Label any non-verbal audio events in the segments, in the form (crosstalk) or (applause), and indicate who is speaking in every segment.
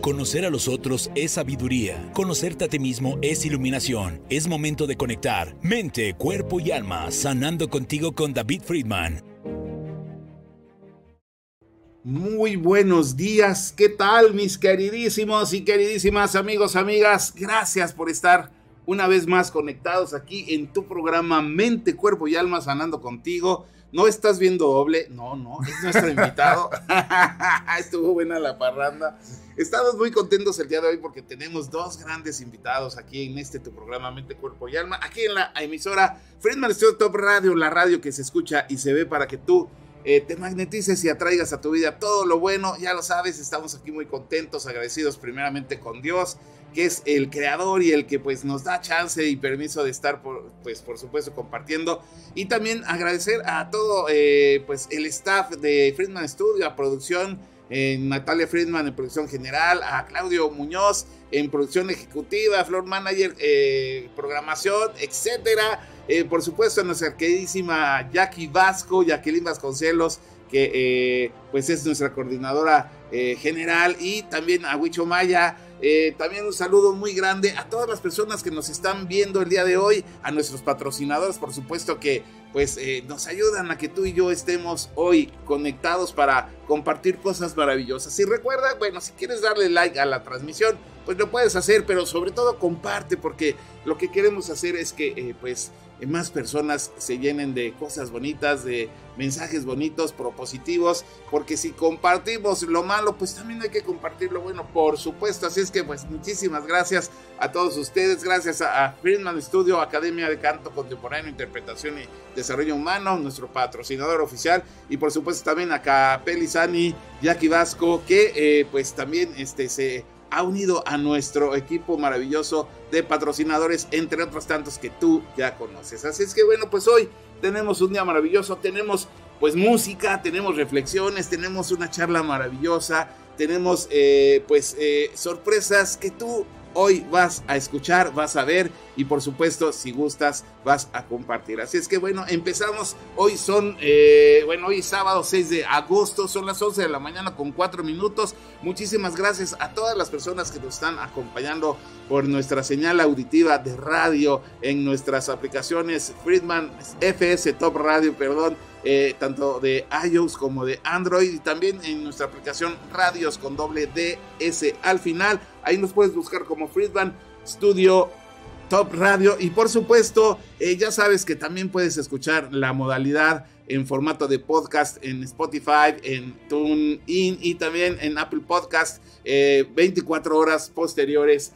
Speaker 1: Conocer a los otros es sabiduría. Conocerte a ti mismo es iluminación. Es momento de conectar mente, cuerpo y alma, sanando contigo con David Friedman.
Speaker 2: Muy buenos días, ¿qué tal mis queridísimos y queridísimas amigos, amigas? Gracias por estar una vez más conectados aquí en tu programa Mente, Cuerpo y Alma Sanando contigo. No estás viendo doble, no, no, es nuestro invitado. (laughs) Estuvo buena la parranda. Estamos muy contentos el día de hoy porque tenemos dos grandes invitados aquí en este tu programa Mente, Cuerpo y Alma, aquí en la emisora Friedman Studio Top Radio, la radio que se escucha y se ve para que tú eh, te magnetices y atraigas a tu vida todo lo bueno. Ya lo sabes, estamos aquí muy contentos, agradecidos primeramente con Dios, que es el creador y el que pues nos da chance y permiso de estar, por, pues por supuesto, compartiendo. Y también agradecer a todo eh, pues el staff de Friedman Studio, a producción. Natalia Friedman en producción general, a Claudio Muñoz en producción ejecutiva, floor manager, eh, programación, etcétera eh, por supuesto, a nuestra queridísima Jackie Vasco, Jacqueline Vasconcelos, que eh, pues es nuestra coordinadora general, y también a Huicho Maya. También un saludo muy grande a todas las personas que nos están viendo el día de hoy, a nuestros patrocinadores, por supuesto que pues nos ayudan a que tú y yo estemos hoy conectados para compartir cosas maravillosas. Y recuerda, bueno, si quieres darle like a la transmisión, pues lo puedes hacer, pero sobre todo comparte, porque lo que queremos hacer es que pues más personas se llenen de cosas bonitas, de mensajes bonitos, propositivos, porque si compartimos lo malo, pues también hay que compartir lo bueno, por supuesto. Así es que pues muchísimas gracias a todos ustedes, gracias a, Friedman Studio, Academia de Canto Contemporáneo, Interpretación y Desarrollo Humano, nuestro patrocinador oficial, y por supuesto también a Capelli Sani, Jackie Vasco, que eh, pues también este, se ha unido a nuestro equipo maravilloso de patrocinadores, entre otros tantos que tú ya conoces. Así es que bueno, pues hoy tenemos un día maravilloso, tenemos pues música, tenemos reflexiones, tenemos una charla maravillosa, tenemos eh, pues eh, sorpresas que tú hoy vas a escuchar, vas a ver y por supuesto si gustas vas a compartir. Así es que bueno, empezamos. Hoy son, eh, bueno, hoy sábado 6 de agosto, son las 11 de la mañana con 4 minutos. Muchísimas gracias a todas las personas que nos están acompañando por nuestra señal auditiva de radio en nuestras aplicaciones Friedman FS Top Radio, perdón. Eh, tanto de iOS como de Android y también en nuestra aplicación Radios con doble DS al final. Ahí nos puedes buscar como Friedman Studio Top Radio. Y por supuesto eh, ya sabes que también puedes escuchar la modalidad en formato de podcast en Spotify, en TuneIn y también en Apple Podcast 24 eh, horas posteriores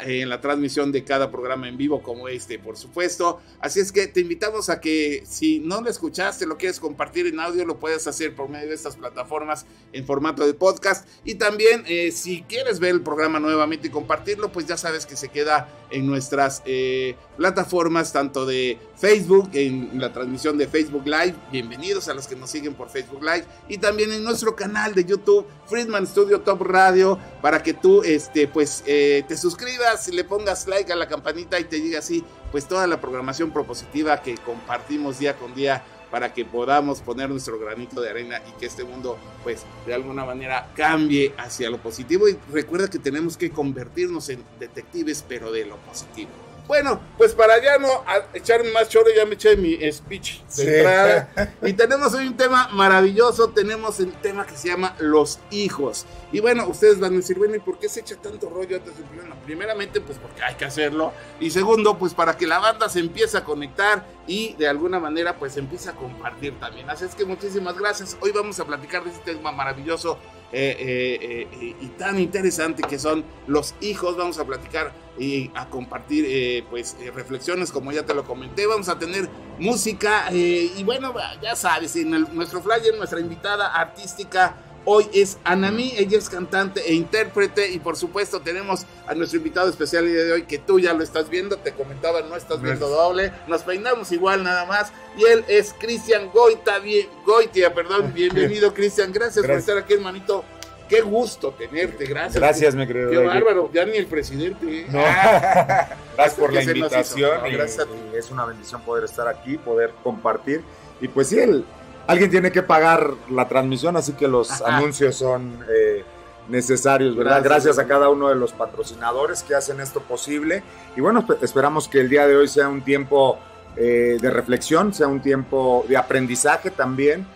Speaker 2: en eh, la transmisión de cada programa en vivo como este, por supuesto. Así es que te invitamos a que si no lo escuchaste, lo quieres compartir en audio, lo puedes hacer por medio de estas plataformas en formato de podcast. Y también eh, si quieres ver el programa nuevamente y compartirlo, pues ya sabes que se queda en nuestras eh, plataformas, tanto de Facebook, en la transmisión de Facebook Live. Bienvenidos a los que nos siguen por Facebook Live. Y también en nuestro canal de YouTube, Friedman Studio Top Radio, para que tú este, pues, te suscribas le pongas like a la campanita y te llegue así, pues toda la programación propositiva que compartimos día con día para que podamos poner nuestro granito de arena y que este mundo, pues, de alguna manera cambie hacia lo positivo. Y recuerda que tenemos que convertirnos en detectives, pero de lo positivo. Bueno, pues para ya no echarme más choro, ya me eché mi speech de entrada. (laughs) Y tenemos hoy un tema maravilloso, tenemos el tema que se llama los hijos. Y bueno, ustedes van a decir, bueno, ¿y por qué se echa tanto rollo antes del programa? Primeramente, pues porque hay que hacerlo. Y segundo, pues para que la banda se empiece a conectar y de alguna manera pues empiece a compartir también. Así es que muchísimas gracias. Hoy vamos a platicar de este tema maravilloso eh, eh, eh, y tan interesante que son los hijos. Vamos a platicar y a compartir pues reflexiones como ya te lo comenté. Vamos a tener música y bueno, ya sabes, en nuestro flyer, nuestra invitada artística Hoy es Anami, ella es cantante e intérprete y por supuesto tenemos a nuestro invitado especial de hoy que tú ya lo estás viendo, te comentaba, no estás viendo doble, nos peinamos igual nada más y él es Cristian Goita, Goitia, perdón, (laughs) bienvenido Cristian, gracias, por estar aquí hermanito. Qué gusto tenerte, gracias.
Speaker 3: Gracias, me creo.
Speaker 2: Qué bárbaro, ya ni el presidente. ¿eh?
Speaker 3: No. (laughs) gracias por la invitación. gracias es una bendición poder estar aquí, poder compartir. Y pues sí, el, alguien tiene que pagar la transmisión, así que los anuncios son eh, necesarios, ¿verdad? Gracias, a cada uno de los patrocinadores que hacen esto posible. Y bueno, esperamos que el día de hoy sea un tiempo eh, de reflexión, sea un tiempo de aprendizaje también,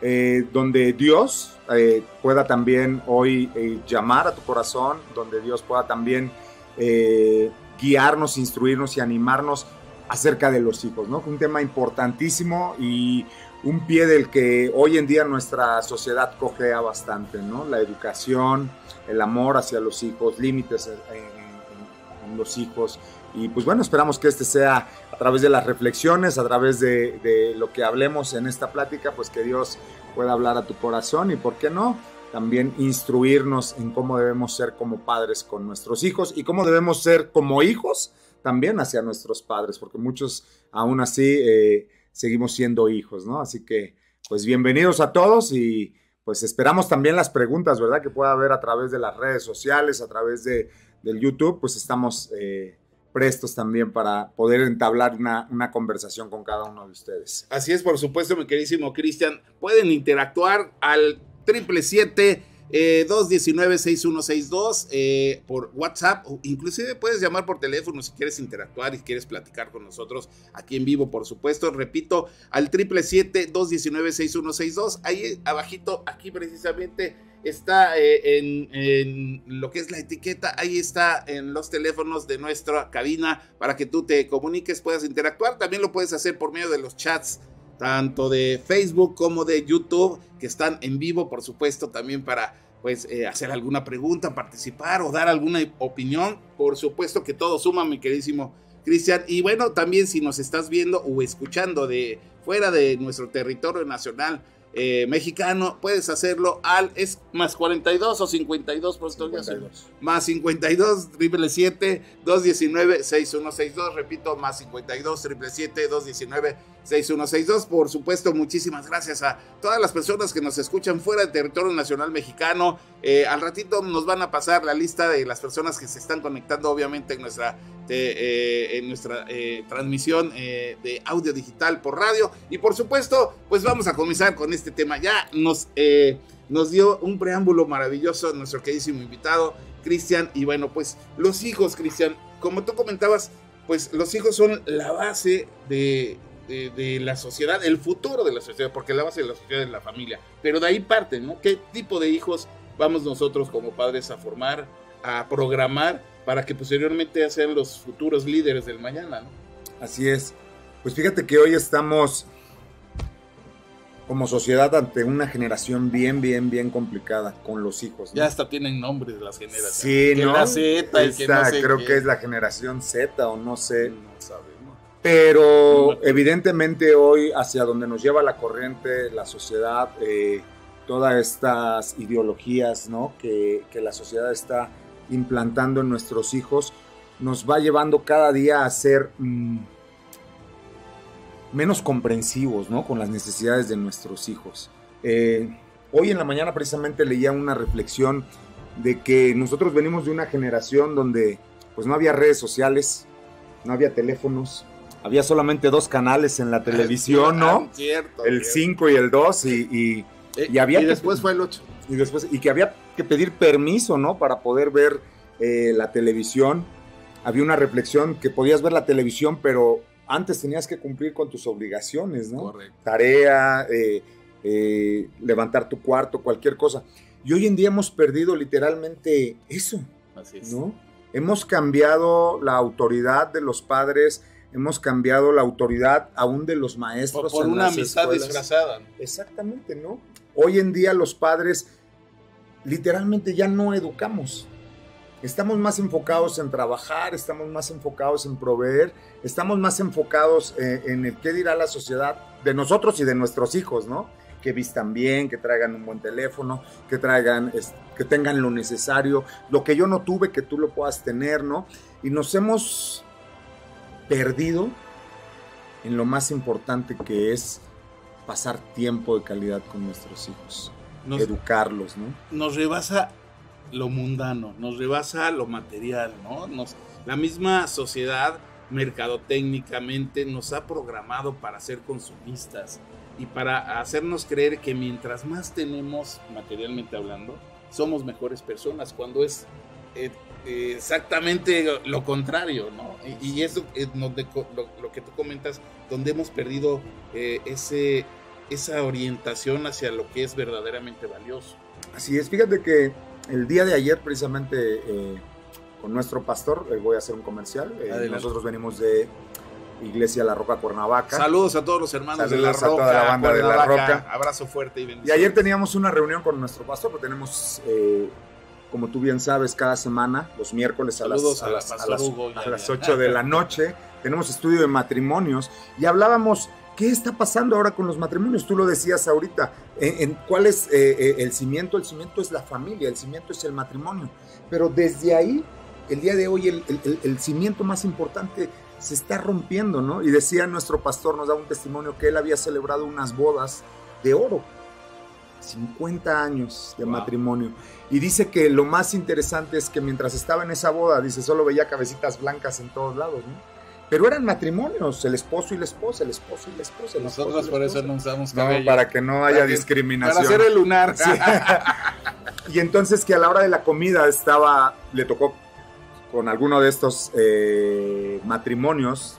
Speaker 3: eh, donde Dios eh, pueda también hoy llamar a tu corazón, donde Dios pueda también guiarnos, instruirnos y animarnos acerca de los hijos, ¿no? Un tema importantísimo y un pie del que hoy en día nuestra sociedad cojea bastante, ¿no? La educación, el amor hacia los hijos, límites en, los hijos. Y pues bueno, esperamos que este sea a través de las reflexiones, a través de, lo que hablemos en esta plática, pues que Dios pueda hablar a tu corazón y, ¿por qué no? También instruirnos en cómo debemos ser como padres con nuestros hijos y cómo debemos ser como hijos también hacia nuestros padres, porque muchos aún así... Eh, seguimos siendo hijos, ¿no? Así que, pues bienvenidos a todos y pues esperamos también las preguntas, ¿verdad? Que pueda haber a través de las redes sociales, a través de, del YouTube, pues estamos eh, prestos también para poder entablar una, una, conversación con cada uno de ustedes.
Speaker 2: Así es, por supuesto, mi queridísimo Cristian. Pueden interactuar al triple siete 219-6162 eh, eh, por WhatsApp, o inclusive puedes llamar por teléfono si quieres interactuar y quieres platicar con nosotros aquí en vivo, por supuesto. Repito, al 777-219-6162. Ahí abajito, aquí precisamente está eh, en, lo que es la etiqueta, ahí está en los teléfonos de nuestra cabina para que tú te comuniques, puedas interactuar. También lo puedes hacer por medio de los chats tanto de Facebook como de YouTube, que están en vivo, por supuesto, también para pues eh, hacer alguna pregunta, participar o dar alguna opinión. Por supuesto que todo suma, mi queridísimo Cristian. Y bueno, también si nos estás viendo o escuchando de fuera de nuestro territorio nacional, eh, mexicano, puedes hacerlo al es más 42 o 52, por 52. más 52 triple 219 6162, repito, más 52 triple 219 6162. Por supuesto, muchísimas gracias a todas las personas que nos escuchan fuera del territorio nacional mexicano. Eh, al ratito nos van a pasar la lista de las personas que se están conectando, obviamente, en nuestra, eh, en nuestra eh, transmisión de audio digital por radio. Y por supuesto, pues vamos a comenzar con este tema. Ya nos, nos dio un preámbulo maravilloso nuestro queridísimo invitado, Cristian. Y bueno, pues los hijos, Cristian, como tú comentabas, pues los hijos son la base de, de, la sociedad, el futuro de la sociedad, porque la base de la sociedad es la familia. Pero de ahí parte, ¿no? ¿Qué tipo de hijos vamos nosotros como padres a formar, a programar para que posteriormente sean los futuros líderes del mañana, ¿no?
Speaker 3: Así es. Pues fíjate que hoy estamos como sociedad ante una generación bien, bien, bien complicada con los hijos.
Speaker 2: Ya hasta tienen nombres las generaciones.
Speaker 3: Sí, ¿no? La Z y que no sé creo que es la generación Z o no sé. No pero evidentemente hoy hacia donde nos lleva la corriente, la sociedad, eh, todas estas ideologías ¿no? que, la sociedad está implantando en nuestros hijos, nos va llevando cada día a ser mm, menos comprensivos ¿no? con las necesidades de nuestros hijos. Eh, hoy en la mañana precisamente leía una reflexión de que nosotros venimos de una generación donde pues no había redes sociales, no había teléfonos, había solamente dos canales en la televisión, ¿no?
Speaker 2: Ah, cierto,
Speaker 3: el 5 y el 2 y,
Speaker 2: y, había... Y después fue el 8.
Speaker 3: Y, después, y que había que pedir permiso, ¿no? Para poder ver eh, la televisión. Había una reflexión que podías ver la televisión, pero antes tenías que cumplir con tus obligaciones, ¿no?
Speaker 2: Correcto.
Speaker 3: Tarea, eh, eh, levantar tu cuarto, cualquier cosa. Y hoy en día hemos perdido literalmente eso.
Speaker 2: Así es.
Speaker 3: ¿no? Hemos cambiado la autoridad de los padres, hemos cambiado la autoridad aún de los maestros.
Speaker 2: Por, una amistad disfrazada.
Speaker 3: Exactamente, ¿no? Hoy en día los padres literalmente ya no educamos. Estamos más enfocados en trabajar, estamos más enfocados en proveer, estamos más enfocados eh, en, el qué dirá la sociedad de nosotros y de nuestros hijos, ¿no? Que vistan bien, que traigan un buen teléfono, que traigan, que tengan lo necesario, lo que yo no tuve, que tú lo puedas tener, ¿no? Y nos hemos perdido en lo más importante que es pasar tiempo de calidad con nuestros hijos, educarlos, ¿no?
Speaker 2: Nos rebasa lo mundano, nos rebasa lo material, ¿no? la misma sociedad mercadotécnicamente nos ha programado para ser consumistas y para hacernos creer que mientras más tenemos materialmente hablando, somos mejores personas, cuando es eh, eh, exactamente lo contrario, ¿no? Y, eso es lo, que tú comentas, donde hemos perdido eh, ese, esa orientación hacia lo que es verdaderamente valioso.
Speaker 3: Así es, fíjate que el día de ayer precisamente con nuestro pastor, voy a hacer un comercial, nosotros venimos de Iglesia La Roca Cuernavaca.
Speaker 2: Saludos a todos los hermanos de La Roca. A
Speaker 3: toda la banda de La Roca.
Speaker 2: Abrazo fuerte y bendiciones.
Speaker 3: Y ayer teníamos una reunión con nuestro pastor, porque tenemos, eh, como tú bien sabes, cada semana, los miércoles a las, a, las, a, las, 8 de la noche, tenemos estudio de matrimonios y hablábamos. ¿Qué está pasando ahora con los matrimonios? Tú lo decías ahorita. ¿En, cuál es eh, eh, el cimiento? El cimiento es la familia, el cimiento es el matrimonio. Pero desde ahí, el día de hoy, el, el cimiento más importante se está rompiendo, ¿no? Y decía nuestro pastor, nos da un testimonio que él había celebrado unas bodas de oro, 50 años de matrimonio. Y dice que lo más interesante es que mientras estaba en esa boda, dice, solo veía cabecitas blancas en todos lados, ¿no? Pero eran matrimonios, el esposo y la esposa, el esposo y la esposa.
Speaker 2: Nosotros por eso no usamos cabello.
Speaker 3: No, para que no haya discriminación.
Speaker 2: Para hacer el lunar. (laughs)
Speaker 3: y entonces que a la hora de la comida estaba, le tocó con alguno de estos eh, matrimonios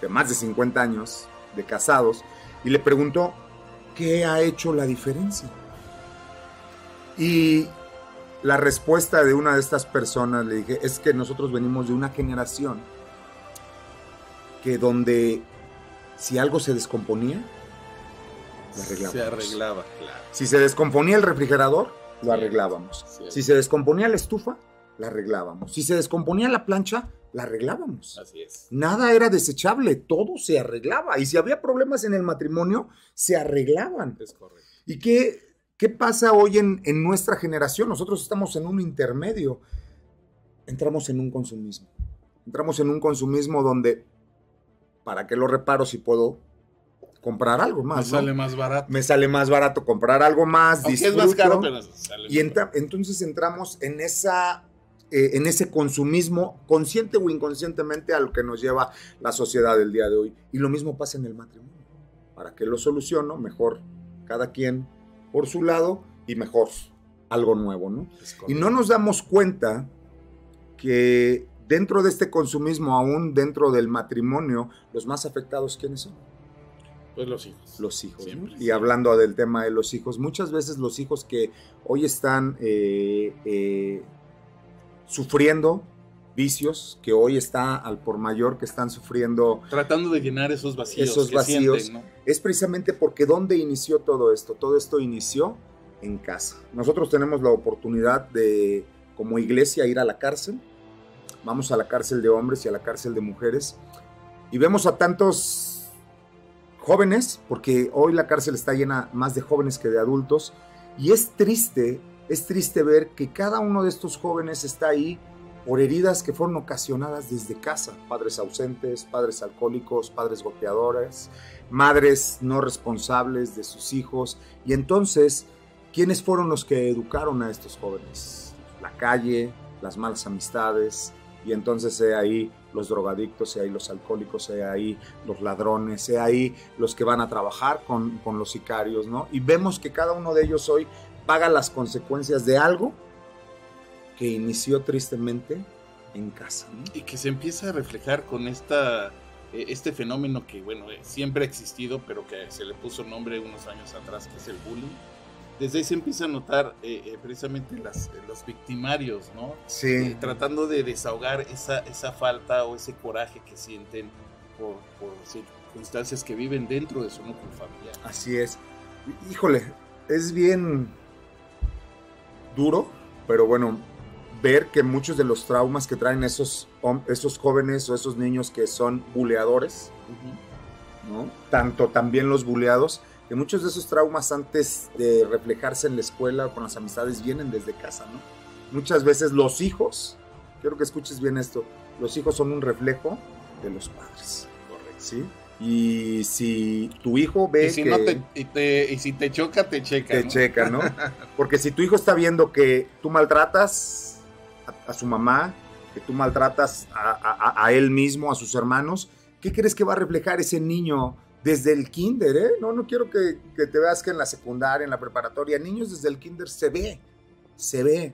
Speaker 3: de más de 50 años de casados y le preguntó qué ha hecho la diferencia. Y la respuesta de una de estas personas le dije es que nosotros venimos de una generación que donde si algo se descomponía,
Speaker 2: Se arreglaba,
Speaker 3: Si se descomponía el refrigerador, lo arreglábamos. Si se descomponía la estufa, la arreglábamos. Si se descomponía la plancha, la arreglábamos.
Speaker 2: Así es.
Speaker 3: Nada era desechable, todo se arreglaba. Y si había problemas en el matrimonio, se arreglaban.
Speaker 2: Es correcto.
Speaker 3: ¿Y qué, qué pasa hoy en, en nuestra generación? Nosotros estamos en un intermedio. Entramos en un consumismo. Entramos en un consumismo donde, ¿para qué lo reparo si puedo comprar algo más.
Speaker 2: Me sale más barato.
Speaker 3: Me sale más barato comprar algo más.
Speaker 2: es más caro, pero sale
Speaker 3: Y entonces entramos en esa eh, en ese consumismo, consciente o inconscientemente, a lo que nos lleva la sociedad del día de hoy. Y lo mismo pasa en el matrimonio. ¿Para que lo soluciono? Mejor cada quien por su lado y mejor algo nuevo, ¿no? Y no nos damos cuenta que dentro de este consumismo, aún dentro del matrimonio, los más afectados, ¿quiénes son?
Speaker 2: Pues los hijos.
Speaker 3: Los hijos. Y hablando del tema de los hijos, muchas veces los hijos que hoy están eh, eh, sufriendo vicios que hoy está al por mayor que están sufriendo
Speaker 2: tratando de llenar esos vacíos
Speaker 3: esos vacíos es precisamente porque dónde inició todo esto todo esto inició en casa nosotros tenemos la oportunidad de como iglesia ir a la cárcel vamos a la cárcel de hombres y a la cárcel de mujeres y vemos a tantos jóvenes porque hoy la cárcel está llena más de jóvenes que de adultos y es triste es triste ver que cada uno de estos jóvenes está ahí por heridas que fueron ocasionadas desde casa, padres ausentes, padres alcohólicos, padres golpeadores, madres no responsables de sus hijos. Y entonces, ¿quiénes fueron los que educaron a estos jóvenes? La calle, las malas amistades, y entonces he ahí los drogadictos, he ahí los alcohólicos, he ahí los ladrones, he ahí los que van a trabajar con, con los sicarios, ¿no? Y vemos que cada uno de ellos hoy paga las consecuencias de algo que inició tristemente en casa.
Speaker 2: Y que se empieza a reflejar con esta, e, este fenómeno que, bueno, eh, siempre ha existido, pero que se le puso nombre unos años atrás, que es el bullying. Desde ahí se empieza a notar eh, eh, precisamente las, los victimarios, ¿no?
Speaker 3: Sí.
Speaker 2: tratando de desahogar esa, esa falta o ese coraje que sienten por, por circunstancias que viven dentro de su núcleo familiar.
Speaker 3: Así es. Híjole, es bien duro, pero bueno, ver que muchos de los traumas que traen esos, esos jóvenes o esos niños que son buleadores, ¿no? tanto también los buleados, que muchos de esos traumas antes de reflejarse en la escuela o con las amistades vienen desde casa, ¿no? Muchas veces los hijos, quiero que escuches bien esto, los hijos son un reflejo de los padres.
Speaker 2: Correcto.
Speaker 3: ¿Sí? Y si tu hijo ve
Speaker 2: y si
Speaker 3: que...
Speaker 2: y, si te choca, te checa.
Speaker 3: Te checa, ¿no? (laughs) Porque si tu hijo está viendo que tú maltratas a, su mamá, que tú maltratas a, él mismo, a sus hermanos, ¿qué crees que va a reflejar ese niño desde el kinder? Eh? No, no quiero que, te veas que en la secundaria, en la preparatoria, niños desde el kinder se ve se ve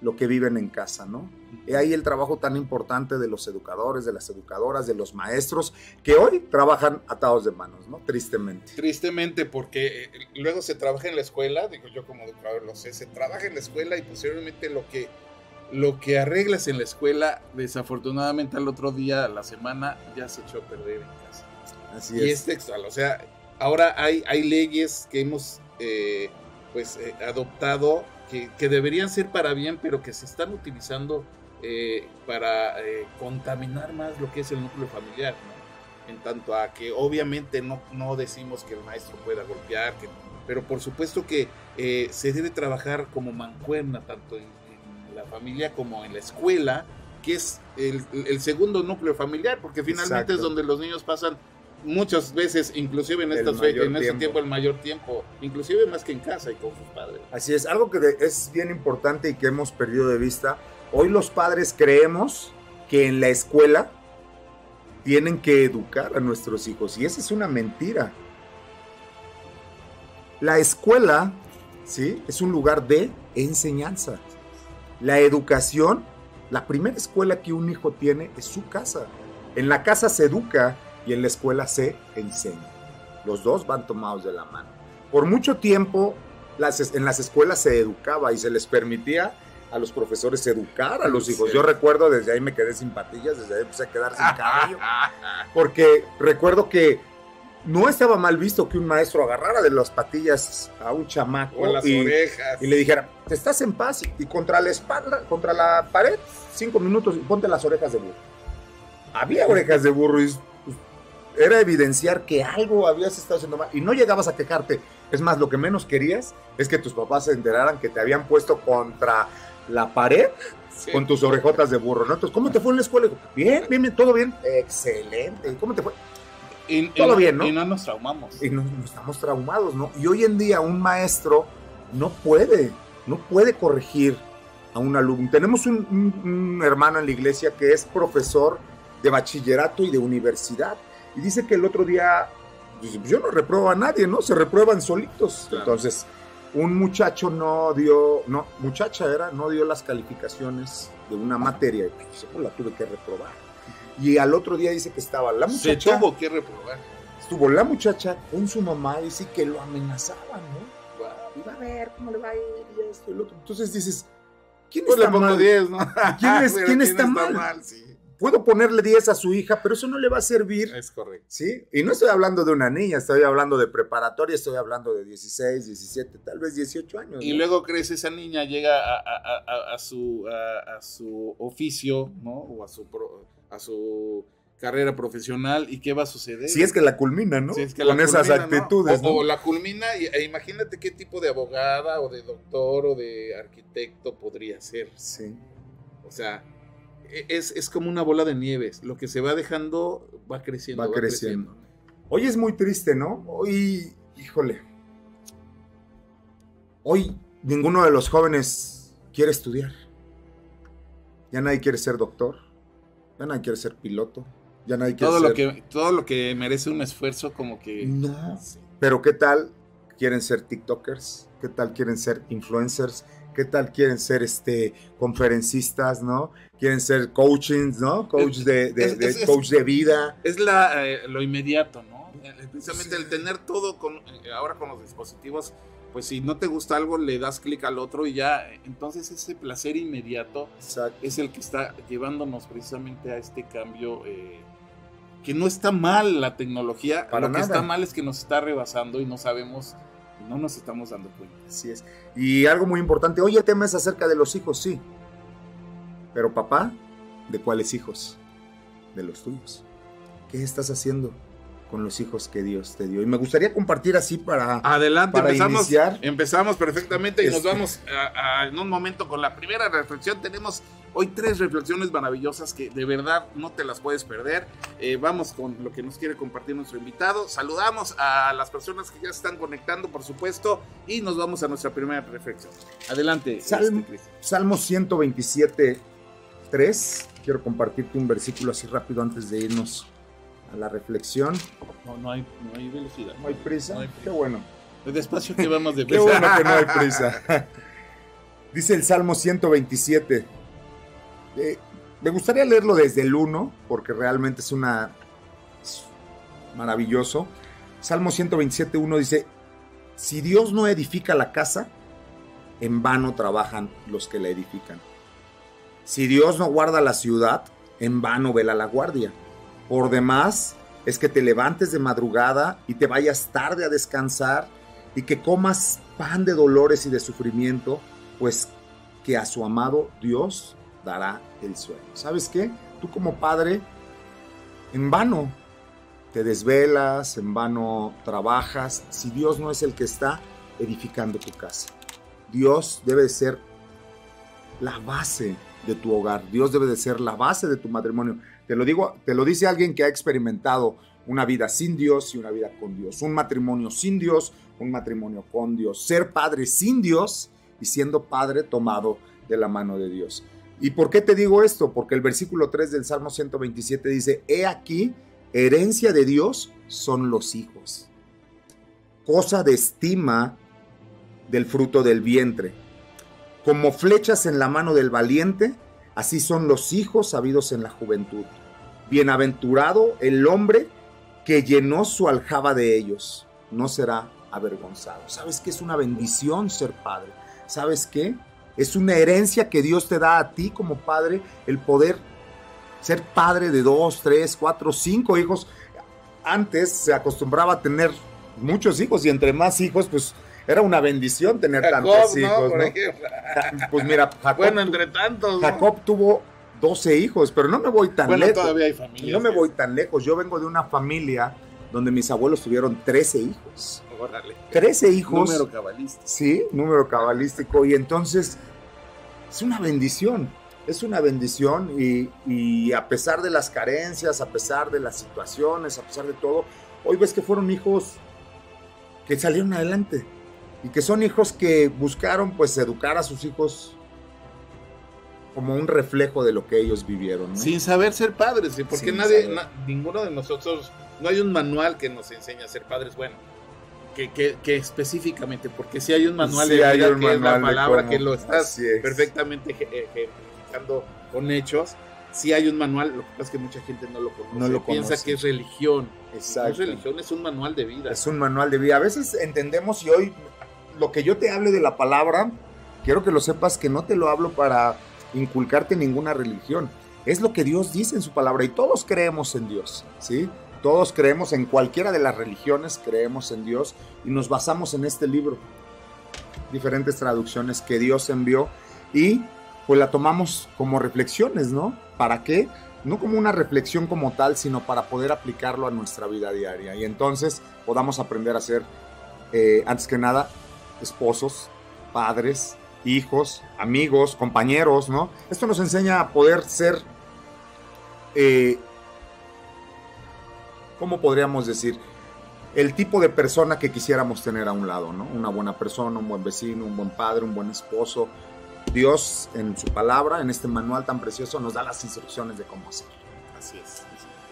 Speaker 3: lo que viven en casa, ¿no? Y ahí el trabajo tan importante de los educadores, de las educadoras, de los maestros, que hoy trabajan atados de manos, ¿no? Tristemente.
Speaker 2: Tristemente, porque eh, luego se trabaja en la escuela, digo yo como educador lo sé, se trabaja en la escuela y posiblemente lo que, lo que arreglas en la escuela, desafortunadamente al otro día, a la semana, ya se echó a perder en casa.
Speaker 3: Así
Speaker 2: y
Speaker 3: es.
Speaker 2: es textual, o sea, ahora hay, hay leyes que hemos eh, pues eh, adoptado que, que deberían ser para bien, pero que se están utilizando eh, para eh, contaminar más lo que es el núcleo familiar, ¿no? En tanto a que obviamente no, no decimos que el maestro pueda golpear, que, pero por supuesto que eh, se debe trabajar como mancuerna, tanto en, en la familia como en la escuela, que es el, el segundo núcleo familiar, porque finalmente
Speaker 3: Exacto.
Speaker 2: es donde los niños pasan muchas veces, inclusive en, estas fe- en este
Speaker 3: tiempo.
Speaker 2: el mayor tiempo, inclusive más que en casa y con sus padres.
Speaker 3: Así es, algo que es bien importante y que hemos perdido de vista. Hoy los padres creemos que en la escuela tienen que educar a nuestros hijos y esa es una mentira. La escuela, ¿sí? Es un lugar de enseñanza. La educación, la primera escuela que un hijo tiene es su casa. En la casa se educa y en la escuela se enseña. Los dos van tomados de la mano. Por mucho tiempo las en las escuelas se educaba y se les permitía a los profesores educar a los
Speaker 2: Sí.
Speaker 3: hijos. Yo recuerdo, desde ahí me quedé sin patillas, desde ahí empecé a quedar sin cabello, (laughs) porque recuerdo que no estaba mal visto que un maestro agarrara de las patillas a un chamaco
Speaker 2: o las
Speaker 3: y,
Speaker 2: orejas.
Speaker 3: y le dijera, te estás en paz y contra la espalda, contra la pared, cinco minutos y ponte las orejas de burro. Había orejas de burro y era evidenciar que algo habías estado haciendo mal y no llegabas a quejarte. Es más, lo que menos querías es que tus papás se enteraran que te habían puesto contra la pared
Speaker 2: Sí.
Speaker 3: con tus orejotas de burro, ¿no? Entonces, ¿cómo te fue en la escuela? Bien, bien, bien, todo bien. Excelente. ¿Y cómo te fue?
Speaker 2: Y-
Speaker 3: todo
Speaker 2: no-
Speaker 3: bien, ¿no?
Speaker 2: Y no nos traumamos.
Speaker 3: y nos estamos traumados, ¿no? Y hoy en día un maestro no puede, no puede corregir a un alumno. Tenemos un, un- un hermano en la iglesia que es profesor de bachillerato y de universidad y dice que el otro día, pues, yo no repruebo a nadie, ¿no? Se reprueban solitos.
Speaker 2: Claro.
Speaker 3: Entonces, un muchacho no dio, no, muchacha era, no dio las calificaciones de una materia y pues, yo la tuve que reprobar. Y al otro día dice que estaba la
Speaker 2: Se
Speaker 3: muchacha
Speaker 2: tuvo que reprobar.
Speaker 3: estuvo la muchacha con su mamá y sí que lo amenazaban, ¿no? Y va a ver cómo le va a ir y esto y lo otro. Entonces dices, ¿quién
Speaker 2: Pues
Speaker 3: está mal?
Speaker 2: 10, ¿no?
Speaker 3: ¿Quién es- (laughs)
Speaker 2: Pero
Speaker 3: quién está mal?
Speaker 2: Sí,
Speaker 3: Puedo ponerle 10 a su hija, pero eso no le va a servir,
Speaker 2: es correcto.
Speaker 3: ¿sí? Y no estoy hablando de una niña, estoy hablando de preparatoria, estoy hablando de 16, 17, tal vez 18 años.
Speaker 2: Y
Speaker 3: ¿no?
Speaker 2: luego crece esa niña, llega a, a- a- a- a su, a, a su oficio, ¿no? O a su, pro- a su carrera profesional. ¿Y qué va a suceder?
Speaker 3: Si es que la culmina, ¿no?
Speaker 2: Si es que
Speaker 3: Con
Speaker 2: la
Speaker 3: esas
Speaker 2: culmina, ¿no?
Speaker 3: actitudes,
Speaker 2: O,
Speaker 3: ¿no?
Speaker 2: o la culmina, y, e imagínate qué tipo de abogada o de doctor o de arquitecto podría ser.
Speaker 3: Sí.
Speaker 2: O sea, es, es como una bola de nieves. Lo que se va dejando va creciendo.
Speaker 3: Va creciendo. Hoy es muy triste, ¿no? Hoy, híjole. Hoy ninguno de los jóvenes quiere estudiar. Ya nadie quiere ser doctor. Ya nadie quiere ser piloto. Ya nadie quiere
Speaker 2: Todo
Speaker 3: ser...
Speaker 2: lo, que, todo lo que merece un esfuerzo como que...
Speaker 3: No. Pero ¿qué tal quieren ser TikTokers? ¿Qué tal quieren ser influencers? ¿Qué tal quieren ser este conferencistas, no? Quieren ser coachings, ¿no? Coach de, de-
Speaker 2: Es-
Speaker 3: de-
Speaker 2: es- es-
Speaker 3: coach de vida.
Speaker 2: Es la, eh, lo inmediato, ¿no? Precisamente
Speaker 3: Sí.
Speaker 2: el tener todo con, eh, ahora con los dispositivos, pues si no te gusta algo, le das clic al otro y ya. Entonces ese placer inmediato
Speaker 3: Exacto.
Speaker 2: es el que está llevándonos precisamente a este cambio. eh, que no está mal la tecnología,
Speaker 3: Para
Speaker 2: lo que está mal es que nos está rebasando y no sabemos, no nos estamos dando cuenta.
Speaker 3: Así es. Y algo muy importante, oye, tema es acerca de los hijos, sí. Pero papá, ¿de cuáles hijos? De los tuyos. ¿Qué estás haciendo con los hijos que Dios te dio? Y me gustaría compartir así para...
Speaker 2: Adelante,
Speaker 3: Para
Speaker 2: empezamos,
Speaker 3: iniciar.
Speaker 2: empezamos perfectamente y nos
Speaker 3: Este.
Speaker 2: vamos a- a- en un momento con la primera reflexión. Tenemos hoy tres reflexiones maravillosas que de verdad no te las puedes perder. Eh, vamos con lo que nos quiere compartir nuestro invitado. Saludamos a las personas que ya se están conectando, por supuesto, y nos vamos a nuestra primera reflexión. Adelante,
Speaker 3: Salmo.
Speaker 2: este, Cristian.
Speaker 3: Salmo 127, 3. Quiero compartirte un versículo así rápido antes de irnos a la reflexión.
Speaker 2: No, no hay, no hay velocidad.
Speaker 3: ¿No hay prisa?
Speaker 2: No hay prisa.
Speaker 3: Qué bueno.
Speaker 2: Despacio que vamos de (laughs)
Speaker 3: Qué bueno que no hay (laughs) prisa. Dice el Salmo 127. Eh, me gustaría leerlo desde el 1, porque realmente es una... es maravilloso. Salmo 127, 1 dice, si Dios no edifica la casa, en vano trabajan los que la edifican. Si Dios no guarda la ciudad, en vano vela la guardia. Por demás, es que te levantes de madrugada y te vayas tarde a descansar y que comas pan de dolores y de sufrimiento, pues que a su amado Dios dará el sueño. ¿Sabes qué? Tú como padre, en vano te desvelas, en vano trabajas, si Dios no es el que está edificando tu casa. Dios debe ser la base de tu hogar. Dios debe de ser la base de tu matrimonio. Te lo digo, te lo dice alguien que ha experimentado una vida sin Dios y una vida con Dios. Un matrimonio sin Dios, un matrimonio con Dios. Ser padre sin Dios y siendo padre tomado de la mano de Dios. ¿Y por qué te digo esto? Porque el versículo 3 del Salmo 127 dice, he aquí, herencia de Dios son los hijos. Cosa de estima del fruto del vientre. Como flechas en la mano del valiente, así son los hijos habidos en la juventud. Bienaventurado el hombre que llenó su aljaba de ellos, no será avergonzado. ¿Sabes qué es una bendición ser padre? ¿Sabes qué? Es una herencia que Dios te da a ti como padre, el poder ser padre de dos, tres, cuatro, cinco hijos. Antes se acostumbraba a tener muchos hijos y entre más hijos, pues era una bendición tener
Speaker 2: Jacob,
Speaker 3: tantos hijos. ¿no? Pues mira, Jacob,
Speaker 2: Bueno, entre tantos. ¿no?
Speaker 3: Jacob tuvo 12 hijos, pero no me voy tan
Speaker 2: Bueno,
Speaker 3: lejos.
Speaker 2: todavía hay familias.
Speaker 3: No me voy tan lejos. Yo vengo de una familia donde mis abuelos tuvieron 13 hijos.
Speaker 2: Órale.
Speaker 3: 13 hijos.
Speaker 2: Número cabalístico.
Speaker 3: Sí, número cabalístico. Y entonces es una bendición. Es una bendición y, y a pesar de las carencias, a pesar de las situaciones, a pesar de todo, hoy ves que fueron hijos que salieron adelante y que son hijos que buscaron pues educar a sus hijos como un reflejo de lo que ellos vivieron. ¿no?
Speaker 2: Sin saber ser padres, ¿sí? porque
Speaker 3: Sin
Speaker 2: nadie, na- ninguno de nosotros, no hay un manual que nos enseñe a ser padres. Bueno, que, que, que específicamente, porque si hay un manual
Speaker 3: Sí
Speaker 2: de vida que es la
Speaker 3: manual
Speaker 2: palabra que lo estás
Speaker 3: es.
Speaker 2: perfectamente eje- ejemplificando con hechos. Si hay un manual, lo que pasa es que mucha gente no lo conoce.
Speaker 3: No lo
Speaker 2: piensa
Speaker 3: conoce.
Speaker 2: que es religión. No
Speaker 3: Exacto.
Speaker 2: es religión, es un manual de vida.
Speaker 3: Es un manual de vida. A veces entendemos y hoy lo que yo te hable de la palabra, quiero que lo sepas que no te lo hablo para inculcarte ninguna religión. Es lo que Dios dice en su palabra y todos creemos en Dios, ¿sí? Todos creemos en cualquiera de las religiones, creemos en Dios y nos basamos en este libro. Diferentes traducciones que Dios envió y pues la tomamos como reflexiones, ¿no? ¿Para qué? No como una reflexión como tal, sino para poder aplicarlo a nuestra vida diaria. Y entonces podamos aprender a ser, eh, antes que nada, esposos, padres, hijos, amigos, compañeros, ¿no? Esto nos enseña a poder ser, eh, ¿cómo podríamos decir? El tipo de persona que quisiéramos tener a un lado, ¿no? Una buena persona, un buen vecino, un buen padre, un buen esposo. Dios en su palabra, en este manual tan precioso, nos da las instrucciones de cómo hacerlo.
Speaker 2: Así es.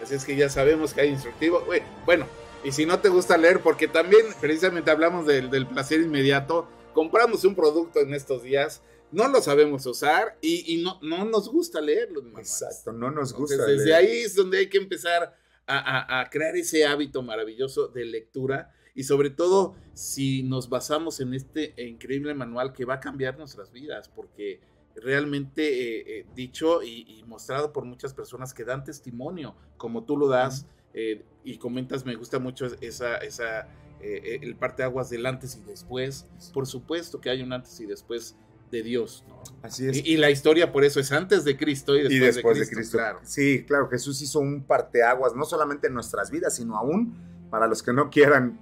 Speaker 2: Así es que ya sabemos que hay instructivo. Bueno, y si no te gusta leer, porque también precisamente hablamos del, del placer inmediato, compramos un producto en estos días, no lo sabemos usar y, y no, no nos gusta leer los manuales.
Speaker 3: Exacto, no nos gusta.
Speaker 2: Entonces, desde
Speaker 3: leer.
Speaker 2: ahí es donde hay que empezar a, a- a crear ese hábito maravilloso de lectura y sobre todo si nos basamos en este increíble manual que va a cambiar nuestras vidas, porque realmente eh, eh, dicho y, y mostrado por muchas personas que dan testimonio, como tú lo das eh, y comentas, me gusta mucho esa, esa el parte aguas del antes y después. Por supuesto que hay un antes y después de Dios, ¿no?
Speaker 3: Así es.
Speaker 2: Y, y la historia por eso es antes de Cristo y después,
Speaker 3: y después
Speaker 2: de, Cristo, claro.
Speaker 3: Sí, claro, Jesús hizo un parteaguas, no solamente en nuestras vidas, sino aún para los que no quieran,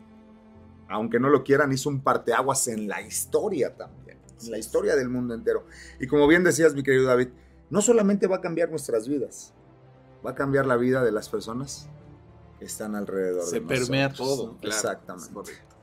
Speaker 3: aunque no lo quieran, hizo un parteaguas en la historia también, en la historia del mundo entero. Y como bien decías, mi querido David, no solamente va a cambiar nuestras vidas, va a cambiar la vida de las personas que están alrededor
Speaker 2: Se
Speaker 3: de
Speaker 2: permea
Speaker 3: nosotros,
Speaker 2: todo,
Speaker 3: ¿no?
Speaker 2: claro.
Speaker 3: Exactamente.
Speaker 2: Es correcto.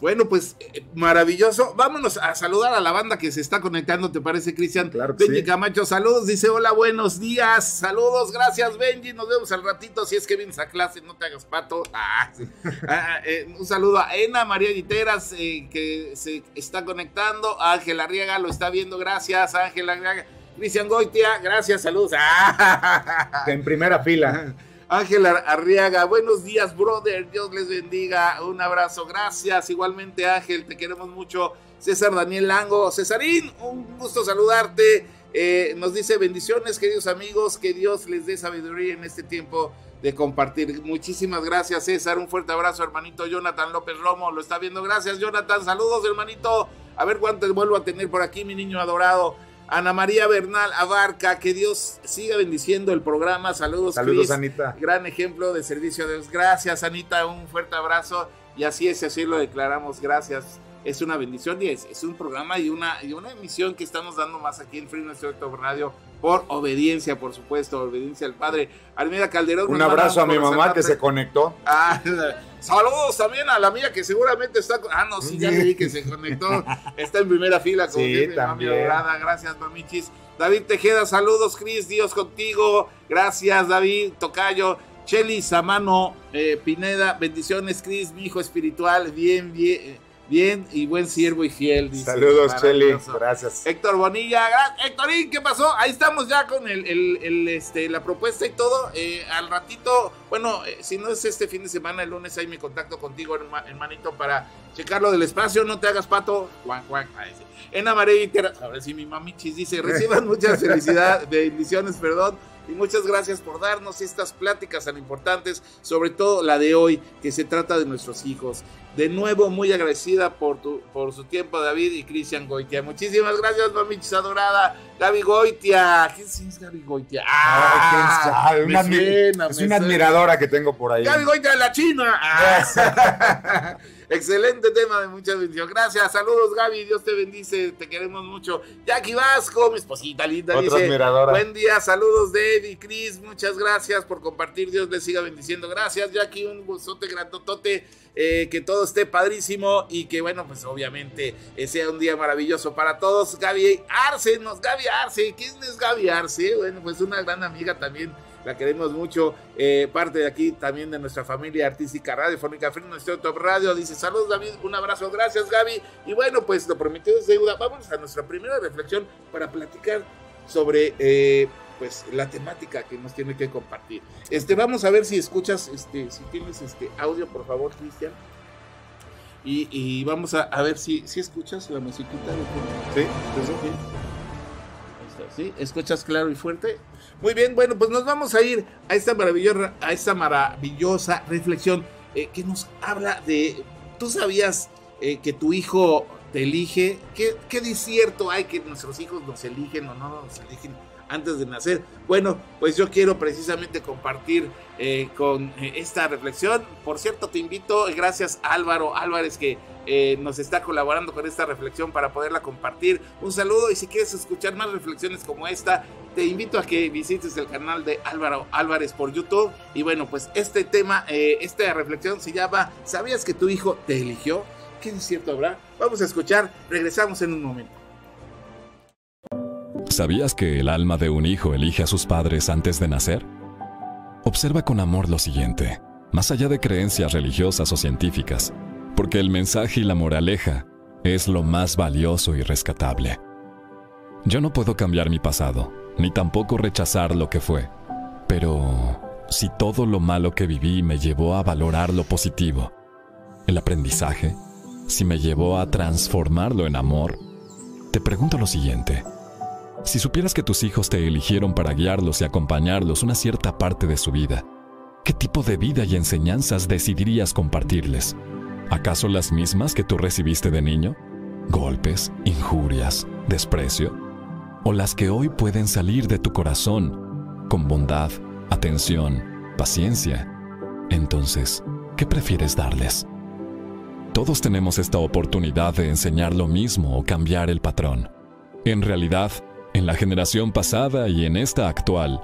Speaker 2: Bueno, pues eh, maravilloso. Vámonos a saludar a la banda que se está conectando, ¿te parece, Cristian?
Speaker 3: Claro que
Speaker 2: Benji
Speaker 3: sí.
Speaker 2: Camacho, saludos. Dice, hola, buenos días. Saludos, gracias, Benji. Nos vemos al ratito. Si es que vienes a clase, no te hagas pato. (laughs) Ah, sí. Ah, eh, un saludo a Ena María Guiteras, eh, que se está conectando. Ángel Arriaga lo está viendo. Gracias, Ángel Arriaga. Cristian Goitia, gracias, saludos. (laughs) Ah.
Speaker 3: En primera fila.
Speaker 2: Ángel Ar- Arriaga, buenos días, brother. Dios les bendiga. Un abrazo, gracias. Igualmente, Ángel, te queremos mucho. César Daniel Lango, Cesarín, un gusto saludarte. Eh, nos dice bendiciones, queridos amigos, que Dios les dé sabiduría en este tiempo de compartir. Muchísimas gracias, César. Un fuerte abrazo, hermanito Jonathan López Romo. Lo está viendo. Gracias, Jonathan. Saludos, hermanito. A ver cuántos vuelvo a tener por aquí, mi niño adorado. Ana María Bernal Abarca, que Dios siga bendiciendo el programa. Saludos,
Speaker 3: Saludos,
Speaker 2: Cris.
Speaker 3: Anita.
Speaker 2: Gran ejemplo de servicio a Dios. Gracias, Anita. Un fuerte abrazo. Y así es, así lo declaramos. Gracias. Es una bendición y es, es un programa y una, y una emisión que estamos dando más aquí en Free Nuestro Radio por obediencia, por supuesto, obediencia al Padre. Armida Calderón.
Speaker 3: Un abrazo a mi mamá que se conectó.
Speaker 2: Ah, (laughs) saludos también a la mía que seguramente está. Ah, no, sí, ya le vi que se conectó. Está en primera fila con
Speaker 3: Sí,
Speaker 2: mami
Speaker 3: también.
Speaker 2: Gracias, mamichis. David Tejeda, saludos, Cris. Dios contigo. Gracias, David Tocayo. Cheli Samano eh, Pineda, bendiciones, Cris, mi hijo espiritual. Bien, bien, bien y buen siervo y fiel. dice.
Speaker 3: Saludos, Cheli. Gracias.
Speaker 2: Héctor Bonilla, gra- Héctorín, ¿qué pasó? Ahí estamos ya con el, el- el, este, la propuesta y todo. Eh, al ratito, bueno, eh, si no es este fin de semana, el lunes, ahí me contacto contigo, herma- hermanito, para checarlo del espacio. No te hagas pato. Juan, Juan. En Amarilla, ahora sí, mi mamichis dice: reciban (laughs) muchas felicidades, bendiciones, perdón. Y muchas gracias por darnos estas pláticas tan importantes, sobre todo la de hoy, que se trata de nuestros hijos. De nuevo, muy agradecida por, tu, por su tiempo, David y Cristian Goitia. Muchísimas gracias, mamichis adorada. Gaby Goitia. ¿Quién es Gaby Goitia?
Speaker 3: Ah,
Speaker 2: me
Speaker 3: una
Speaker 2: suena,
Speaker 3: es una
Speaker 2: suena.
Speaker 3: admiradora que tengo por ahí.
Speaker 2: Gaby Goitia de la China. Ah. (laughs) Excelente tema de mucha bendición. Gracias, saludos Gaby, Dios te bendice, te queremos mucho. Jackie Vasco, mi esposita linda,
Speaker 3: Otra
Speaker 2: dice,
Speaker 3: admiradora.
Speaker 2: buen día, saludos Eddie, Cris, muchas gracias por compartir, Dios les siga bendiciendo. Gracias Jackie, un gustote grandotote, eh, que todo esté padrísimo y que bueno, pues obviamente eh, sea un día maravilloso para todos. Gaby Arce, nos Gaby Arce, ¿quién es Gaby Arce? Bueno, pues una gran amiga también la queremos mucho, eh, parte de aquí también de nuestra familia artística radiofónica Nuestro Top Radio, dice saludos David, un abrazo, gracias Gaby, y bueno pues lo prometido es deuda, vamos a nuestra primera reflexión para platicar sobre eh, pues la temática que nos tiene que compartir. Este, vamos a ver si escuchas, este, si tienes este audio, por favor, Cristian. Y, y vamos a, a ver si, si escuchas la musiquita de
Speaker 3: Sí, sí, sí.
Speaker 2: Ahí está, ¿Sí? ¿Escuchas claro y fuerte? Muy bien, bueno, pues nos vamos a ir a esta maravillosa, a esta maravillosa reflexión eh, que nos habla de. ¿Tú sabías eh, que tu hijo te elige? ¿Qué, ¿Qué hay que nuestros hijos nos eligen o no nos eligen antes de nacer? Bueno, pues yo quiero precisamente compartir eh, con eh, esta reflexión. Por cierto, te invito, gracias Álvaro Álvarez que eh, nos está colaborando con esta reflexión para poderla compartir. Un saludo y si quieres escuchar más reflexiones como esta, te invito a que visites el canal de Álvaro Álvarez por YouTube. Y bueno, pues este tema, esta reflexión se llama ¿Sabías que tu hijo te eligió? ¿Qué desierto habrá? Vamos a escuchar, regresamos en un momento.
Speaker 4: ¿Sabías que el alma de un hijo elige a sus padres antes de nacer? Observa con amor lo siguiente, más allá de creencias religiosas o científicas, porque el mensaje y la moraleja es lo más valioso y rescatable. Yo no puedo cambiar mi pasado, ni tampoco rechazar lo que fue, pero si todo lo malo que viví me llevó a valorar lo positivo, el aprendizaje, si me llevó a transformarlo en amor, te pregunto lo siguiente. Si supieras que tus hijos te eligieron para guiarlos y acompañarlos una cierta parte de su vida, ¿qué tipo de vida y enseñanzas decidirías compartirles? ¿Acaso las mismas que tú recibiste de niño? ¿Golpes, injurias, desprecio? ¿O las que hoy pueden salir de tu corazón con bondad, atención, paciencia? Entonces, ¿qué prefieres darles? Todos tenemos esta oportunidad de enseñar lo mismo o cambiar el patrón. En realidad, en la generación pasada y en esta actual,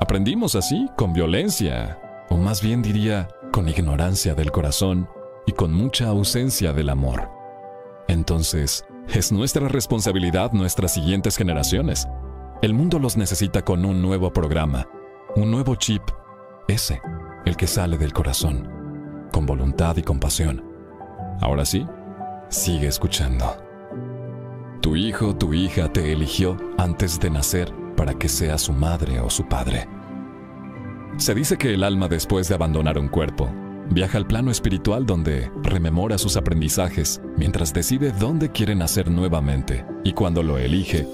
Speaker 4: aprendimos así con violencia, o más bien diría, con ignorancia del corazón, y con mucha ausencia del amor. Entonces, es nuestra responsabilidad nuestras siguientes generaciones. El mundo los necesita con un nuevo programa, un nuevo chip, ese, el que sale del corazón, con voluntad y compasión. Ahora sí, sigue escuchando. Tu hijo, tu hija te eligió antes de nacer para que sea su madre o su padre. Se dice que el alma después de abandonar un cuerpo viaja al plano espiritual donde rememora sus aprendizajes mientras decide dónde quiere nacer nuevamente y cuando lo elige,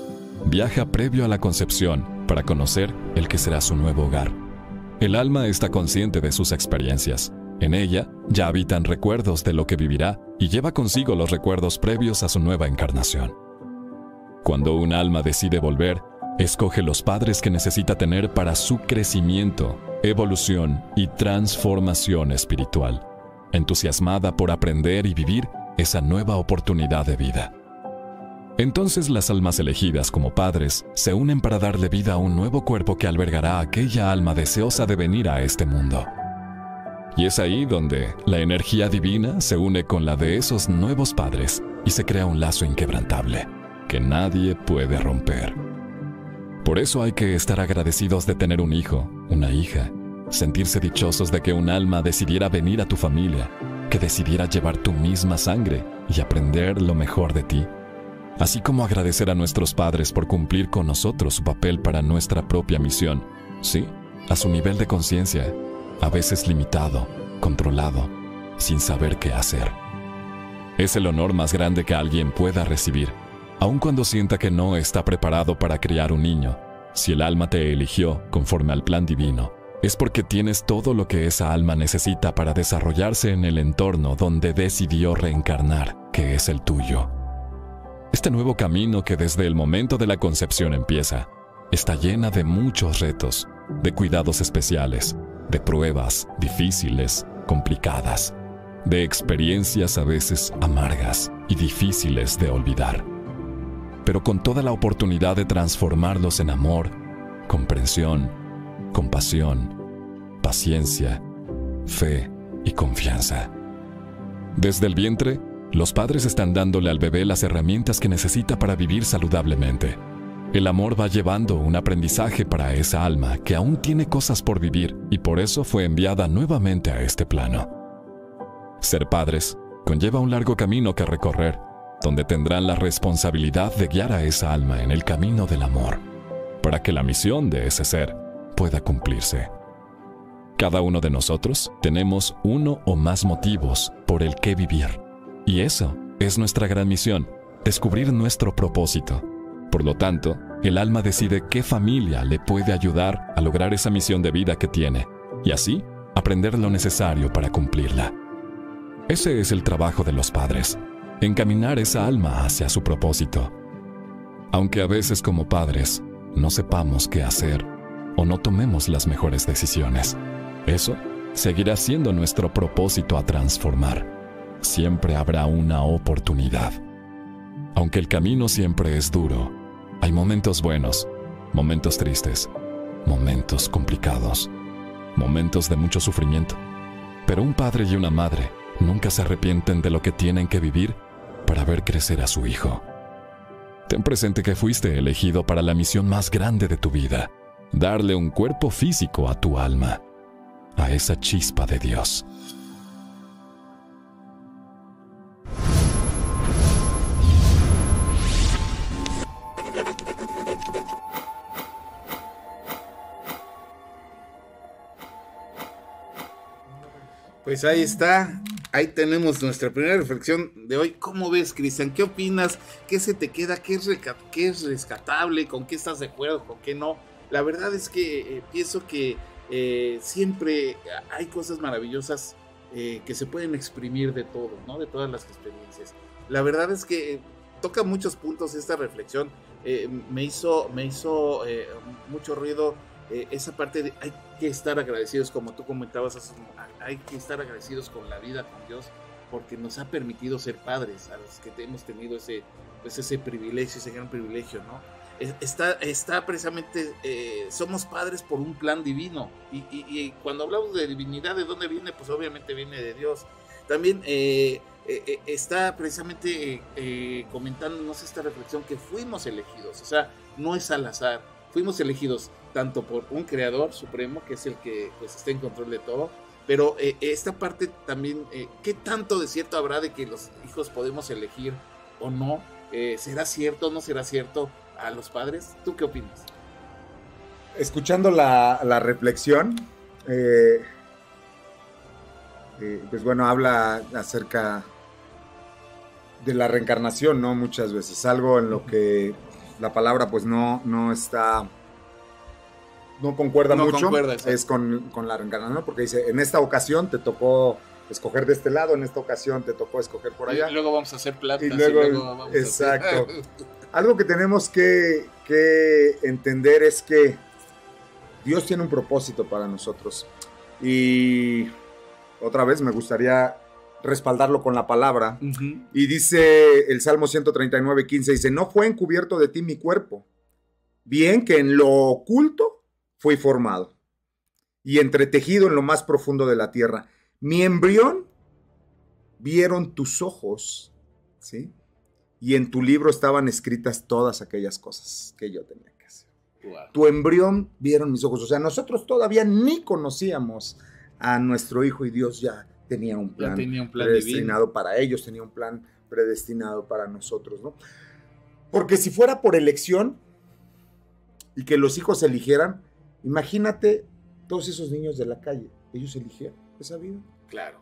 Speaker 4: viaja previo a la concepción para conocer el que será su nuevo hogar. El alma está consciente de sus experiencias. En ella ya habitan recuerdos de lo que vivirá y lleva consigo los recuerdos previos a su nueva encarnación. Cuando un alma decide volver, escoge los padres que necesita tener para su crecimiento evolución y transformación espiritual, entusiasmada por aprender y vivir esa nueva oportunidad de vida. Entonces las almas elegidas como padres se unen para darle vida a un nuevo cuerpo que albergará a aquella alma deseosa de venir a este mundo. Y es ahí donde la energía divina se une con la de esos nuevos padres y se crea un lazo inquebrantable que nadie puede romper. Por eso hay que estar agradecidos de tener un hijo, una hija, sentirse dichosos de que un alma decidiera venir a tu familia, que decidiera llevar tu misma sangre y aprender lo mejor de ti. Así como agradecer a nuestros padres por cumplir con nosotros su papel para nuestra propia misión, sí, a su nivel de conciencia, a veces limitado, controlado, sin saber qué hacer. Es el honor más grande que alguien pueda recibir aun cuando sienta que no está preparado para criar un niño, si el alma te eligió conforme al plan divino, es porque tienes todo lo que esa alma necesita para desarrollarse en el entorno donde decidió reencarnar, que es el tuyo. Este nuevo camino que desde el momento de la concepción empieza, está llena de muchos retos, de cuidados especiales, de pruebas difíciles, complicadas, de experiencias a veces amargas y difíciles de olvidar pero con toda la oportunidad de transformarlos en amor, comprensión, compasión, paciencia, fe y confianza. Desde el vientre, los padres están dándole al bebé las herramientas que necesita para vivir saludablemente. El amor va llevando un aprendizaje para esa alma que aún tiene cosas por vivir y por eso fue enviada nuevamente a este plano. Ser padres conlleva un largo camino que recorrer donde tendrán la responsabilidad de guiar a esa alma en el camino del amor, para que la misión de ese ser pueda cumplirse. Cada uno de nosotros tenemos uno o más motivos por el que vivir, y eso es nuestra gran misión, descubrir nuestro propósito. Por lo tanto, el alma decide qué familia le puede ayudar a lograr esa misión de vida que tiene, y así aprender lo necesario para cumplirla. Ese es el trabajo de los padres, encaminar esa alma hacia su propósito. Aunque a veces como padres no sepamos qué hacer o no tomemos las mejores decisiones, eso seguirá siendo nuestro propósito a transformar. Siempre habrá una oportunidad. Aunque el camino siempre es duro, hay momentos buenos, momentos tristes, momentos complicados, momentos de mucho sufrimiento. Pero un padre y una madre nunca se arrepienten de lo que tienen que vivir para ver crecer a su hijo. Ten presente que fuiste elegido para la misión más grande de tu vida, darle un cuerpo físico a tu alma, a esa chispa de Dios.
Speaker 2: Pues ahí está ahí tenemos nuestra primera reflexión de hoy. ¿Cómo ves, Cristian? ¿Qué opinas? ¿Qué se te queda? ¿Qué es, rescatable? ¿Con qué estás de acuerdo? ¿Con qué no? La verdad es que eh, pienso que eh, siempre hay cosas maravillosas eh, que se pueden exprimir de todo, ¿no? De todas las experiencias. La verdad es que toca muchos puntos esta reflexión. me hizo, me hizo mucho ruido esa parte de hay que estar agradecidos, como tú comentabas hay que estar agradecidos con la vida, con Dios, porque nos ha permitido ser padres, a los que hemos tenido ese, pues ese privilegio, ese gran privilegio, ¿no? Está, está precisamente, eh, somos padres por un plan divino. Y, cuando hablamos de divinidad, ¿de dónde viene? Pues obviamente viene de Dios. también eh, eh, eh, está precisamente eh, comentándonos esta reflexión que fuimos elegidos, o sea, no es al azar, fuimos elegidos tanto por un creador supremo, que es el que pues, está en control de todo, pero eh, esta parte también, eh, ¿qué tanto de cierto habrá de que los hijos podemos elegir o no? Eh, ¿Será cierto o no será cierto a los padres? ¿Tú qué opinas?
Speaker 3: Escuchando la, la reflexión, pues bueno, habla acerca de la reencarnación, ¿no? Muchas veces, algo en lo que la palabra pues no, no está, no concuerda
Speaker 2: No
Speaker 3: mucho,
Speaker 2: concuerda,
Speaker 3: es con, con la reencarnación, ¿no? porque dice, en esta ocasión te tocó escoger de este lado, en esta ocasión te tocó escoger por allá.
Speaker 2: Y luego vamos a hacer platas.
Speaker 3: Y luego-
Speaker 2: vamos a
Speaker 3: exacto.
Speaker 2: hacer- (laughs)
Speaker 3: Algo que tenemos que, que entender es que Dios tiene un propósito para nosotros. Y otra vez me gustaría respaldarlo con la palabra. Y dice el Salmo 139, 15, dice, no fue encubierto de ti mi cuerpo, bien que en lo oculto fui formado y entretejido en lo más profundo de la tierra. Mi embrión vieron tus ojos, ¿sí? Y en tu libro estaban escritas todas aquellas cosas que yo tenía que hacer. Tu embrión vieron mis ojos. O sea, nosotros todavía ni conocíamos a nuestro hijo y Dios ya tenía un plan
Speaker 2: tenía un plan divino.
Speaker 3: predestinado para ellos, tenía un plan predestinado para nosotros, ¿no? Porque si fuera por elección y que los hijos eligieran, imagínate todos esos niños de la calle, ellos eligieron esa vida,
Speaker 2: Claro,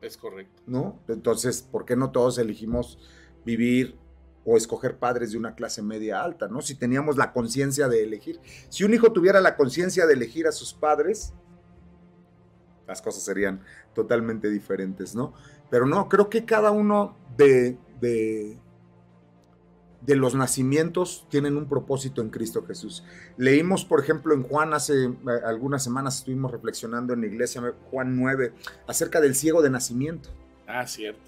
Speaker 2: es correcto.
Speaker 3: ¿no? Entonces, ¿por qué no todos elegimos vivir o escoger padres de una clase media alta, ¿no? Si teníamos la conciencia de elegir. Si un hijo tuviera la conciencia de elegir a sus padres, las cosas serían totalmente diferentes, ¿no? Pero no, creo que cada uno de, de, de los nacimientos tienen un propósito en Cristo Jesús. Leímos, por ejemplo, en Juan hace eh, algunas semanas estuvimos reflexionando en la iglesia, Juan 9, acerca del ciego de nacimiento.
Speaker 2: Ah, cierto.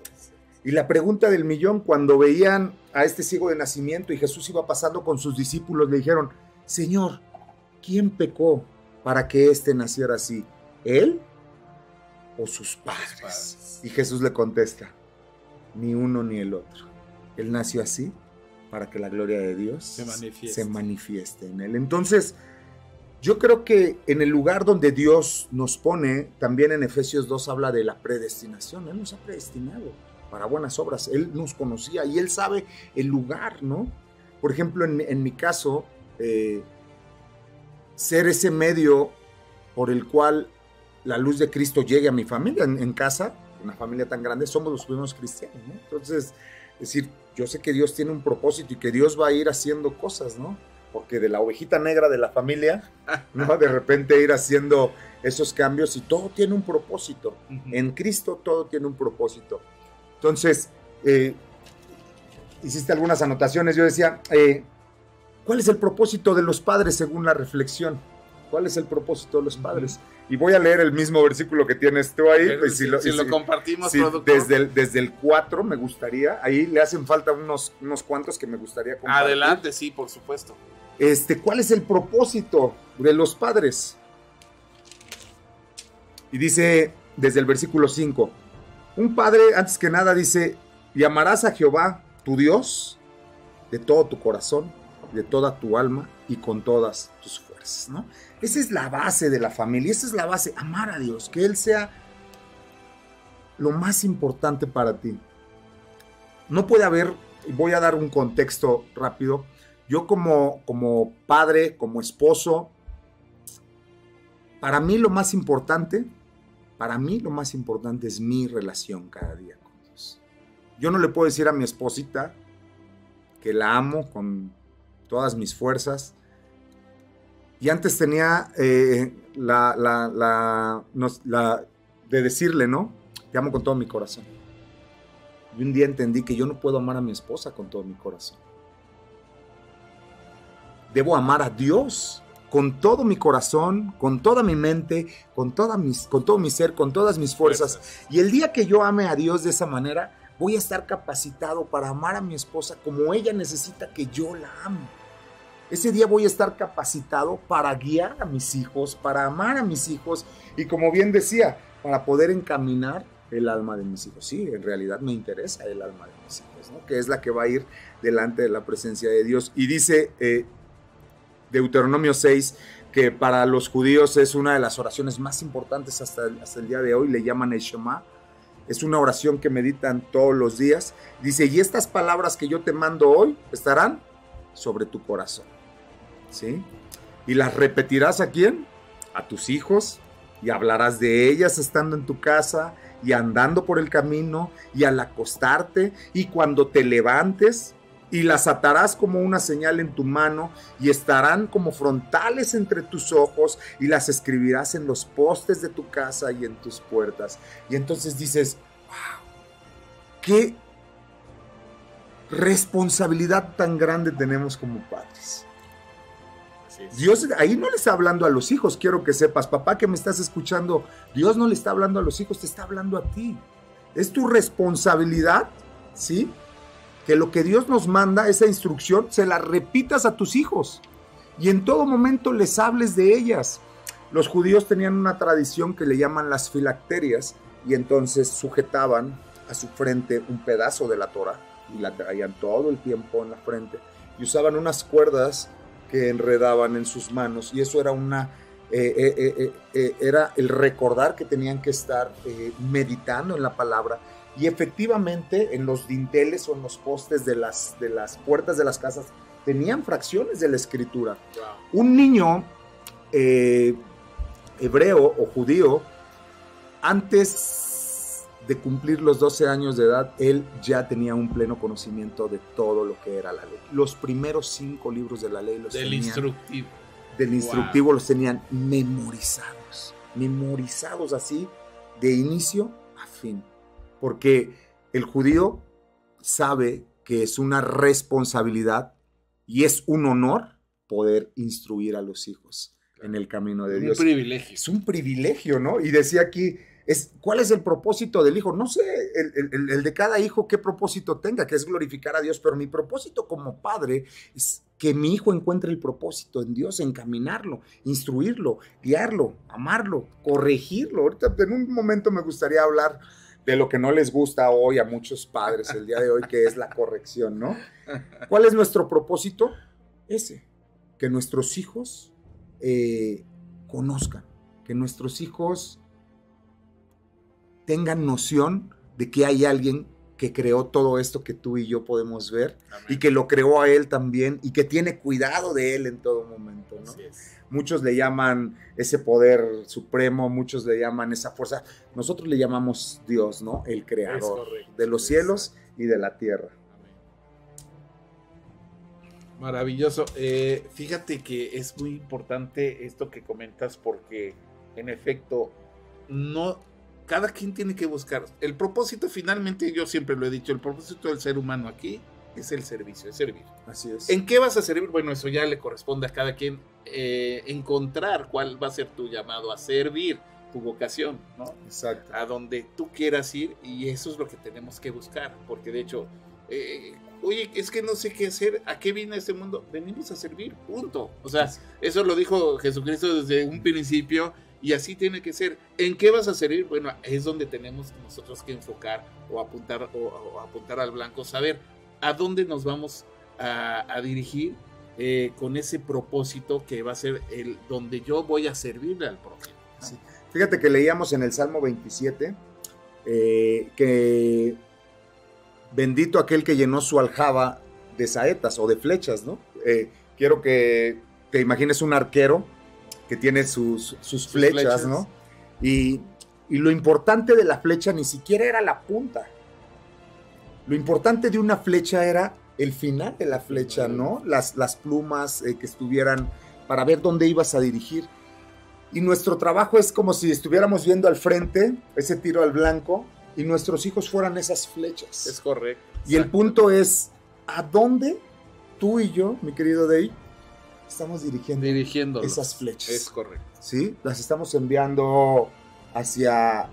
Speaker 3: Y la pregunta del millón, cuando veían a este ciego de nacimiento y Jesús iba pasando con sus discípulos, le dijeron, Señor, ¿quién pecó para que éste naciera así? ¿Él o sus padres?
Speaker 2: padres.
Speaker 3: Y Jesús le contesta, ni uno ni el otro. Él nació así para que la gloria de Dios
Speaker 2: Se manifieste.
Speaker 3: se manifieste en él. Entonces, yo creo que en el lugar donde Dios nos pone, también en Efesios 2 habla de la predestinación. Él nos ha predestinado para buenas obras. Él nos conocía y Él sabe el lugar, ¿no? Por ejemplo, en, en mi caso, eh, ser ese medio por el cual la luz de Cristo llegue a mi familia en, en casa, una familia tan grande, somos los primeros cristianos, ¿no? Entonces, es decir, yo sé que Dios tiene un propósito y que Dios va a ir haciendo cosas, ¿no? Porque de la ovejita negra de la familia, ¿no? De repente ir haciendo esos cambios y todo tiene un propósito. En Cristo todo tiene un propósito. Entonces, eh, hiciste algunas anotaciones. Yo decía, eh, ¿cuál es el propósito de los padres según la reflexión? ¿Cuál es el propósito de los padres? Y voy a leer el mismo versículo que tienes tú ahí.
Speaker 2: Pero si,
Speaker 3: si lo-
Speaker 2: si compartimos,
Speaker 3: desde, el, desde el 4 me gustaría. Ahí le hacen falta unos, unos cuantos que me gustaría compartir.
Speaker 2: Adelante, sí, por supuesto.
Speaker 3: Este, ¿Cuál es el propósito de los padres? Y dice desde el versículo 5, un padre antes que nada dice, y amarás a Jehová, tu Dios, de todo tu corazón, de toda tu alma y con todas tus fuerzas, ¿no? Esa es la base de la familia, esa es la base, amar a Dios, que Él sea lo más importante para ti. No puede haber, voy a dar un contexto rápido, yo como, como padre, como esposo, para mí lo más importante, para mí lo más importante es mi relación cada día con Dios. Yo no le puedo decir a mi esposita que la amo con todas mis fuerzas. Y antes tenía eh, la, la, la, nos- la- de decirle, ¿no? Te amo con todo mi corazón. Y un día entendí que yo no puedo amar a mi esposa con todo mi corazón debo amar a Dios con todo mi corazón, con toda mi mente, con, toda mis, con todo mi ser, con todas mis fuerzas. Y el día que yo ame a Dios de esa manera, voy a estar capacitado para amar a mi esposa como ella necesita que yo la ame. Ese día voy a estar capacitado para guiar a mis hijos, para amar a mis hijos y como bien decía, para poder encaminar el alma de mis hijos. Sí, en realidad me interesa el alma de mis hijos, ¿no? que es la que va a ir delante de la presencia de Dios. Y dice eh, Deuteronomio 6 que para los judíos es una de las oraciones más importantes hasta el, día de hoy, le llaman el Shema. Es una oración que meditan todos los días. Dice, y estas palabras que yo te mando hoy estarán sobre tu corazón. ¿Sí? Y las repetirás a quién? A tus hijos. Y hablarás de ellas estando en tu casa y andando por el camino y al acostarte y cuando te levantes y las atarás como una señal en tu mano y estarán como frontales entre tus ojos y las escribirás en los postes de tu casa y en tus puertas. Y entonces dices, wow, qué responsabilidad tan grande tenemos como padres. Dios ahí no le está hablando a los hijos, quiero que sepas, papá que me estás escuchando, Dios no le está hablando a los hijos, te está hablando a ti. Es tu responsabilidad, ¿sí? Que lo que Dios nos manda, esa instrucción, se la repitas a tus hijos y en todo momento les hables de ellas. Los judíos tenían una tradición que le llaman las filacterias y entonces sujetaban a su frente un pedazo de la Torah y la traían todo el tiempo en la frente y usaban unas cuerdas que enredaban en sus manos y eso era una eh, eh, eh, era el recordar que tenían que estar meditando en la palabra y efectivamente en los dinteles o en los postes de las, de las puertas de las casas tenían fracciones de la escritura. Un niño hebreo o judío antes de cumplir los 12 años de edad, él ya tenía un pleno conocimiento de todo lo que era la ley. Los primeros cinco libros de la ley los
Speaker 2: del instructivo.
Speaker 3: Del instructivo los tenían memorizados, memorizados así de inicio a fin. Porque el judío sabe que es una responsabilidad y es un honor poder instruir a los hijos en el camino de Dios.
Speaker 2: Un privilegio.
Speaker 3: Es un privilegio, ¿no? Y decía aquí, es, ¿Cuál es el propósito del hijo? No sé, el, de cada hijo qué propósito tenga, que es glorificar a Dios, pero mi propósito como padre es que mi hijo encuentre el propósito en Dios, encaminarlo, instruirlo, guiarlo, amarlo, corregirlo. Ahorita en un momento me gustaría hablar de lo que no les gusta hoy a muchos padres el día de hoy, que es la corrección, ¿no? ¿Cuál es nuestro propósito? Ese, que nuestros hijos eh, conozcan, que nuestros hijos tengan noción de que hay alguien que creó todo esto que tú y yo podemos ver y que lo creó a él también y que tiene cuidado de él en todo momento. Muchos le llaman ese poder supremo, muchos le llaman esa fuerza. Nosotros le llamamos Dios, ¿no? El creador de los cielos y de la tierra.
Speaker 2: Maravilloso. Eh, fíjate que es muy importante esto que comentas porque en efecto no cada quien tiene que buscar. El propósito, finalmente, yo siempre lo he dicho, el propósito del ser humano aquí es el servicio, es servir.
Speaker 3: Así es.
Speaker 2: ¿En qué vas a servir? Bueno, eso ya le corresponde a cada quien eh, encontrar cuál va a ser tu llamado a servir, tu vocación, ¿no?
Speaker 3: Exacto.
Speaker 2: A donde tú quieras ir y eso es lo que tenemos que buscar, porque de hecho, eh, oye, es que no sé qué hacer, ¿a qué viene este mundo? Venimos a servir, punto. O sea, eso lo dijo Jesucristo desde un principio y así tiene que ser. ¿En qué vas a servir? Bueno, es donde tenemos nosotros que enfocar o apuntar, o, apuntar al blanco, saber a dónde nos vamos a, dirigir eh, con ese propósito que va a ser el donde yo voy a servirle al prójimo.
Speaker 3: Fíjate que leíamos en el Salmo 27 eh, que bendito aquel que llenó su aljaba de saetas o de flechas, ¿no? Eh, quiero que te imagines un arquero que tiene sus, flechas, ¿no? Y, lo importante de la flecha ni siquiera era la punta. Lo importante de una flecha era el final de la flecha, ¿no? Las, las plumas eh, que estuvieran para ver dónde ibas a dirigir. Y nuestro trabajo es como si estuviéramos viendo al frente ese tiro al blanco y nuestros hijos fueran esas flechas.
Speaker 2: Es correcto.
Speaker 3: Y el punto es, ¿a dónde tú y yo, mi querido Dave, estamos dirigiendo,
Speaker 2: dirigiendo
Speaker 3: esas flechas.
Speaker 2: Es correcto.
Speaker 3: ¿Sí? Las estamos enviando hacia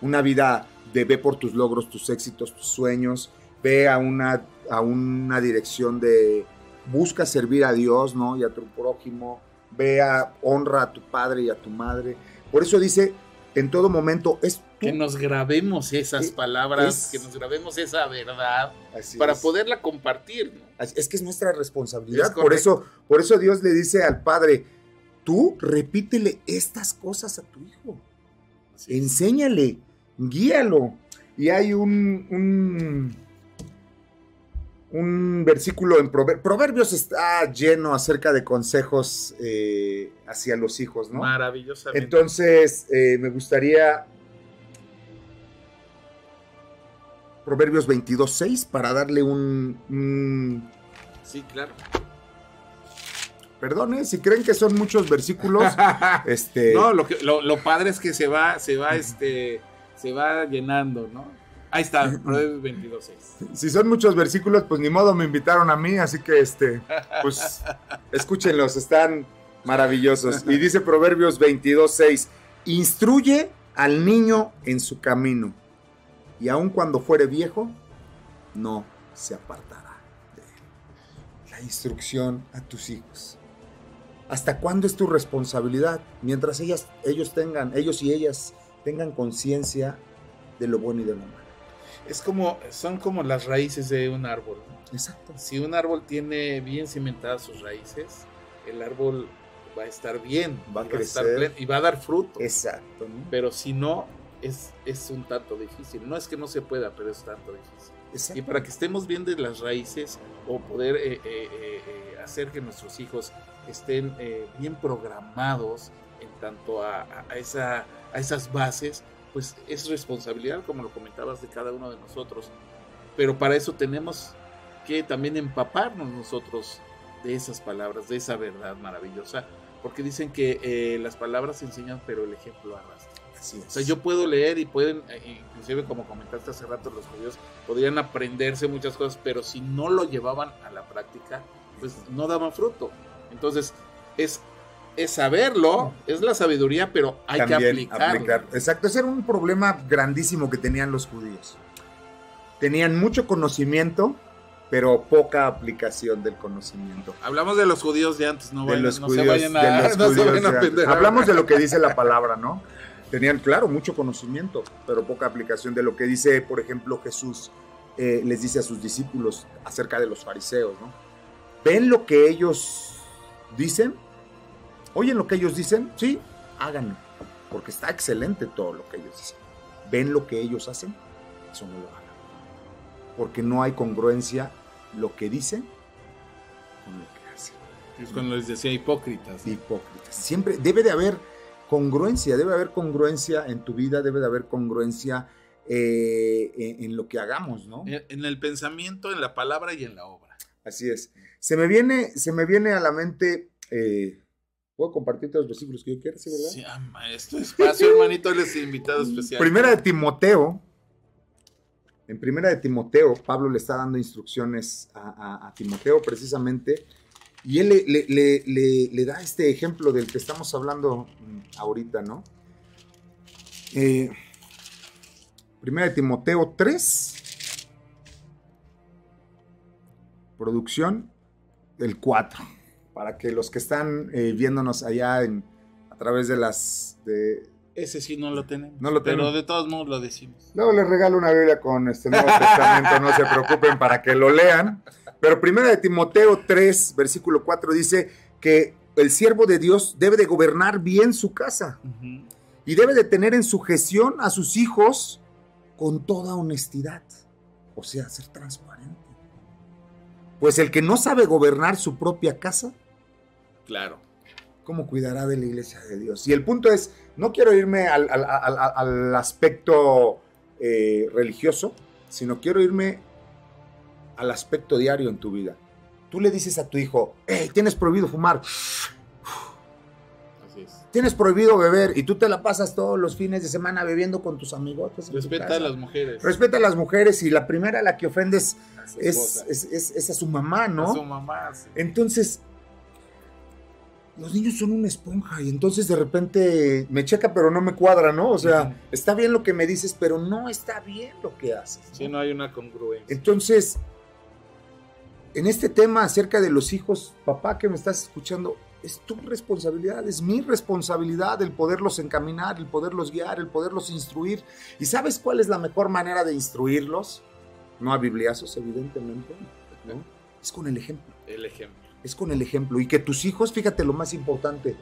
Speaker 3: una vida de ve por tus logros, tus éxitos, tus sueños, ve a una, a una dirección de busca servir a Dios, ¿no? Y a tu prójimo, ve a honra a tu padre y a tu madre. Por eso dice, en todo momento es
Speaker 2: que nos grabemos esas
Speaker 3: Es-
Speaker 2: palabras,
Speaker 3: es-
Speaker 2: que nos grabemos esa verdad para
Speaker 3: es.
Speaker 2: poderla compartir.
Speaker 3: Es que es nuestra responsabilidad.
Speaker 2: Es
Speaker 3: por eso, por eso Dios le dice al Padre, tú repítele estas cosas a tu hijo. Enséñale, guíalo. Y hay un, un, un versículo en Prover- Proverbios. está lleno acerca de consejos eh, hacia los hijos, ¿no?
Speaker 2: Maravillosamente.
Speaker 3: Entonces, eh, me gustaría Proverbios 22.6 para darle un, un
Speaker 2: sí, claro.
Speaker 3: Perdón, ¿eh? si creen que son muchos versículos, (laughs) este,
Speaker 2: No, lo, que, lo, lo padre es que se va, se va, este, se va llenando, ¿no? Ahí está, (laughs) Proverbios 22.6.
Speaker 3: si son muchos versículos, pues ni modo me invitaron a mí, así que este, pues (laughs) escúchenlos, están maravillosos. Y dice Proverbios 22.6, instruye al niño en su camino, y aun cuando fuere viejo, no se apartará de él. La instrucción a tus hijos. ¿Hasta cuándo es tu responsabilidad? Mientras ellas, ellos tengan, ellos y ellas tengan conciencia de lo bueno y de lo malo.
Speaker 2: Es como, son como las raíces de un árbol. ¿no?
Speaker 3: Exacto.
Speaker 2: Si un árbol tiene bien cimentadas sus raíces, el árbol va a estar bien,
Speaker 3: Va a crecer.
Speaker 2: pleno, y va a dar fruto.
Speaker 3: Exacto. ¿no?
Speaker 2: Pero si no, es, es un tanto difícil. No es que no se pueda, pero es tanto difícil.
Speaker 3: Exacto.
Speaker 2: Y para que estemos bien de las raíces o poder eh, eh, eh, hacer que nuestros hijos estén bien programados en tanto a esa, a esas bases, pues es responsabilidad, como lo comentabas, de cada uno de nosotros. Pero para eso tenemos que también empaparnos nosotros de esas palabras, de esa verdad maravillosa, porque dicen que eh, las palabras se enseñan, pero el ejemplo arrastra.
Speaker 3: Así es.
Speaker 2: O sea, yo puedo leer y pueden, eh, inclusive como comentaste hace rato, los judíos podrían aprenderse muchas cosas, pero si no lo llevaban a la práctica, pues no daban fruto. Entonces, es, es saberlo, es la sabiduría, pero hay que aplicarlo.
Speaker 3: aplicar. Exacto, ese era un problema grandísimo que tenían los judíos. Tenían mucho conocimiento, pero poca aplicación del conocimiento.
Speaker 2: Hablamos de los judíos de antes, no,
Speaker 3: de
Speaker 2: vayan-
Speaker 3: los
Speaker 2: no
Speaker 3: judíos, (laughs)
Speaker 2: se vayan a,
Speaker 3: de los
Speaker 2: no se vayan a ofender.
Speaker 3: Hablamos de lo que dice la palabra, ¿no? Tenían, claro, mucho conocimiento, pero poca aplicación de lo que dice, por ejemplo, Jesús eh, les dice a sus discípulos acerca de los fariseos, ¿no? ¿Ven lo que ellos dicen? ¿Oyen lo que ellos dicen? Sí, háganlo, porque está excelente todo lo que ellos dicen. ¿Ven lo que ellos hacen? Eso no lo hagan. Porque no hay congruencia lo que dicen con lo que hacen
Speaker 2: Es cuando les decía hipócritas. ¿no?
Speaker 3: hipócritas. Siempre debe de haber congruencia, debe haber congruencia en tu vida, debe de haber congruencia eh, en, en lo que hagamos, ¿no?
Speaker 2: En en el pensamiento, en la palabra y en la obra.
Speaker 3: Así es. Se me viene, se me viene a la mente. eh, ¿Puedo compartirte los versículos que yo quiera, sí, verdad?
Speaker 2: Sí, ah, maestro, espacio, hermanito, él es invitado especial.
Speaker 3: Primera de Timoteo. En primera de Timoteo, Pablo le está dando instrucciones a, a- a Timoteo precisamente. Y él le, le- le- le- le da este ejemplo del que estamos hablando mm, ahorita, ¿no? Eh, primera de Timoteo 3. Producción, el 4. Para que los que están eh, viéndonos allá en, a través de las... De,
Speaker 2: Ese sí no lo tenemos.
Speaker 3: No lo
Speaker 2: Pero
Speaker 3: tenemos.
Speaker 2: de todos modos lo decimos.
Speaker 3: Luego les regalo una Biblia con este Nuevo Testamento, no se preocupen para que lo lean. Pero primera de Timoteo 3, versículo 4 dice que el siervo de Dios debe de gobernar bien su casa y debe de tener en sujeción a sus hijos con toda honestidad, o sea, ser transparente. Pues el que no sabe gobernar su propia casa,
Speaker 2: Claro.
Speaker 3: ¿cómo cuidará de la iglesia de Dios? Y el punto es, no quiero irme al, al- al- al- al aspecto eh, religioso, sino quiero irme al aspecto diario en tu vida. Tú le dices a tu hijo, hey, tienes prohibido fumar,
Speaker 2: Así es.
Speaker 3: tienes prohibido beber, y tú te la pasas todos los fines de semana bebiendo con tus amigotes. tu
Speaker 2: Respeta a las mujeres.
Speaker 3: Respeta a las mujeres, y la primera a la que ofendes es, es- es- es a su mamá, ¿no?
Speaker 2: a su mamá. sí.
Speaker 3: Entonces, los niños son una esponja y entonces de repente me checa pero no me cuadra, ¿no? O sea, está bien lo que me dices, pero no está bien lo que haces. ¿no?
Speaker 2: Sí, no hay una congruencia.
Speaker 3: Entonces, en este tema acerca de los hijos, papá que me estás escuchando, es tu responsabilidad, es mi responsabilidad el poderlos encaminar, el poderlos guiar, el poderlos instruir. ¿Y sabes cuál es la mejor manera de instruirlos? No a bibliazos, evidentemente, ¿no? Es con el ejemplo.
Speaker 2: El ejemplo.
Speaker 3: Es con el ejemplo. Y que tus hijos, fíjate lo más importante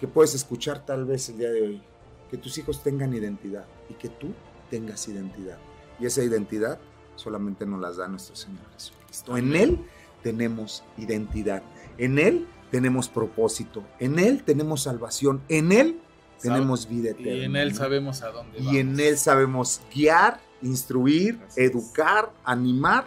Speaker 3: que puedes escuchar tal vez el día de hoy, que tus hijos tengan identidad y que tú tengas identidad. Y esa identidad solamente nos las da nuestro Señor Jesucristo. En Él tenemos identidad. En Él tenemos propósito. En Él tenemos salvación. En Él tenemos vida eterna.
Speaker 2: Y en Él sabemos a dónde
Speaker 3: Y en Él sabemos guiar, instruir, educar, animar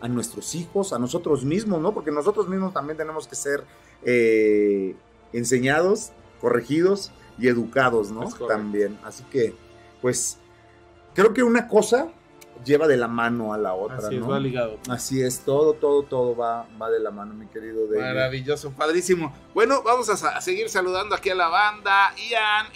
Speaker 3: a nuestros hijos, a nosotros mismos, ¿no? Porque nosotros mismos también tenemos que ser eh, enseñados, corregidos y educados, ¿no? También. Así que, pues, creo que una cosa lleva de la mano a la otra,
Speaker 2: Así
Speaker 3: ¿no?
Speaker 2: es, va ligado.
Speaker 3: Así es, todo, todo, todo va, va de la mano, mi querido David.
Speaker 2: Maravilloso, padrísimo. Bueno, vamos a, seguir saludando aquí a la banda. Ian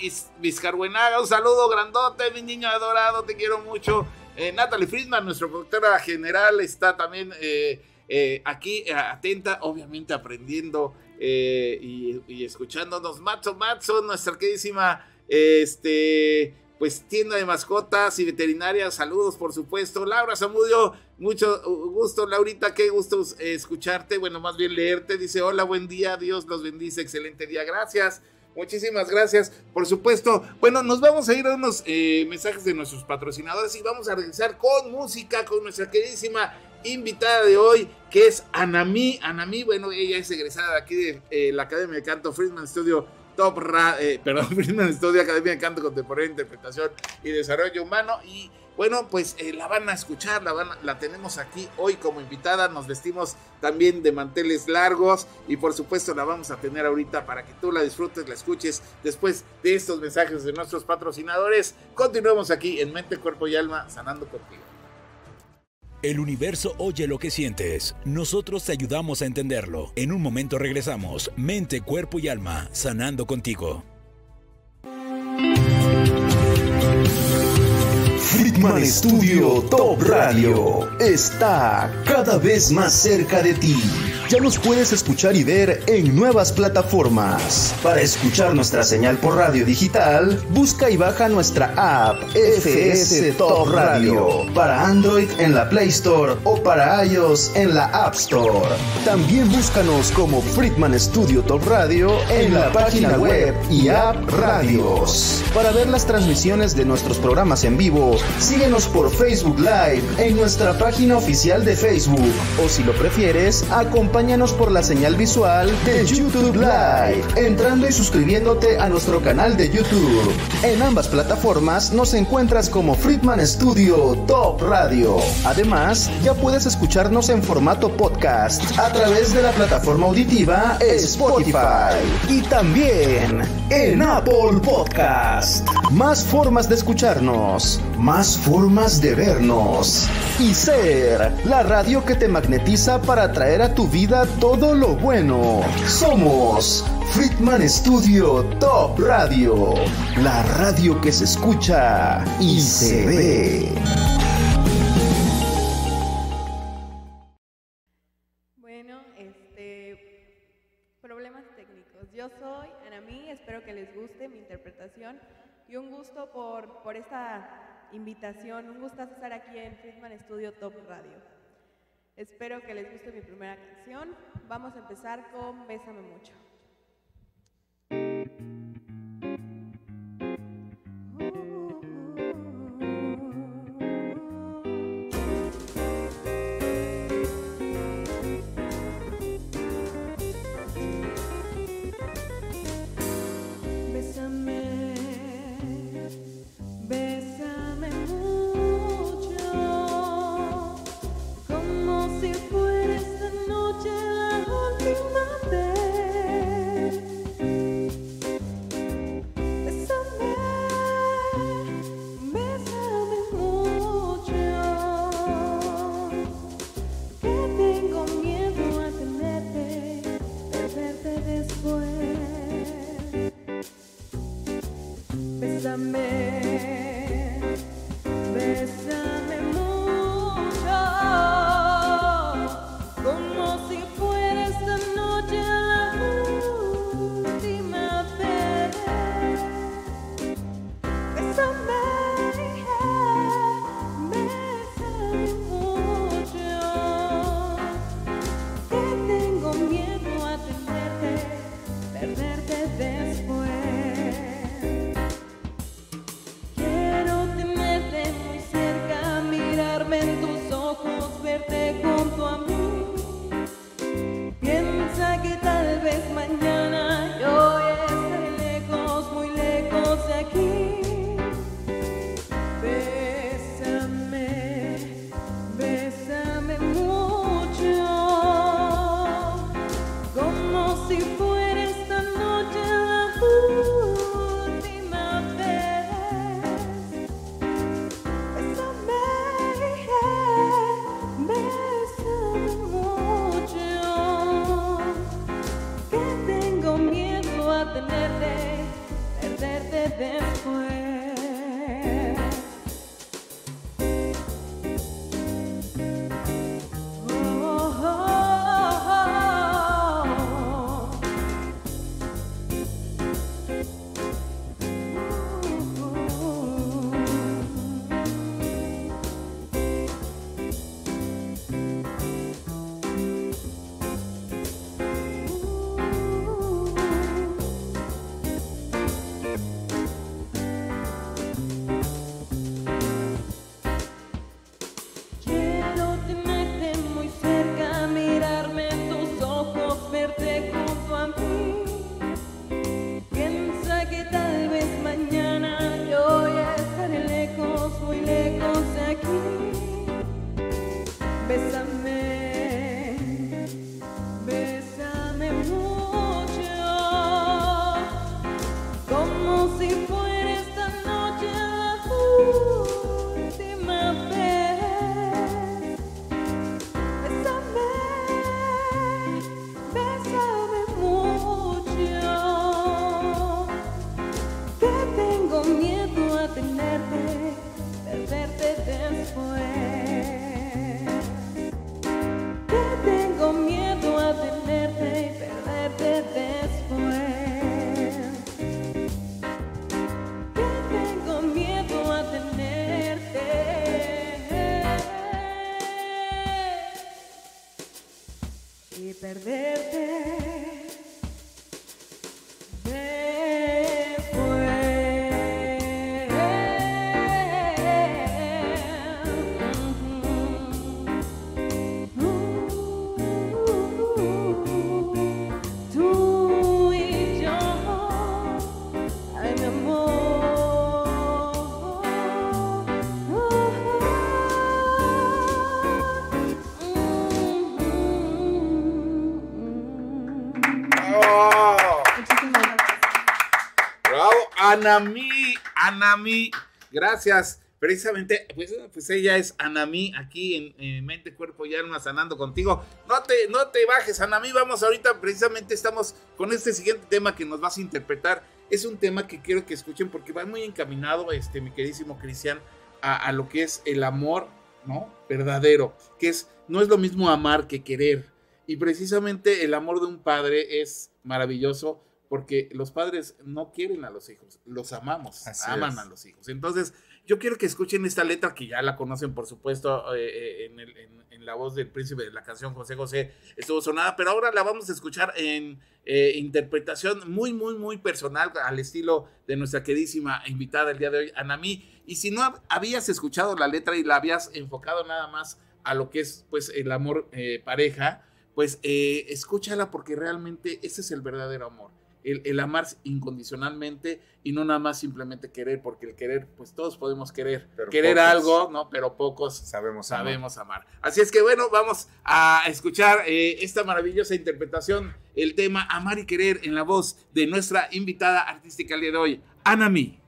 Speaker 2: Vizcarbuenaga, un saludo grandote, mi niño adorado, te quiero mucho. Eh, Natalie Friedman, nuestra productora general, está también eh, eh, aquí atenta, obviamente aprendiendo y, escuchándonos. Matzo Matzo, nuestra queridísima este, pues tienda de mascotas y veterinarias. Saludos, por supuesto. Laura Zamudio, mucho gusto, Laurita, qué gusto escucharte. Bueno, más bien leerte. Dice, hola, buen día, Dios los bendice, excelente día, gracias. Muchísimas gracias, por supuesto. Bueno, nos vamos a ir a unos eh, mensajes de nuestros patrocinadores y vamos a regresar con música con nuestra queridísima invitada de hoy, que es Anami. Anami, bueno, ella es egresada de aquí de eh, la Academia de Canto Friedman Studio Top Ra- eh, perdón, (laughs) Friedman Studio Academia de Canto Contemporáneo, Interpretación y Desarrollo Humano. Y bueno, pues eh, la van a escuchar, la, van la tenemos aquí hoy como invitada. Nos vestimos también de manteles largos y por supuesto la vamos a tener ahorita para que tú la disfrutes, la escuches después de estos mensajes de nuestros patrocinadores. Continuemos aquí en Mente, Cuerpo y Alma, sanando contigo.
Speaker 5: El universo oye lo que sientes. Nosotros te ayudamos a entenderlo. En un momento regresamos. Mente, cuerpo y alma, sanando contigo.
Speaker 6: Friedman Studio Top Radio está cada vez más cerca de ti. Ya nos puedes escuchar y ver en nuevas plataformas. Para escuchar nuestra señal por radio digital, busca y baja nuestra app FS Top Radio para Android en la Play Store o para iOS en la App Store. También búscanos como Friedman Studio Top Radio en la página web y app Radios. Para ver las transmisiones de nuestros programas en vivo, síguenos por Facebook Live en nuestra página oficial de Facebook o si lo prefieres, acompáñanos por la señal visual de YouTube Live, entrando y suscribiéndote a nuestro canal de YouTube. En ambas plataformas nos encuentras como Friedman Studio Top Radio. Además, ya puedes escucharnos en formato podcast a través de la plataforma auditiva Spotify y también en Apple Podcast. Más formas de escucharnos, más formas de vernos y ser la radio que te magnetiza para traer a tu vida todo lo bueno. Somos Friedman Studio Top Radio, la radio que se escucha y se ve.
Speaker 1: Bueno, este problemas técnicos. Yo soy Anami, espero que les guste mi interpretación y un gusto por, por esta invitación, un gusto estar aquí en Friedman Studio Top Radio. Espero que les guste mi primera canción. Vamos a empezar con Bésame mucho.
Speaker 2: Anami, Anami, gracias. Precisamente, pues, pues ella es Anami aquí en, Mente, Cuerpo y Alma sanando contigo. No te, no te bajes, Anami. Vamos ahorita, precisamente estamos con este siguiente tema que nos vas a interpretar. Es un tema que quiero que escuchen porque va muy encaminado, este, mi queridísimo Cristian, a, a lo que es el amor, ¿no? Verdadero, que es, no es lo mismo amar que querer. Y precisamente el amor de un padre es maravilloso porque los padres no quieren a los hijos, los amamos, aman a los hijos. Entonces, yo quiero que escuchen esta letra que ya la conocen, por supuesto, eh, eh, en, la voz del príncipe de la canción José José estuvo sonada, pero ahora la vamos a escuchar en eh, interpretación muy, muy, muy personal, al estilo de nuestra queridísima invitada el día de hoy, Anami. Y si no habías escuchado la letra y la habías enfocado nada más a lo que es pues el amor pareja, pues escúchala porque realmente ese es el verdadero amor el, amar incondicionalmente y no nada más simplemente querer, porque el querer, pues todos podemos querer, querer algo, ¿no? Pero pocos sabemos, sabemos amar. Así es que bueno, vamos a escuchar eh, esta maravillosa interpretación, el tema Amar y Querer en la voz de nuestra invitada artística el día de hoy, Anami.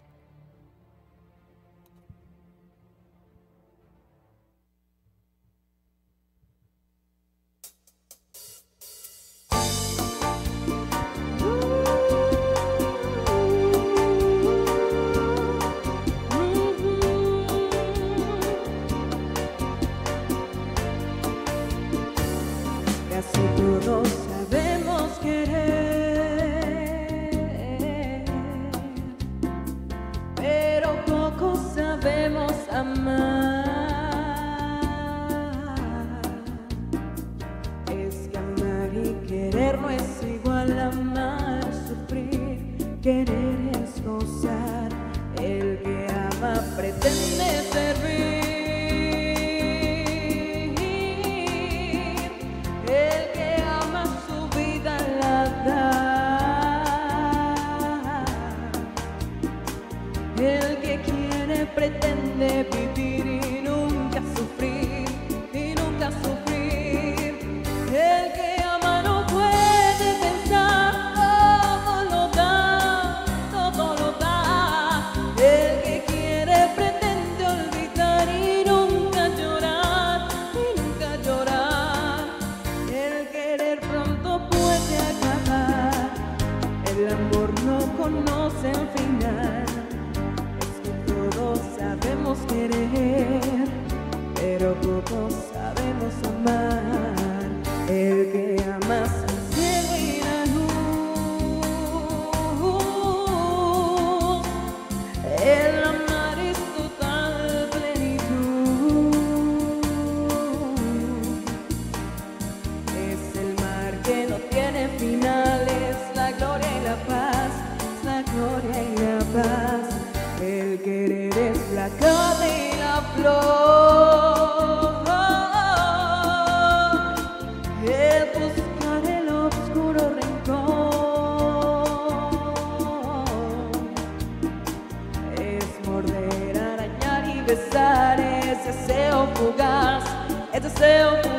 Speaker 1: Es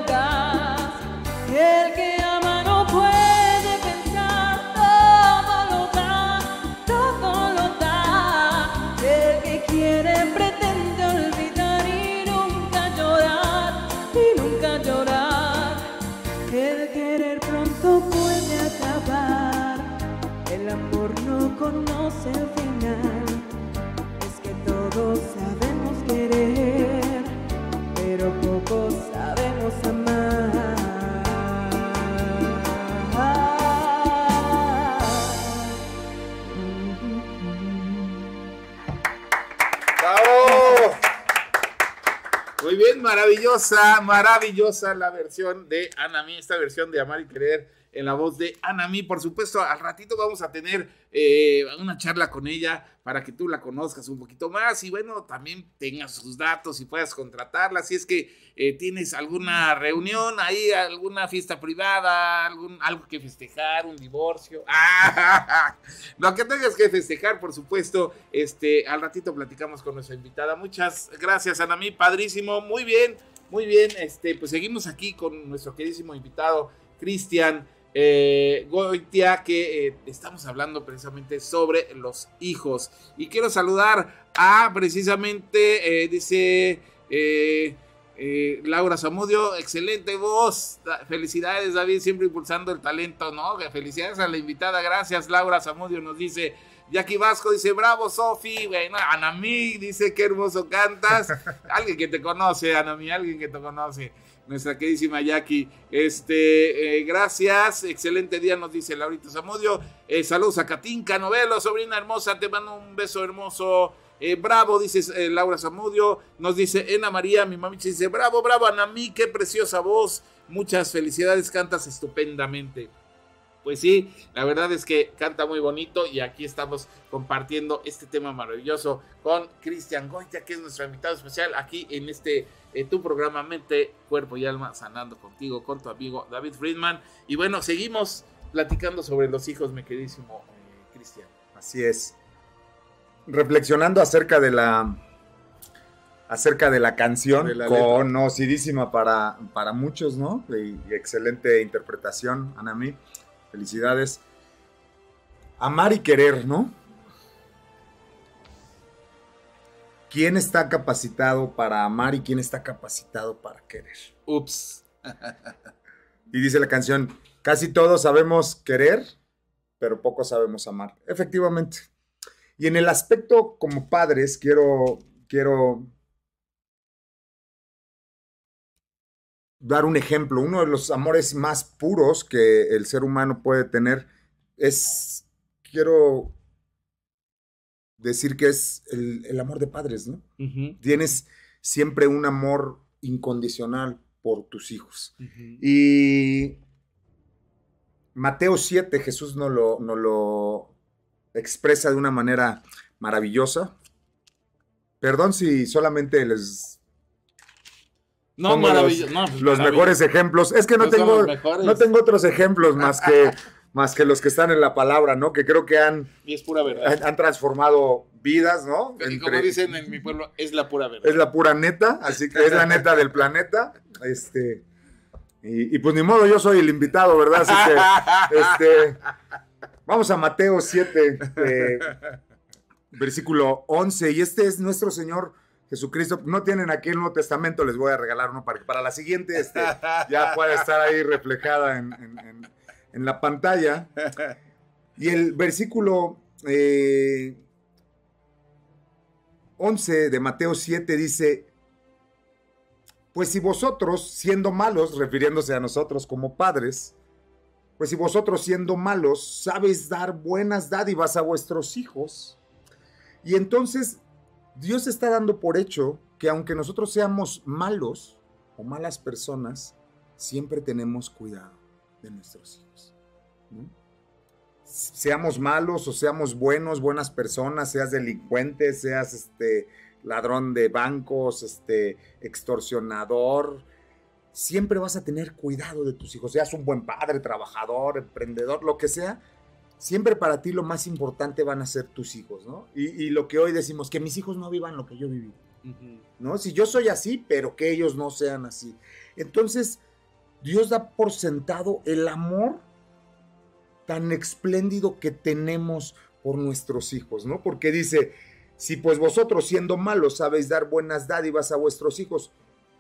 Speaker 2: maravillosa, maravillosa la versión de Anami, esta versión de Amar y Querer en la voz de Anami. Por supuesto, al ratito vamos a tener eh, una charla con ella para que tú la conozcas un poquito más y bueno, también tengas sus datos y puedas contratarla. Si es que eh, tienes alguna reunión ahí, alguna fiesta privada, algún, algo que festejar, un divorcio. (laughs) Lo que tengas que festejar, por supuesto, este, al ratito platicamos con nuestra invitada. Muchas gracias, Anami, padrísimo, muy bien, muy bien. Este, pues seguimos aquí con nuestro queridísimo invitado, Cristian eh, Goitia, que eh, estamos hablando precisamente sobre los hijos. Y quiero saludar a precisamente, eh, dice Laura Zamudio, excelente voz. Da- Felicidades, David, siempre impulsando el talento, ¿no? Felicidades a la invitada, gracias, Laura Zamudio nos dice. Jackie Vasco dice, bravo, Sofi, bueno, Anami dice, qué hermoso cantas. (laughs) alguien que te conoce, Anami, alguien que te conoce nuestra queridísima Jackie. Este, eh, gracias, excelente día, nos dice Laurita Zamudio. Eh, saludos a Katinka Novelo, sobrina hermosa, te mando un beso hermoso. Eh, bravo, dice Laura Zamudio. Nos dice Ena María, mi mami dice, bravo, bravo, Anami, qué preciosa voz. Muchas felicidades, cantas estupendamente. Pues sí, la verdad es que canta muy bonito y aquí estamos compartiendo este tema maravilloso con Cristian Goya, que es nuestro invitado especial aquí en este eh, tu programa Mente, Cuerpo y Alma, sanando contigo, con tu amigo David Friedman. Y bueno, seguimos platicando sobre los hijos, mi queridísimo eh, Cristian.
Speaker 3: Así es. Reflexionando acerca de la acerca de la canción,
Speaker 2: De la
Speaker 3: conocidísima para, para muchos, ¿no? Y, y excelente interpretación, Anami. Felicidades. Amar y querer, ¿no? ¿Quién está capacitado para amar y quién está capacitado para querer?
Speaker 2: Ups. (laughs)
Speaker 3: Y dice la canción, casi todos sabemos querer, pero poco sabemos amar. Efectivamente. Y en el aspecto como padres, quiero, quiero dar un ejemplo. Uno de los amores más puros que el ser humano puede tener es, quiero decir que es el, el amor de padres, ¿no? Tienes siempre un amor incondicional por tus hijos. Y Mateo 7, Jesús nos lo, nos lo expresa de una manera maravillosa. Perdón si solamente les
Speaker 2: No, maravilloso.
Speaker 3: los,
Speaker 2: no, pues,
Speaker 3: los mejores ejemplos. Es que no
Speaker 2: Pues
Speaker 3: tengo, no tengo otros ejemplos (laughs) más que, más que los que están en la palabra, ¿no? Que creo que han,
Speaker 2: Y es pura verdad.
Speaker 3: han, han transformado vidas, ¿no?
Speaker 2: Y como dicen en mi pueblo, es la pura verdad.
Speaker 3: es la pura neta, así que es la neta del planeta. Este, y, y pues ni modo, yo soy el invitado, ¿verdad? Así que, (laughs) este, vamos a Mateo 7, eh, versículo 11. Y este es nuestro Señor Jesucristo. No tienen aquí el Nuevo Testamento, les voy a regalar uno para para la siguiente este, ya pueda estar ahí reflejada en- en la pantalla. Y el versículo eh, 11 de Mateo 7 dice, pues si vosotros, siendo malos, refiriéndose a nosotros como padres, pues si vosotros siendo malos sabéis dar buenas dádivas a vuestros hijos, y entonces Dios está dando por hecho que aunque nosotros seamos malos o malas personas, siempre tenemos cuidado de nuestros hijos. Seamos malos o seamos buenos, buenas personas, seas delincuente, seas este, ladrón de bancos, este, extorsionador, siempre vas a tener cuidado de tus hijos, seas un buen padre, trabajador, emprendedor, lo que sea, siempre para ti lo más importante van a ser tus hijos, ¿no? Y, lo que hoy decimos, que mis hijos no vivan lo que yo viví, ¿no? Si yo soy así, pero que ellos no sean así. Entonces, Dios da por sentado el amor tan espléndido que tenemos por nuestros hijos, ¿no? Porque dice, si pues vosotros siendo malos sabéis dar buenas dádivas a vuestros hijos,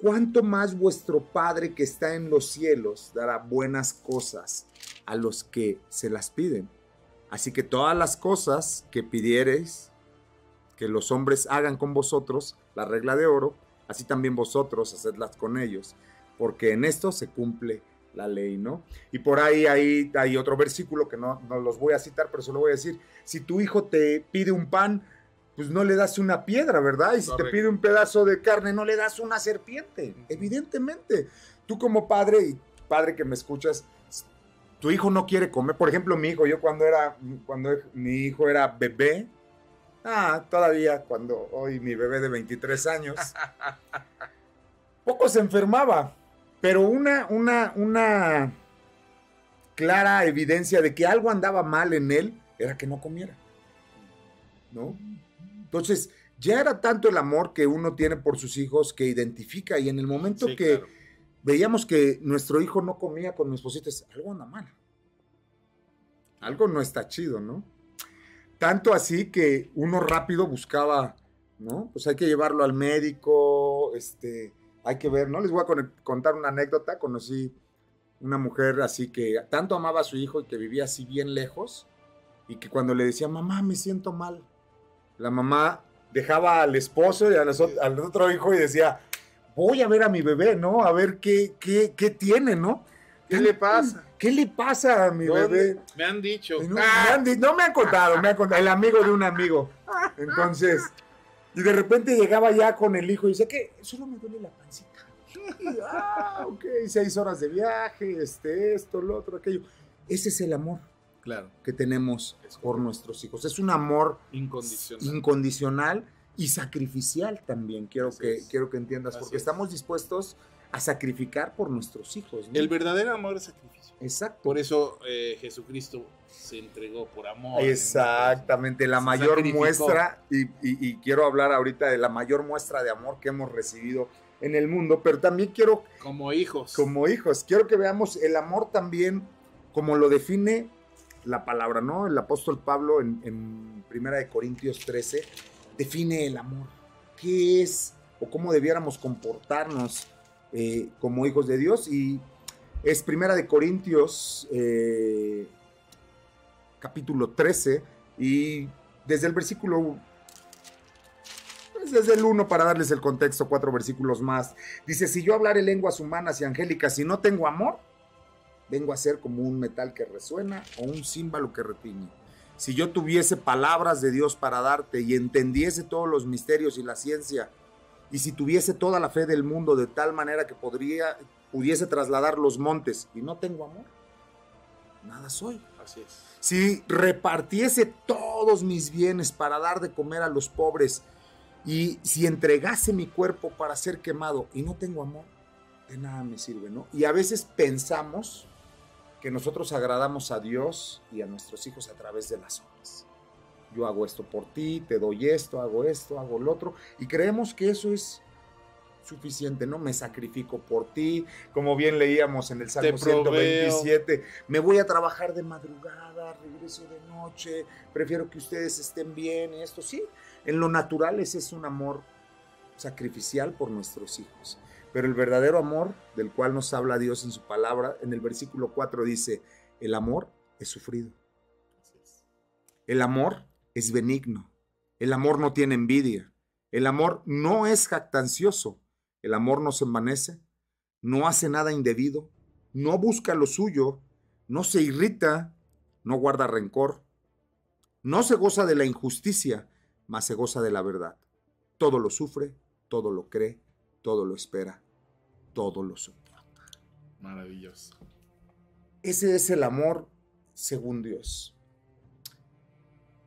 Speaker 3: ¿cuánto más vuestro Padre que está en los cielos dará buenas cosas a los que se las piden? Así que todas las cosas que pidiereis que los hombres hagan con vosotros, la regla de oro, así también vosotros hacedlas con ellos, porque en esto se cumple la ley, ¿no? Y por ahí, ahí hay otro versículo que no, no los voy a citar, pero solo voy a decir, si tu hijo te pide un pan, pues no le das una piedra, ¿verdad? Y si te pide un pedazo de carne, no le das una serpiente. Evidentemente, tú como padre y padre que me escuchas, tu hijo no quiere comer. Por ejemplo, mi hijo, yo cuando era, cuando mi hijo era bebé, ah, todavía cuando hoy mi bebé de 23 años, (laughs) poco se enfermaba, pero una, una, una clara evidencia de que algo andaba mal en él era que no comiera. ¿No? Entonces, ya era tanto el amor que uno tiene por sus hijos que identifica y en el momento que veíamos que nuestro hijo no comía con mi esposita, algo anda mal. Algo no está chido, ¿no? Tanto así que uno rápido buscaba, ¿no? Pues hay que llevarlo al médico, este, hay que ver, ¿no? Les voy a contar una anécdota, conocí una mujer así que tanto amaba a su hijo y que vivía así bien lejos y que cuando le decía, mamá, me siento mal, la mamá dejaba al esposo y al, otro hijo y decía, voy a ver a mi bebé, ¿no? A ver qué, qué, qué tiene, ¿no?
Speaker 2: ¿Qué le pasa?
Speaker 3: ¿Qué le pasa a mi bebé?
Speaker 2: Me han dicho.
Speaker 3: No, me han, no me han contado, me han contado, el amigo de un amigo. Entonces, y de repente llegaba ya con el hijo y decía, ¿qué? Solo me duele la pancita. ah, ok, seis horas de viaje, este, esto, lo otro, aquello. Ese es el amor que tenemos por nuestros hijos. Es un amor incondicional, y sacrificial también, quiero, que, quiero que entiendas, porque estamos dispuestos a sacrificar por nuestros hijos.
Speaker 2: El verdadero amor es sacrificio.
Speaker 3: Exacto.
Speaker 2: Por eso eh, Jesucristo se entregó por amor.
Speaker 3: Exactamente, la mayor muestra, y, y, quiero hablar ahorita de la mayor muestra de amor que hemos recibido en el mundo, pero también quiero...
Speaker 2: Como hijos.
Speaker 3: Como hijos. Quiero que veamos el amor también como lo define la palabra, ¿no? El apóstol Pablo en, Primera de Corintios 13 define el amor. ¿Qué es o cómo debiéramos comportarnos eh, como hijos de Dios? Y es Primera de Corintios eh, capítulo 13 y desde el versículo pues desde el 1 para darles el contexto, cuatro versículos más. Dice, si yo hablaré lenguas humanas y angélicas y no tengo amor, vengo a ser como un metal que resuena o un címbalo que retiñe. Si yo tuviese palabras de Dios para darte y entendiese todos los misterios y la ciencia, y si tuviese toda la fe del mundo de tal manera que podría, pudiese trasladar los montes y no tengo amor, nada soy.
Speaker 2: Así es.
Speaker 3: Si repartiese todos mis bienes para dar de comer a los pobres y si entregase mi cuerpo para ser quemado y no tengo amor, de nada me sirve, ¿no? Y a veces pensamos que nosotros agradamos a Dios y a nuestros hijos a través de las obras. Yo hago esto por ti, te doy esto, hago esto, hago lo otro, y creemos que eso es suficiente, ¿no? Me sacrifico por ti, como bien leíamos en el Salmo 127, me voy a trabajar de madrugada, regreso de noche, prefiero que ustedes estén bien, esto sí, en lo natural ese es un amor sacrificial por nuestros hijos. Pero el verdadero amor del cual nos habla Dios en su palabra, en el versículo 4 dice, el amor es sufrido. El amor es benigno. El amor no tiene envidia. El amor no es jactancioso. El amor no se envanece, no hace nada indebido, no busca lo suyo, no se irrita, no guarda rencor, no se goza de la injusticia, mas se goza de la verdad. Todo lo sufre, todo lo cree, todo lo espera, todo lo soporta.
Speaker 2: Maravilloso.
Speaker 3: Ese es el amor según Dios.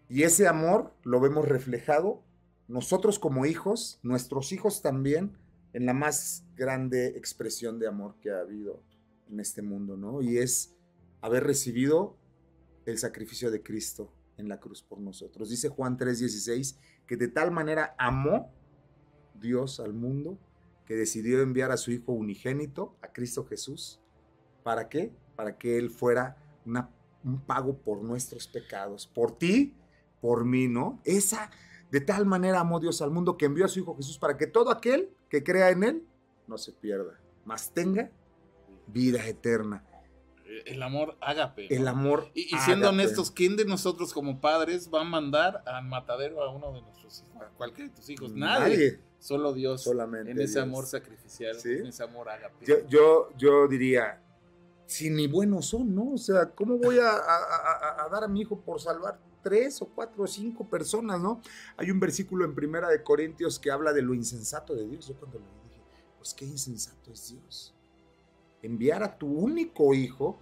Speaker 3: Y ese amor lo vemos reflejado nosotros como hijos, nuestros hijos también, en la más grande expresión de amor que ha habido en este mundo, ¿no? Y es haber recibido el sacrificio de Cristo en la cruz por nosotros. Dice Juan 3:16 que de tal manera amó Dios al mundo que decidió enviar a su Hijo unigénito, a Cristo Jesús. ¿Para qué? Para que Él fuera un pago por nuestros pecados, por ti, por mí, ¿no? Esa, de tal manera amó Dios al mundo que envió a su Hijo Jesús para que todo aquel que crea en Él no se pierda, mas tenga vida eterna.
Speaker 2: El amor ágape.
Speaker 3: El amor.
Speaker 2: Y, siendo honestos, ¿quién de nosotros como padres va a mandar al matadero a uno de nuestros hijos? A cualquiera de tus hijos. Nadie. Solo Dios.
Speaker 3: Solamente.
Speaker 2: En ese amor sacrificial, en ese amor ágape.
Speaker 3: Yo, yo, yo, diría, si ni buenos son, ¿no? O sea, ¿cómo voy a, a, a, dar a mi hijo por salvar tres o cuatro o cinco personas, ¿no? Hay un versículo en Primera de Corintios que habla de lo insensato de Dios. Yo cuando lo dije, pues qué insensato es Dios. Enviar a tu único hijo,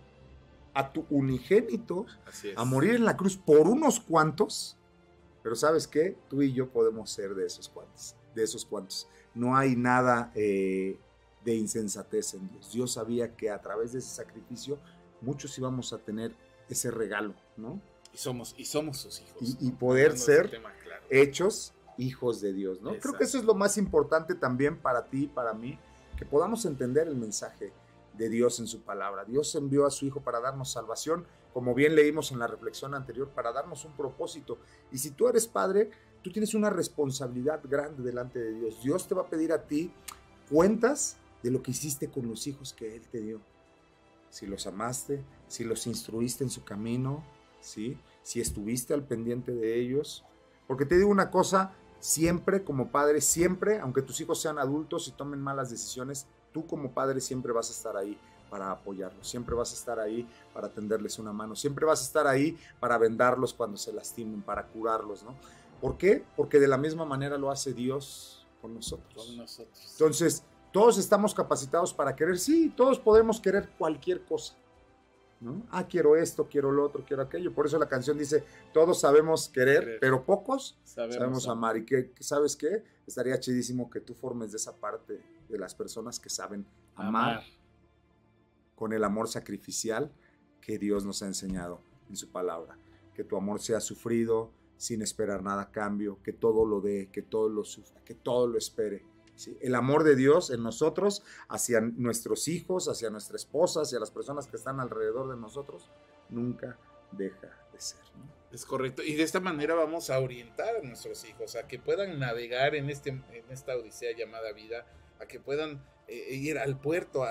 Speaker 3: a tu unigénito, a morir en la cruz por unos cuantos. Pero sabes qué? Tú y yo podemos ser de esos cuantos. De esos cuantos. No hay nada eh, de insensatez en Dios. Dios sabía que a través de ese sacrificio muchos íbamos a tener ese regalo, ¿no?
Speaker 2: Y somos, y somos sus hijos.
Speaker 3: Y, poder ser hechos hijos de Dios, ¿no? Creo que eso es lo más importante también para ti y para mí, que podamos entender el mensaje de Dios en su palabra. Dios envió a su Hijo para darnos salvación, como bien leímos en la reflexión anterior, para darnos un propósito. Y si tú eres padre, tú tienes una responsabilidad grande delante de Dios. Dios te va a pedir a ti cuentas de lo que hiciste con los hijos que Él te dio. Si los amaste, si los instruiste en su camino, ¿sí? Si estuviste al pendiente de ellos. Porque te digo una cosa, siempre como padre, siempre, aunque tus hijos sean adultos y tomen malas decisiones, tú como padre siempre vas a estar ahí para apoyarlos, siempre vas a estar ahí para tenderles una mano, siempre vas a estar ahí para vendarlos cuando se lastimen, para curarlos, ¿no? ¿Por qué? Porque de la misma manera lo hace Dios con nosotros.
Speaker 2: Con nosotros.
Speaker 3: Entonces, todos estamos capacitados para querer, sí, todos podemos querer cualquier cosa, Ah, quiero esto, quiero lo otro, quiero aquello. Por eso la canción dice, todos sabemos querer, pero pocos sabemos, amar. Y que, ¿sabes qué? Estaría chidísimo que tú formes de esa parte de las personas que saben amar, con el amor sacrificial que Dios nos ha enseñado en su palabra. Que tu amor sea sufrido sin esperar nada a cambio, que todo lo dé, que todo lo sufra, que todo lo espere el amor de Dios en nosotros, hacia nuestros hijos, hacia nuestra esposa, hacia las personas que están alrededor de nosotros, nunca deja de ser.
Speaker 2: Es correcto. Y de esta manera vamos a orientar a nuestros hijos a que puedan navegar en, este, en esta odisea llamada vida, a que puedan eh, ir al puerto,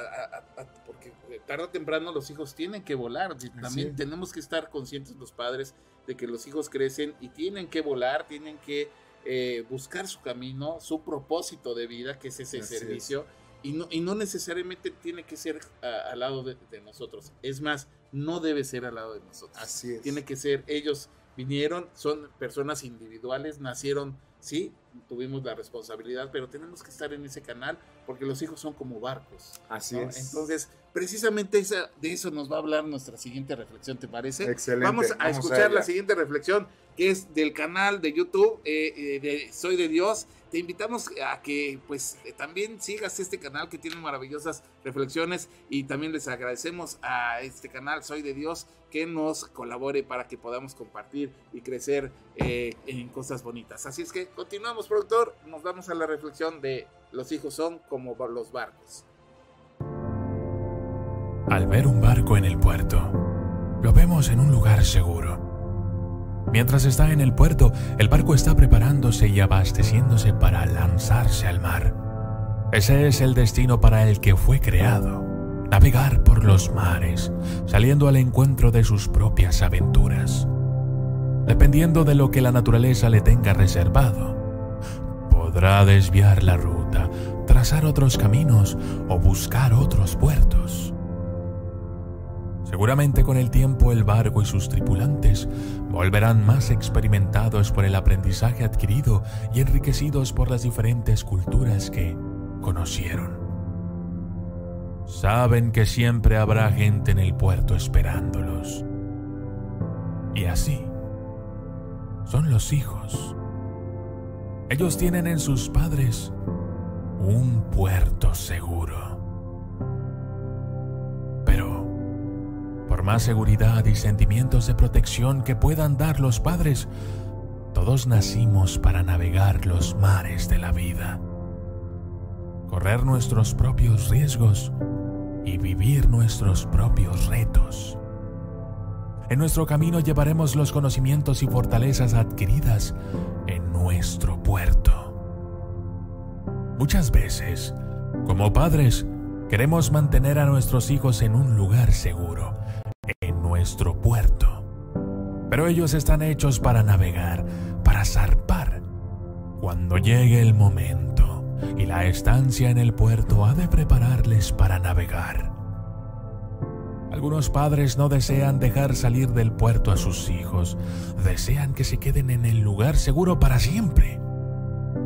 Speaker 2: porque tarde o temprano los hijos tienen que volar. También tenemos que estar conscientes los padres de que los hijos crecen y tienen que volar, tienen que eh, buscar su camino, su propósito de vida, que es ese servicio, Y, no, y no necesariamente tiene que ser al lado de, nosotros. Es más, no debe ser al lado de nosotros.
Speaker 3: Así es.
Speaker 2: Tiene que ser, ellos vinieron, son personas individuales, nacieron, sí, tuvimos la responsabilidad, pero tenemos que estar en ese canal porque los hijos son como barcos.
Speaker 3: Así es.
Speaker 2: Entonces, precisamente esa, de eso nos va a hablar nuestra siguiente reflexión, ¿te parece?
Speaker 3: Excelente.
Speaker 2: Vamos a escuchar la siguiente reflexión que es del canal de YouTube eh, eh, de Soy de Dios. Te invitamos a que pues eh, también sigas este canal que tiene maravillosas reflexiones y también les agradecemos a este canal Soy de Dios que nos colabore para que podamos compartir y crecer en cosas bonitas. Así es que continuamos, productor. Nos vamos a la reflexión de los hijos son como los barcos.
Speaker 7: Al ver un barco en el puerto, lo vemos en un lugar seguro Mientras está en el puerto, el barco está preparándose y abasteciéndose para lanzarse al mar. Ese es el destino para el que fue creado, navegar por los mares, saliendo al encuentro de sus propias aventuras. Dependiendo de lo que la naturaleza le tenga reservado, podrá desviar la ruta, trazar otros caminos o buscar otros puertos. Seguramente con el tiempo el barco y sus tripulantes volverán más experimentados por el aprendizaje adquirido y enriquecidos por las diferentes culturas que conocieron. Saben que siempre habrá gente en el puerto esperándolos. Y así son los hijos. Ellos tienen en sus padres un puerto seguro. Por más seguridad y sentimientos de protección que puedan dar los padres, todos nacimos para navegar los mares de la vida, correr nuestros propios riesgos y vivir nuestros propios retos. En nuestro camino llevaremos los conocimientos y fortalezas adquiridas en nuestro puerto. Muchas veces, como padres, queremos mantener a nuestros hijos en un lugar seguro, nuestro puerto. Pero ellos están hechos para navegar, para zarpar. Cuando llegue el momento y la estancia en el puerto ha de prepararles para navegar. Algunos padres no desean dejar salir del puerto a sus hijos, desean que se queden en el lugar seguro para siempre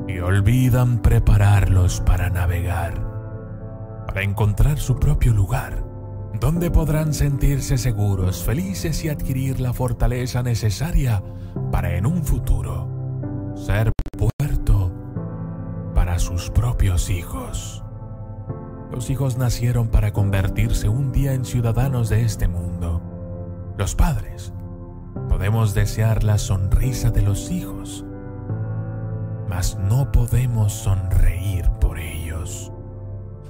Speaker 7: y olvidan prepararlos para navegar, para encontrar su propio lugar donde podrán sentirse seguros, felices y adquirir la fortaleza necesaria para en un futuro ser puerto para sus propios hijos. Los hijos nacieron para convertirse un día en ciudadanos de este mundo. Los padres podemos desear la sonrisa de los hijos, mas no podemos sonreír por ellos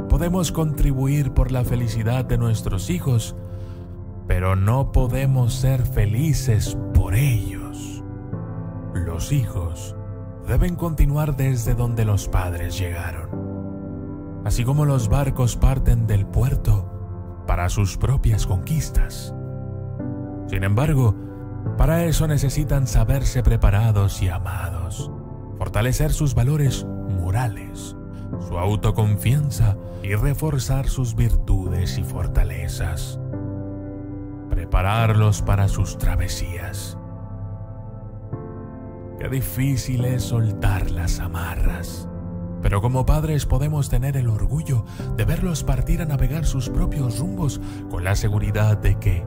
Speaker 7: podemos contribuir por la felicidad de nuestros hijos, pero no podemos ser felices por ellos. Los hijos deben continuar desde donde los padres llegaron. Así como los barcos parten del puerto para sus propias conquistas. Sin embargo, para eso necesitan saberse preparados y amados, fortalecer sus valores morales, su autoconfianza y reforzar sus virtudes y fortalezas. Prepararlos para sus travesías. Qué difícil es soltar las amarras. Pero como padres podemos tener el orgullo de verlos partir a navegar sus propios rumbos con la seguridad de que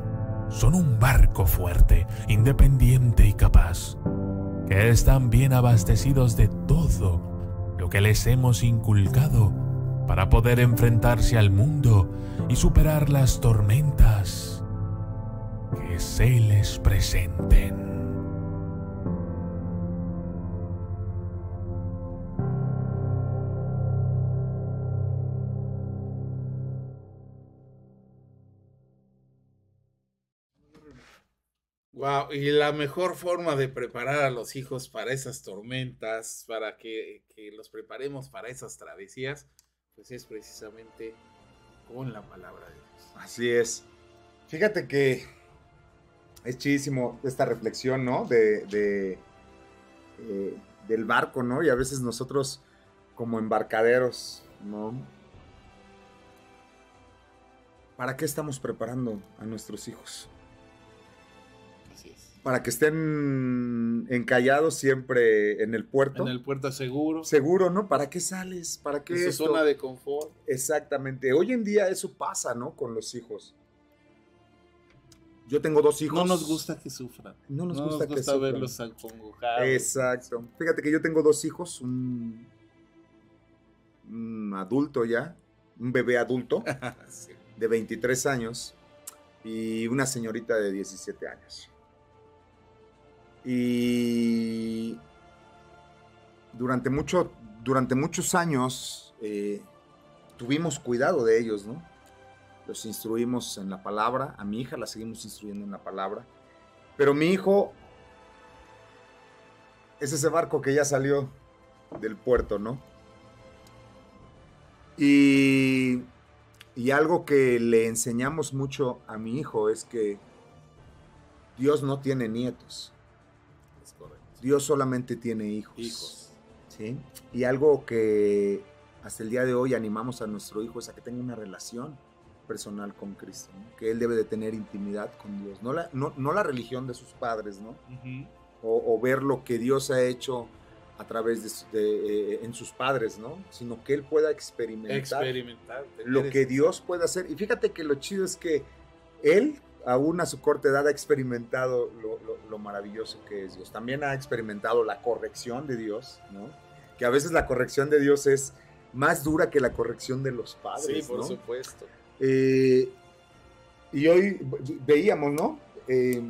Speaker 7: son un barco fuerte, independiente y capaz, que están bien abastecidos de todo que les hemos inculcado para poder enfrentarse al mundo y superar las tormentas que se les presenten.
Speaker 2: Wow, y la mejor forma de preparar a los hijos para esas tormentas, para que, que los preparemos para esas travesías, pues es precisamente con la palabra de Dios.
Speaker 3: Así es. Fíjate que es chidísimo esta reflexión, ¿no? De, de eh, del barco, ¿no? Y a veces nosotros como embarcaderos, ¿no? ¿Para qué estamos preparando a nuestros hijos? Para que estén encallados siempre en el puerto.
Speaker 2: En el puerto seguro.
Speaker 3: Seguro, ¿no? ¿Para qué sales? ¿Para qué?
Speaker 2: Es zona de confort.
Speaker 3: Exactamente. Hoy en día eso pasa, ¿no? Con los hijos. Yo tengo dos hijos.
Speaker 2: No nos gusta que sufran.
Speaker 3: No nos gusta,
Speaker 2: nos gusta verlos acongojados.
Speaker 3: Exacto. Fíjate que yo tengo dos hijos, un, adulto ya, un bebé adulto (laughs) de 23 años y una señorita de 17 años. Y durante, mucho, durante muchos años eh, tuvimos cuidado de ellos, ¿no? Los instruimos en la palabra, a mi hija la seguimos instruyendo en la palabra, pero mi hijo es ese barco que ya salió del puerto, ¿no? Y, y algo que le enseñamos mucho a mi hijo es que Dios no tiene nietos. Dios solamente tiene hijos.
Speaker 2: Hijos.
Speaker 3: ¿sí? Y algo que hasta el día de hoy animamos a nuestro hijo es a que tenga una relación personal con Cristo, ¿no? que él debe de tener intimidad con Dios, no la, no, no la religión de sus padres, ¿no? o, o ver lo que Dios ha hecho a través de, eh, en sus padres, ¿no? Sino que él pueda experimentar,
Speaker 2: Experimentar.
Speaker 3: lo que Dios puede hacer. Y fíjate que lo chido es que él, aún a su corta edad, ha experimentado lo, lo- lo maravilloso que es Dios. También ha experimentado la corrección de Dios, ¿no? Que a veces la corrección de Dios es más dura que la corrección de los padres,
Speaker 2: Sí, por
Speaker 3: ¿no?
Speaker 2: supuesto.
Speaker 3: Eh, y hoy ve- veíamos, ¿no? Eh,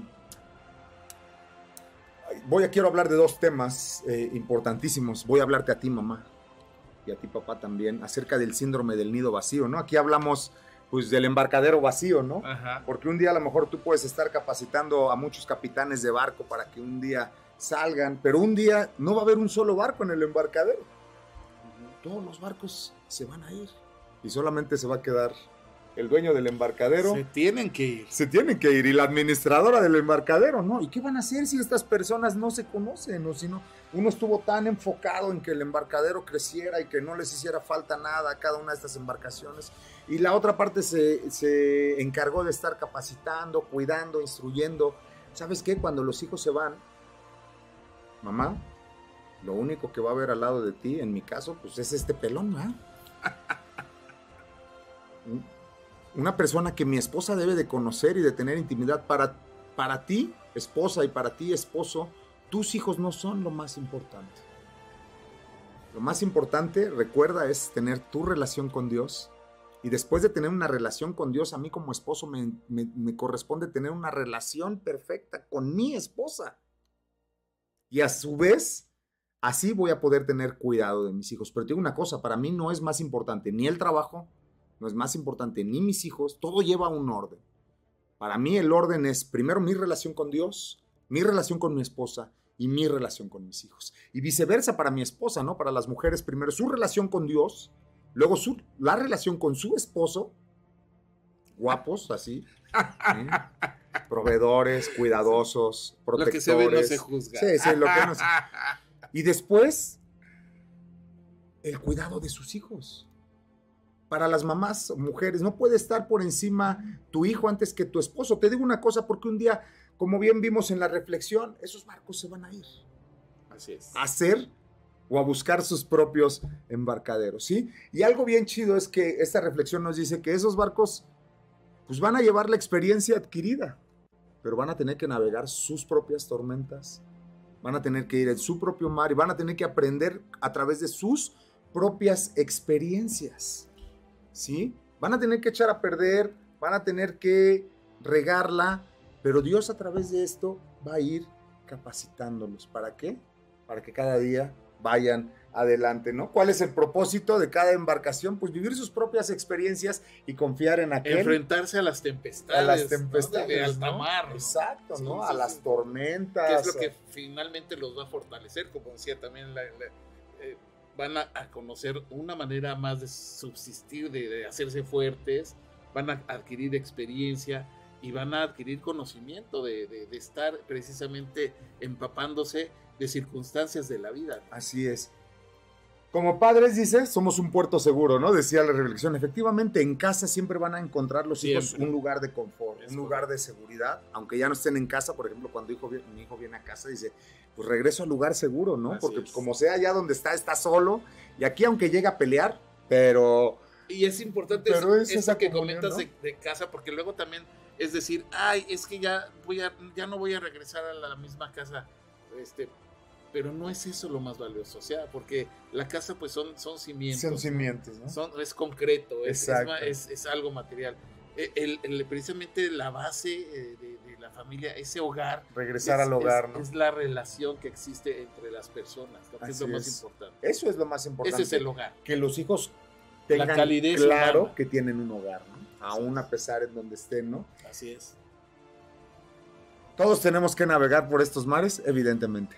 Speaker 3: voy a quiero hablar de dos temas eh, importantísimos. Voy a hablarte a ti, mamá, y a ti, papá, también, acerca del síndrome del nido vacío, ¿no? Aquí hablamos, pues, del embarcadero vacío, ¿no?
Speaker 2: Ajá.
Speaker 3: Porque un día a lo mejor tú puedes estar capacitando a muchos capitanes de barco para que un día salgan, pero un día no va a haber un solo barco en el embarcadero. Todos los barcos se van a ir y solamente se va a quedar el dueño del embarcadero.
Speaker 2: Se tienen que ir.
Speaker 3: Se tienen que ir y la administradora del embarcadero, ¿no? ¿Y qué van a hacer si estas personas no se conocen? O si no, uno estuvo tan enfocado en que el embarcadero creciera y que no les hiciera falta nada a cada una de estas embarcaciones. Y la otra parte se, se encargó de estar capacitando, cuidando, instruyendo. ¿Sabes qué? Cuando los hijos se van, mamá, lo único que va a haber al lado de ti, en mi caso, pues es este pelón, ¿verdad? (laughs) una persona que mi esposa debe de conocer y de tener intimidad para, para ti, esposa, y para ti, esposo, tus hijos no son lo más importante. Lo más importante, recuerda, es tener tu relación con Dios. Y después de tener una relación con Dios, a mí como esposo me, corresponde tener una relación perfecta con mi esposa. Y a su vez, así voy a poder tener cuidado de mis hijos. Pero te digo una cosa, para mí no es más importante ni el trabajo, no es más importante ni mis hijos, todo lleva un orden. Para mí el orden es primero mi relación con Dios, mi relación con mi esposa y mi relación con mis hijos. Y viceversa para mi esposa, ¿no? Para las mujeres, primero su relación con Dios, luego su, la relación con su esposo, guapos, así, ¿sí? proveedores, cuidadosos,
Speaker 2: Lo
Speaker 3: protectores.
Speaker 2: que se ve no se juzga.
Speaker 3: Sí, sí, lo que no se- (laughs) Y después, el cuidado de sus hijos. Para las mamás, mujeres, no puede estar por encima tu hijo antes que tu esposo. Te digo una cosa, porque un día, como bien vimos en la reflexión, esos barcos se van a ir
Speaker 2: Así es.
Speaker 3: a hacer o a buscar sus propios embarcaderos, ¿sí? Y algo bien chido es que esta reflexión nos dice que esos barcos pues van a llevar la experiencia adquirida, pero van a tener que navegar sus propias tormentas, van a tener que ir en su propio mar y van a tener que aprender a través de sus propias experiencias, ¿sí? Van a tener que echar a perder, van a tener que regarla, pero Dios a través de esto va a ir capacitándolos. ¿Para qué? Para que cada día vayan adelante, ¿no? ¿Cuál es el propósito de cada embarcación? Pues vivir sus propias experiencias y confiar en aquel
Speaker 2: Enfrentarse a las tempestades.
Speaker 3: a las tempestades
Speaker 2: De, de alta mar. ¿no?
Speaker 3: Exacto, ¿no? a las tormentas.
Speaker 2: Que es lo que finalmente los va a fortalecer, como decía también la- la- eh, van a, a conocer una manera más de subsistir, de, de hacerse fuertes, van a adquirir experiencia y van a adquirir conocimiento de, de- de estar precisamente empapándose de circunstancias de la vida.
Speaker 3: Así es. Como padres, dice, somos un puerto seguro, ¿no? Decía la reflexión. Efectivamente, en casa siempre van a encontrar los hijos un lugar de confort,
Speaker 2: Es
Speaker 3: un lugar de seguridad. Aunque ya no estén en casa, por ejemplo, cuando hijo, mi hijo viene a casa, dice, pues regreso al lugar seguro, ¿no?
Speaker 2: Así
Speaker 3: Porque pues, como sea, allá donde está, está solo. Y aquí, aunque llega a pelear, pero
Speaker 2: Y es importante
Speaker 3: Pero
Speaker 2: es-
Speaker 3: esa
Speaker 2: que
Speaker 3: comunión,
Speaker 2: comentas
Speaker 3: ¿no?
Speaker 2: de, de casa, porque luego también es decir, ay, es que ya voy a, ya no voy a regresar a la misma casa, este, pero no es eso lo más valioso, o sea, porque la casa pues son, son cimientos,
Speaker 3: son cimientos, ¿no?
Speaker 2: Son- es concreto, es, algo material. El, el- precisamente la base eh, de, de la familia, ese hogar,
Speaker 3: Regresar
Speaker 2: es-
Speaker 3: al hogar,
Speaker 2: es,
Speaker 3: ¿no?
Speaker 2: es la relación que existe entre las personas, ¿no? que es lo más
Speaker 3: es.
Speaker 2: importante.
Speaker 3: Eso es lo más importante.
Speaker 2: Ese es el hogar.
Speaker 3: que los hijos tengan
Speaker 2: calidez
Speaker 3: claro
Speaker 2: humana.
Speaker 3: que tienen un hogar, ¿no? Aún a pesar en donde estén, ¿no?
Speaker 2: Así es.
Speaker 3: Todos tenemos que navegar por estos mares, evidentemente.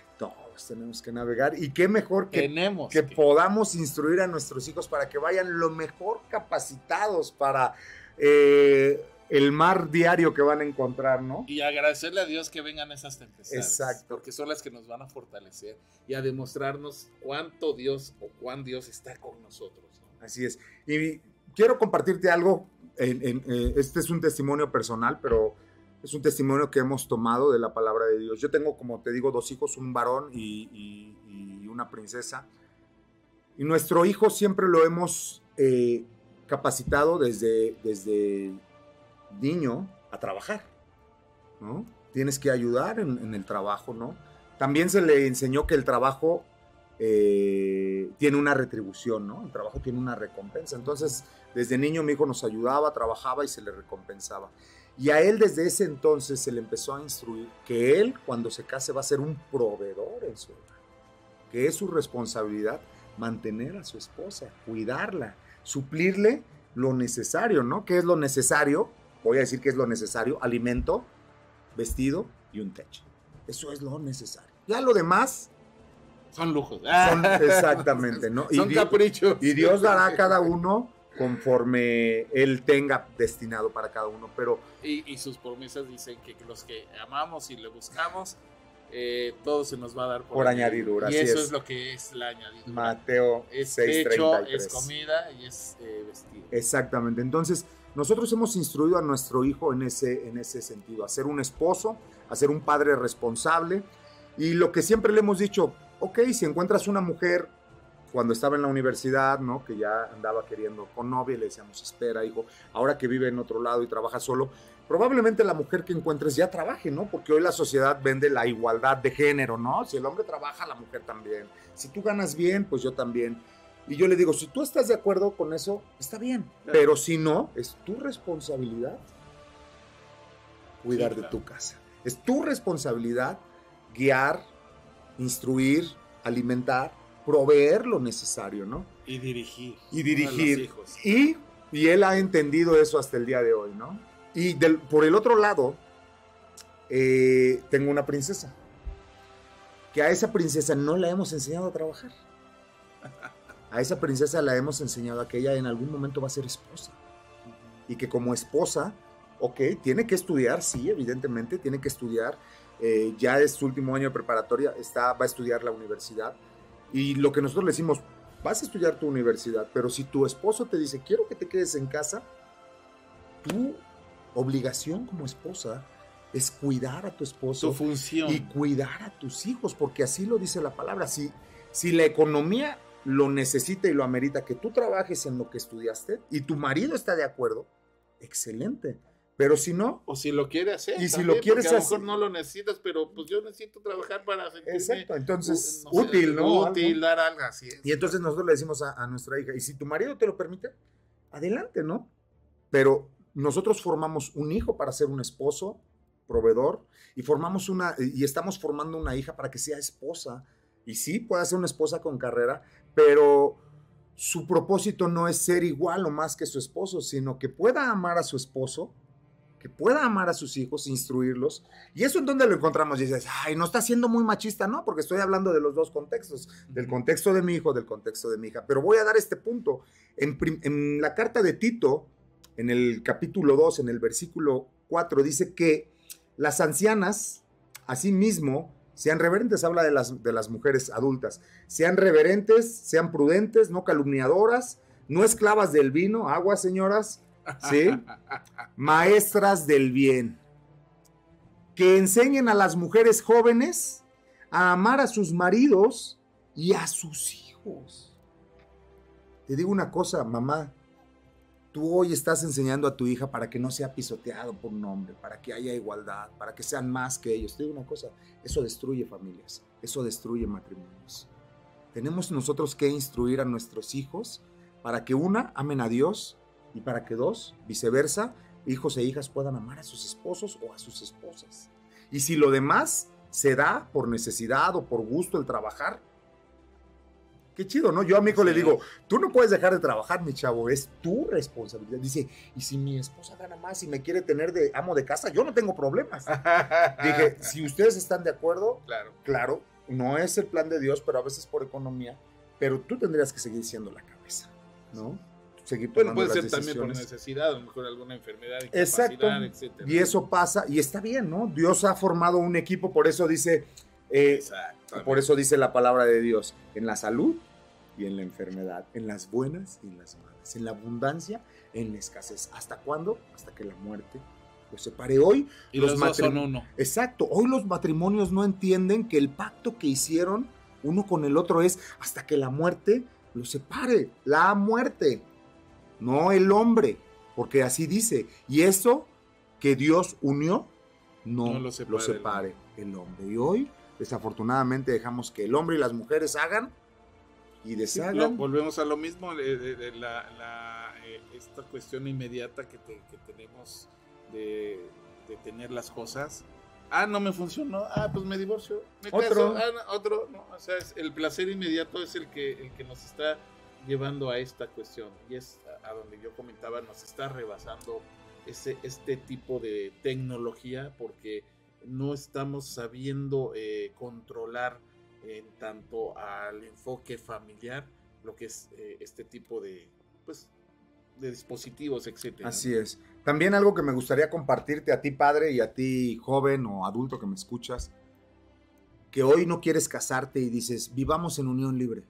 Speaker 3: Todos tenemos que navegar. Y qué mejor que,
Speaker 2: Tenemos
Speaker 3: que
Speaker 2: que-
Speaker 3: podamos instruir a nuestros hijos para que vayan lo mejor capacitados para eh, el mar diario que van a encontrar, ¿no?
Speaker 2: Y agradecerle a Dios que vengan esas tempestades.
Speaker 3: Exacto.
Speaker 2: Porque son las que nos van a fortalecer y a demostrarnos cuánto Dios o cuán Dios está con nosotros. ¿no?
Speaker 3: Así es. Y quiero compartirte algo. En, en, eh, este es un testimonio personal, pero es un testimonio que hemos tomado de la palabra de Dios. Yo tengo, como te digo, dos hijos, un varón y, una princesa. Y nuestro hijo siempre lo hemos eh, capacitado desde, desde niño a trabajar, ¿no? Tienes que ayudar en, en el trabajo, ¿no? También se le enseñó que el trabajo eh, tiene una retribución, ¿no? El trabajo tiene una recompensa. Entonces, desde niño mi hijo nos ayudaba, trabajaba y se le recompensaba. Y a él desde ese entonces se le empezó a instruir que él cuando se case va a ser un proveedor en su hogar, que es su responsabilidad mantener a su esposa, cuidarla, suplirle lo necesario, ¿no? ¿Qué es lo necesario? Voy a decir que es lo necesario, alimento, vestido y un techo. Eso es lo necesario. Ya lo demás
Speaker 2: Son lujos.
Speaker 3: son (laughs) exactamente, ¿no?
Speaker 2: Son caprichos.
Speaker 3: y Dios dará a cada uno conforme Él tenga destinado para cada uno. Pero
Speaker 2: Y, y sus promesas dicen que los que amamos y le buscamos, eh, todo se nos va a dar por,
Speaker 3: Por añadidura,
Speaker 2: Y eso
Speaker 3: es.
Speaker 2: es. lo que es la añadidura.
Speaker 3: Mateo
Speaker 2: es techo,
Speaker 3: 6:33.
Speaker 2: es comida y es eh, vestido.
Speaker 3: Exactamente. Entonces, nosotros hemos instruido a nuestro hijo en ese, en ese sentido, a ser un esposo, a ser un padre responsable. Y lo que siempre le hemos dicho, ok, si encuentras una mujer cuando estaba en la universidad, ¿no? Que ya andaba queriendo con novia, le decíamos, espera, hijo, ahora que vive en otro lado y trabaja solo, probablemente la mujer que encuentres ya trabaje, ¿no? Porque hoy la sociedad vende la igualdad de género, ¿no? Si el hombre trabaja, la mujer también. Si tú ganas bien, pues yo también. Y yo le digo, si tú estás de acuerdo con eso, está bien. Pero si no, es tu responsabilidad cuidar
Speaker 2: Sí,
Speaker 3: de tu casa. Es tu responsabilidad guiar, instruir, alimentar, proveer lo necesario, ¿no?
Speaker 2: Y dirigir.
Speaker 3: Y dirigir.
Speaker 2: hijos.
Speaker 3: Y, y él ha entendido eso hasta el día de hoy, ¿no? Y del- por el otro lado, eh, tengo una princesa. Que a esa princesa no la hemos enseñado a trabajar. A esa princesa la hemos enseñado a que ella en algún momento va a ser esposa. Y que como esposa, ok, tiene que estudiar, sí, evidentemente, tiene que estudiar. eh, ya es su último año de preparatoria, está, va a estudiar la universidad. Y lo que nosotros le decimos, vas a estudiar tu universidad, pero si tu esposo te dice, quiero que te quedes en casa, tu obligación como esposa es cuidar a tu esposo
Speaker 2: función.
Speaker 3: y cuidar a tus hijos, porque así lo dice la palabra. Si, si la economía lo necesita y lo amerita que tú trabajes en lo que estudiaste y tu marido está de acuerdo, excelente. Pero si no,
Speaker 2: O si lo quiere hacer.
Speaker 3: Y si lo quieres
Speaker 2: porque a lo mejor
Speaker 3: hacer-
Speaker 2: no lo necesitas, pero pues yo necesito trabajar para sentirme
Speaker 3: exacto, entonces
Speaker 2: sé,
Speaker 3: útil, ¿no?
Speaker 2: Útil,
Speaker 3: Algo.
Speaker 2: dar algo así. es.
Speaker 3: Y entonces nosotros le decimos a, a nuestra hija, y si tu marido te lo permite, adelante, ¿no? Pero nosotros formamos un hijo para ser un esposo, proveedor, y formamos una, y estamos formando una hija para que sea esposa. Y sí, pueda ser una esposa con carrera, pero su propósito no es ser igual o más que su esposo, sino que pueda amar a su esposo, que pueda amar a sus hijos, instruirlos. Y eso en donde lo encontramos. Y dices, ay, no está siendo muy machista, ¿no? Porque estoy hablando de los dos contextos, del contexto de mi hijo, del contexto de mi hija. Pero voy a dar este punto. En, la carta de Tito, en el capítulo 2, en el versículo 4, dice que las ancianas, asimismo, sean reverentes, habla de las, de las mujeres adultas, sean reverentes, sean prudentes, no calumniadoras, no esclavas del vino, agua, señoras, ¿sí? Maestras del bien. Que enseñen a las mujeres jóvenes a amar a sus maridos y a sus hijos. Te digo una cosa, mamá. Tú hoy estás enseñando a tu hija para que no sea pisoteado por un hombre, para que haya igualdad, para que sean más que ellos. Te digo una cosa, eso destruye familias, eso destruye matrimonios. Tenemos nosotros que instruir a nuestros hijos para que una, amen a Dios y para que dos, viceversa, hijos e hijas puedan amar a sus esposos o a sus esposas. Y si lo demás se da por necesidad o por gusto el trabajar, qué chido, ¿no? Yo a mi hijo le digo, tú no puedes dejar de trabajar, mi chavo, es tu responsabilidad. Dice, y si mi esposa gana más y me quiere tener de amo de casa, yo no tengo problemas. (laughs) Dije, si ustedes están de acuerdo,
Speaker 2: claro.
Speaker 3: claro, no es el plan de Dios, pero a veces por economía, pero tú tendrías que seguir siendo la cabeza, ¿no? Seguir
Speaker 2: Bueno,
Speaker 3: tomando
Speaker 2: puede
Speaker 3: las
Speaker 2: ser también por
Speaker 3: decisiones.
Speaker 2: necesidad, a lo mejor alguna enfermedad,
Speaker 3: Exacto.
Speaker 2: etcétera.
Speaker 3: Y eso pasa, y está bien, ¿no? Dios ha formado un equipo, por eso dice, eh, por eso dice la palabra de Dios, en la salud y en la enfermedad, en las buenas y en las malas, en la abundancia, en la escasez. ¿Hasta cuándo? Hasta que la muerte los separe. Hoy,
Speaker 2: Y los,
Speaker 3: los
Speaker 2: dos son
Speaker 3: matrim-
Speaker 2: uno.
Speaker 3: exacto, hoy los matrimonios no entienden que el pacto que hicieron uno con el otro es hasta que la muerte los separe, la muerte, no el hombre, porque así dice. Y eso que Dios unió, no,
Speaker 2: No lo
Speaker 3: lo
Speaker 2: separe
Speaker 3: separe,
Speaker 2: el
Speaker 3: el hombre. Y hoy, desafortunadamente, dejamos que el hombre y las mujeres hagan y
Speaker 2: Sí,
Speaker 3: deshagan.
Speaker 2: lo- volvemos a lo mismo, de la, la, eh, esta cuestión inmediata que, te- que tenemos de, de tener las cosas. Ah, no me funcionó. Ah, pues me divorcio. Me
Speaker 3: Otro.
Speaker 2: caso. Ah, no, otro. No, o sea, es- el placer inmediato es el que, el que nos está llevando a esta cuestión. Y es a, donde yo comentaba, nos está rebasando ese, este tipo de tecnología porque no estamos sabiendo eh, controlar en tanto al enfoque familiar lo que es eh, este tipo de pues de dispositivos etcétera
Speaker 3: Así es. También algo que me gustaría compartirte a ti padre y a ti joven o adulto que me escuchas, que hoy no quieres casarte y dices, vivamos en unión libre.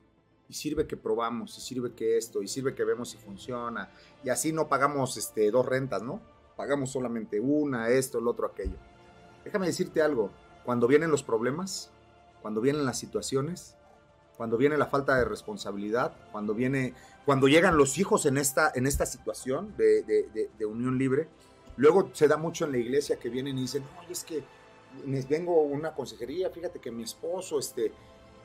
Speaker 3: Y sirve que probamos, y sirve que esto, y sirve que vemos si funciona. Y así no pagamos este, dos rentas, ¿no? Pagamos solamente una, esto, el otro, aquello. Déjame decirte algo, cuando vienen los problemas, cuando vienen las situaciones, cuando viene la falta de responsabilidad, cuando viene, cuando llegan los hijos en esta, en esta situación de, de- de- de unión libre, luego se da mucho en la iglesia que vienen y dicen, oye, es que vengo una consejería, fíjate que mi esposo, este,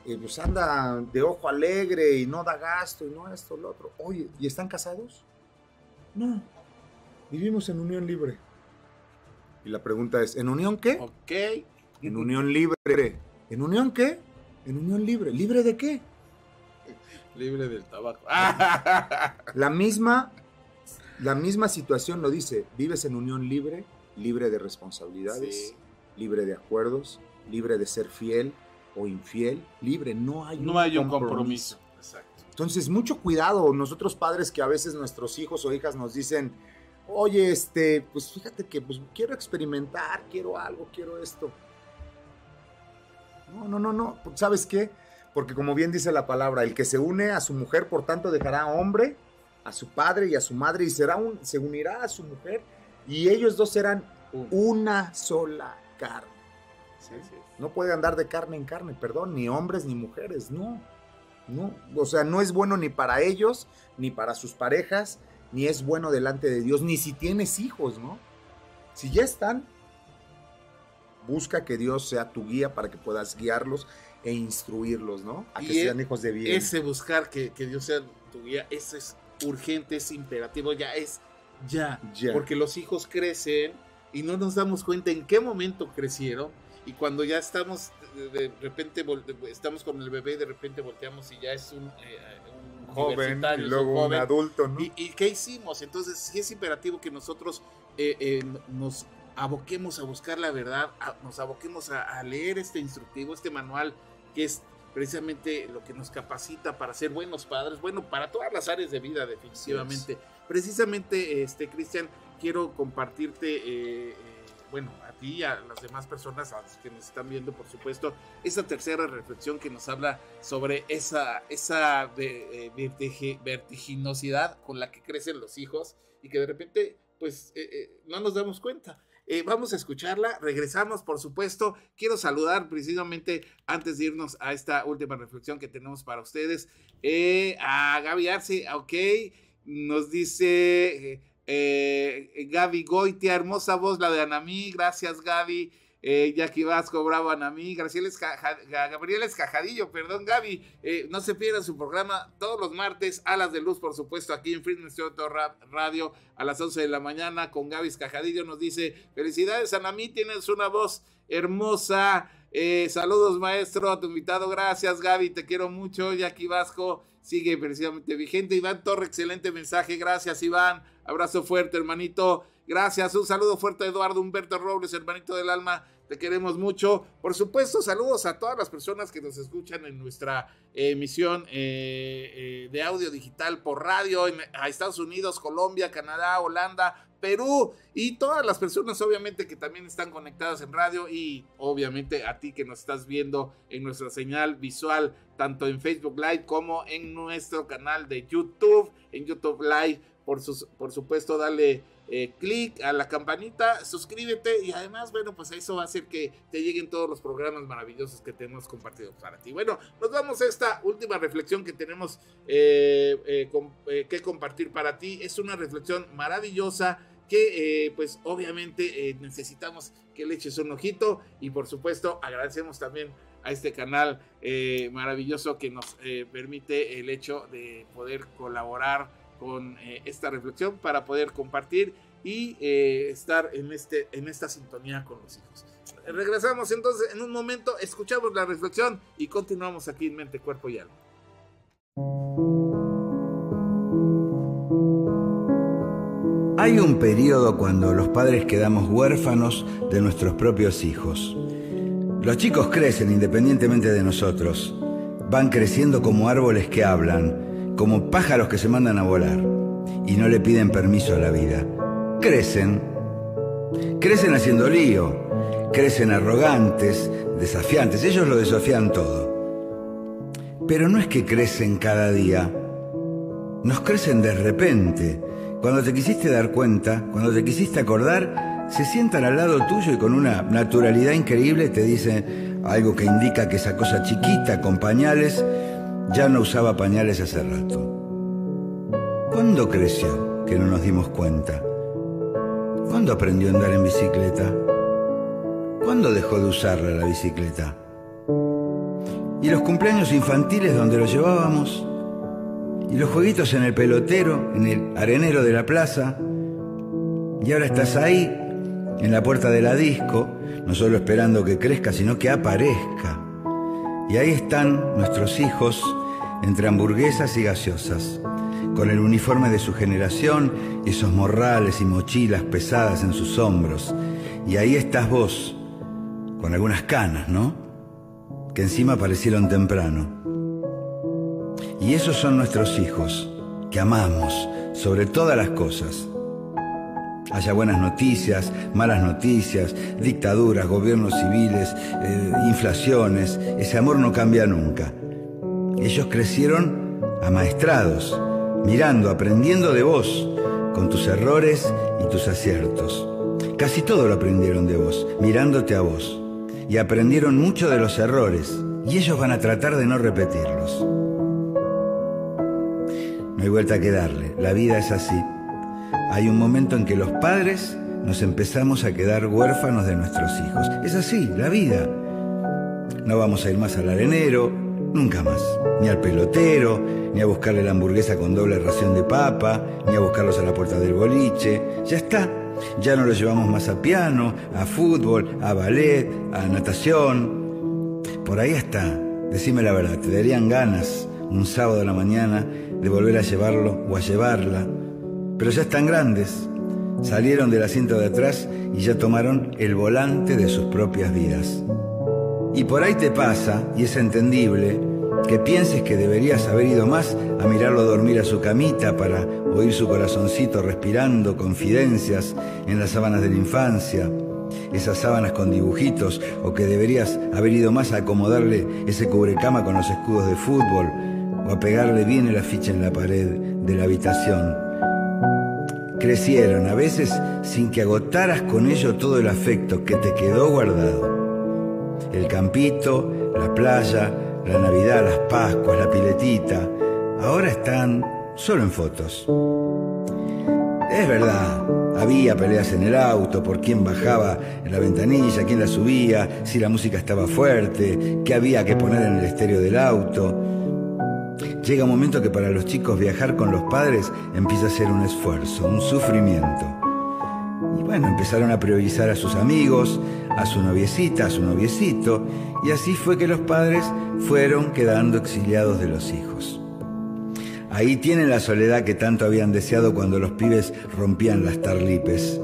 Speaker 3: eh, pues anda de ojo alegre y no da gasto y no esto, lo otro. Oye, ¿y están casados? No, vivimos en unión libre. Y la pregunta es, ¿en unión qué?
Speaker 2: ok
Speaker 3: En unión libre. ¿En unión qué? En unión libre. ¿Libre de qué?
Speaker 2: libre del tabaco (laughs)
Speaker 3: La misma, la misma situación lo dice. Vives en unión libre, libre de responsabilidades,
Speaker 2: Sí.
Speaker 3: libre de acuerdos, libre de ser fiel o infiel, libre. No hay
Speaker 2: no hay un compromiso exacto
Speaker 3: Entonces, mucho cuidado. Nosotros padres que a veces nuestros hijos o hijas nos dicen, oye, este, pues fíjate que pues, quiero experimentar, quiero algo, quiero esto. No, no, no, no. ¿Sabes qué? Porque como bien dice la palabra, el que se une a su mujer, por tanto, dejará a hombre, a su padre y a su madre, y será un, se unirá a su mujer, y ellos dos serán
Speaker 2: Un-
Speaker 3: una sola carne.
Speaker 2: Sí.
Speaker 3: No puede andar de carne en carne, perdón, ni hombres ni mujeres, no. No, o sea, no es bueno ni para ellos, ni para sus parejas, ni es bueno delante de Dios, ni si tienes hijos, ¿no? Si ya están, busca que Dios sea tu guía para que puedas guiarlos e instruirlos, ¿no? A que sean hijos de bien.
Speaker 2: ese buscar que, que Dios sea tu guía eso es urgente es imperativo ya es ya
Speaker 3: Ya.
Speaker 2: porque los hijos crecen y no nos damos cuenta en qué momento crecieron y cuando ya estamos de, repente estamos con el bebé y de repente volteamos y ya es un, eh, un
Speaker 3: joven y luego un
Speaker 2: joven.
Speaker 3: adulto, ¿no?
Speaker 2: ¿Y, y qué hicimos? Entonces sí es imperativo que nosotros eh, eh, nos aboquemos a buscar la verdad, a- nos aboquemos a, a leer este instructivo, este manual, que es precisamente lo que nos capacita para ser buenos padres, bueno, para todas las áreas de vida definitivamente. Precisamente, este Cristian, quiero compartirte, eh, eh, bueno, a ti y a las demás personas, a que nos están viendo, por supuesto, esa tercera reflexión que nos habla sobre esa, esa eh, vertiginosidad con la que crecen los hijos y que de repente, pues, eh, eh, no nos damos cuenta. Vamos a escucharla, regresamos, por supuesto. Quiero saludar precisamente antes de irnos a esta última reflexión que tenemos para ustedes a Gaby Arce, ok, nos dice eh, Gaby Goitia, hermosa voz, la de Anamí, gracias Gaby. Eh, Jackie Vasco, bravo Anamí, Ga- Gabriel Escajadillo, perdón Gaby, eh, no se pierdan su programa todos los martes, Alas de Luz, por supuesto, aquí en Freedom Ra- Radio a las 11 de la mañana con Gaby Escajadillo, nos dice, felicidades Anamí, tienes una voz hermosa, eh, saludos maestro, a tu invitado, gracias Gaby, te quiero mucho, Jackie Vasco, sigue precisamente vigente, Iván Torre, excelente mensaje, gracias Iván, abrazo fuerte hermanito, gracias, un saludo fuerte a Eduardo Humberto Robles, hermanito del alma, te queremos mucho. Por supuesto, saludos a todas las personas que nos escuchan en nuestra emisión eh, eh, de audio digital por radio en, a Estados Unidos, Colombia, Canadá, Holanda, Perú y todas las personas obviamente que también están conectadas en radio y obviamente a ti que nos estás viendo en nuestra señal visual tanto en Facebook Live como en nuestro canal de YouTube, en YouTube Live, por, por supuesto dale eh, clic a la campanita, suscríbete y además, bueno, pues eso va a hacer que te lleguen todos los programas maravillosos que tenemos compartidos para ti. Bueno, nos vamos a esta última reflexión que tenemos eh, eh, que compartir para ti. Es una reflexión maravillosa que pues obviamente necesitamos que le eches un ojito y por supuesto agradecemos también a este canal maravilloso que nos permite el hecho de poder colaborar con eh, esta reflexión para poder compartir y eh, estar en, este, en esta sintonía con los hijos. Regresamos entonces en un momento, escuchamos la reflexión y continuamos aquí en Mente, Cuerpo y Alma.
Speaker 8: Hay un periodo cuando los padres quedamos huérfanos de nuestros propios hijos. Los chicos crecen independientemente de nosotros. Van creciendo como árboles que hablan, como pájaros que se mandan a volar y no le piden permiso a la vida. Crecen, crecen haciendo lío, crecen arrogantes, desafiantes, ellos lo desafían todo. Pero no es que crecen cada día, nos crecen de repente. Cuando te quisiste dar cuenta, cuando te quisiste acordar, se sientan al lado tuyo y con una naturalidad increíble te dicen algo que indica que esa cosa chiquita con pañales ya no usaba pañales hace rato. ¿Cuándo creció que no nos dimos cuenta? ¿Cuándo aprendió a andar en bicicleta? ¿Cuándo dejó de usarla la bicicleta? ¿Y los cumpleaños infantiles donde lo llevábamos? ¿Y los jueguitos en el pelotero, en el arenero de la plaza? Y ahora estás ahí, en la puerta de la disco, no solo esperando que crezca, sino que aparezca. Y ahí están nuestros hijos entre hamburguesas y gaseosas, con el uniforme de su generación, esos morrales y mochilas pesadas en sus hombros. Y ahí estás vos, con algunas canas, ¿no? Que encima aparecieron temprano. Y esos son nuestros hijos, que amamos sobre todas las cosas. Haya buenas noticias, malas noticias, dictaduras, gobiernos civiles, eh, inflaciones, ese amor no cambia nunca. Ellos crecieron amaestrados, mirando, aprendiendo de vos, con tus errores y tus aciertos. Casi todo lo aprendieron de vos, mirándote a vos. Y aprendieron mucho de los errores, y ellos van a tratar de no repetirlos. No hay vuelta que darle, la vida es así. Hay un momento en que los padres nos empezamos a quedar huérfanos de nuestros hijos. Es así, la vida. No vamos a ir más al arenero, Nunca más. Ni al pelotero, ni a buscarle la hamburguesa con doble ración de papa, ni a buscarlos a la puerta del boliche. Ya está. Ya no los llevamos más a piano, a fútbol, a ballet, a natación. Por ahí está. Decime la verdad, te darían ganas un sábado de la mañana de volver a llevarlo o a llevarla. Pero ya están grandes. Salieron del asiento de atrás y ya tomaron el volante de sus propias vidas. Y por ahí te pasa, y es entendible, que pienses que deberías haber ido más a mirarlo dormir a su camita para oír su corazoncito respirando confidencias en las sábanas de la infancia, esas sábanas con dibujitos, o que deberías haber ido más a acomodarle ese cubrecama con los escudos de fútbol, o a pegarle bien el afiche en la pared de la habitación. Crecieron, a veces sin que agotaras con ello todo el afecto que te quedó guardado el campito, la playa, la Navidad, las Pascuas, la piletita, ahora están solo en fotos. Es verdad, había peleas en el auto por quién bajaba en la ventanilla, quién la subía, si la música estaba fuerte, qué había que poner en el estéreo del auto. Llega un momento que para los chicos viajar con los padres empieza a ser un esfuerzo, un sufrimiento. Y bueno, empezaron a priorizar a sus amigos, a su noviecita, a su noviecito, y así fue que los padres fueron quedando exiliados de los hijos. Ahí tienen la soledad que tanto habían deseado cuando los pibes rompían las tarlipes.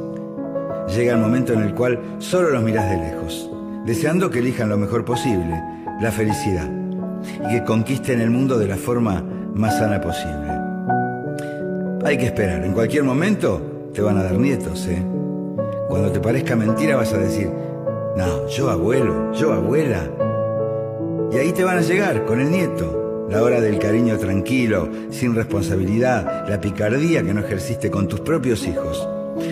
Speaker 8: Llega el momento en el cual solo los miras de lejos. deseando que elijan lo mejor posible, la felicidad, y que conquisten el mundo de la forma más sana posible. Hay que esperar, en cualquier momento te van a dar nietos, ¿eh? Cuando te parezca mentira vas a decir, no, yo abuelo, yo abuela. Y ahí te van a llegar con el nieto, la hora del cariño tranquilo, sin responsabilidad, la picardía que no ejerciste con tus propios hijos.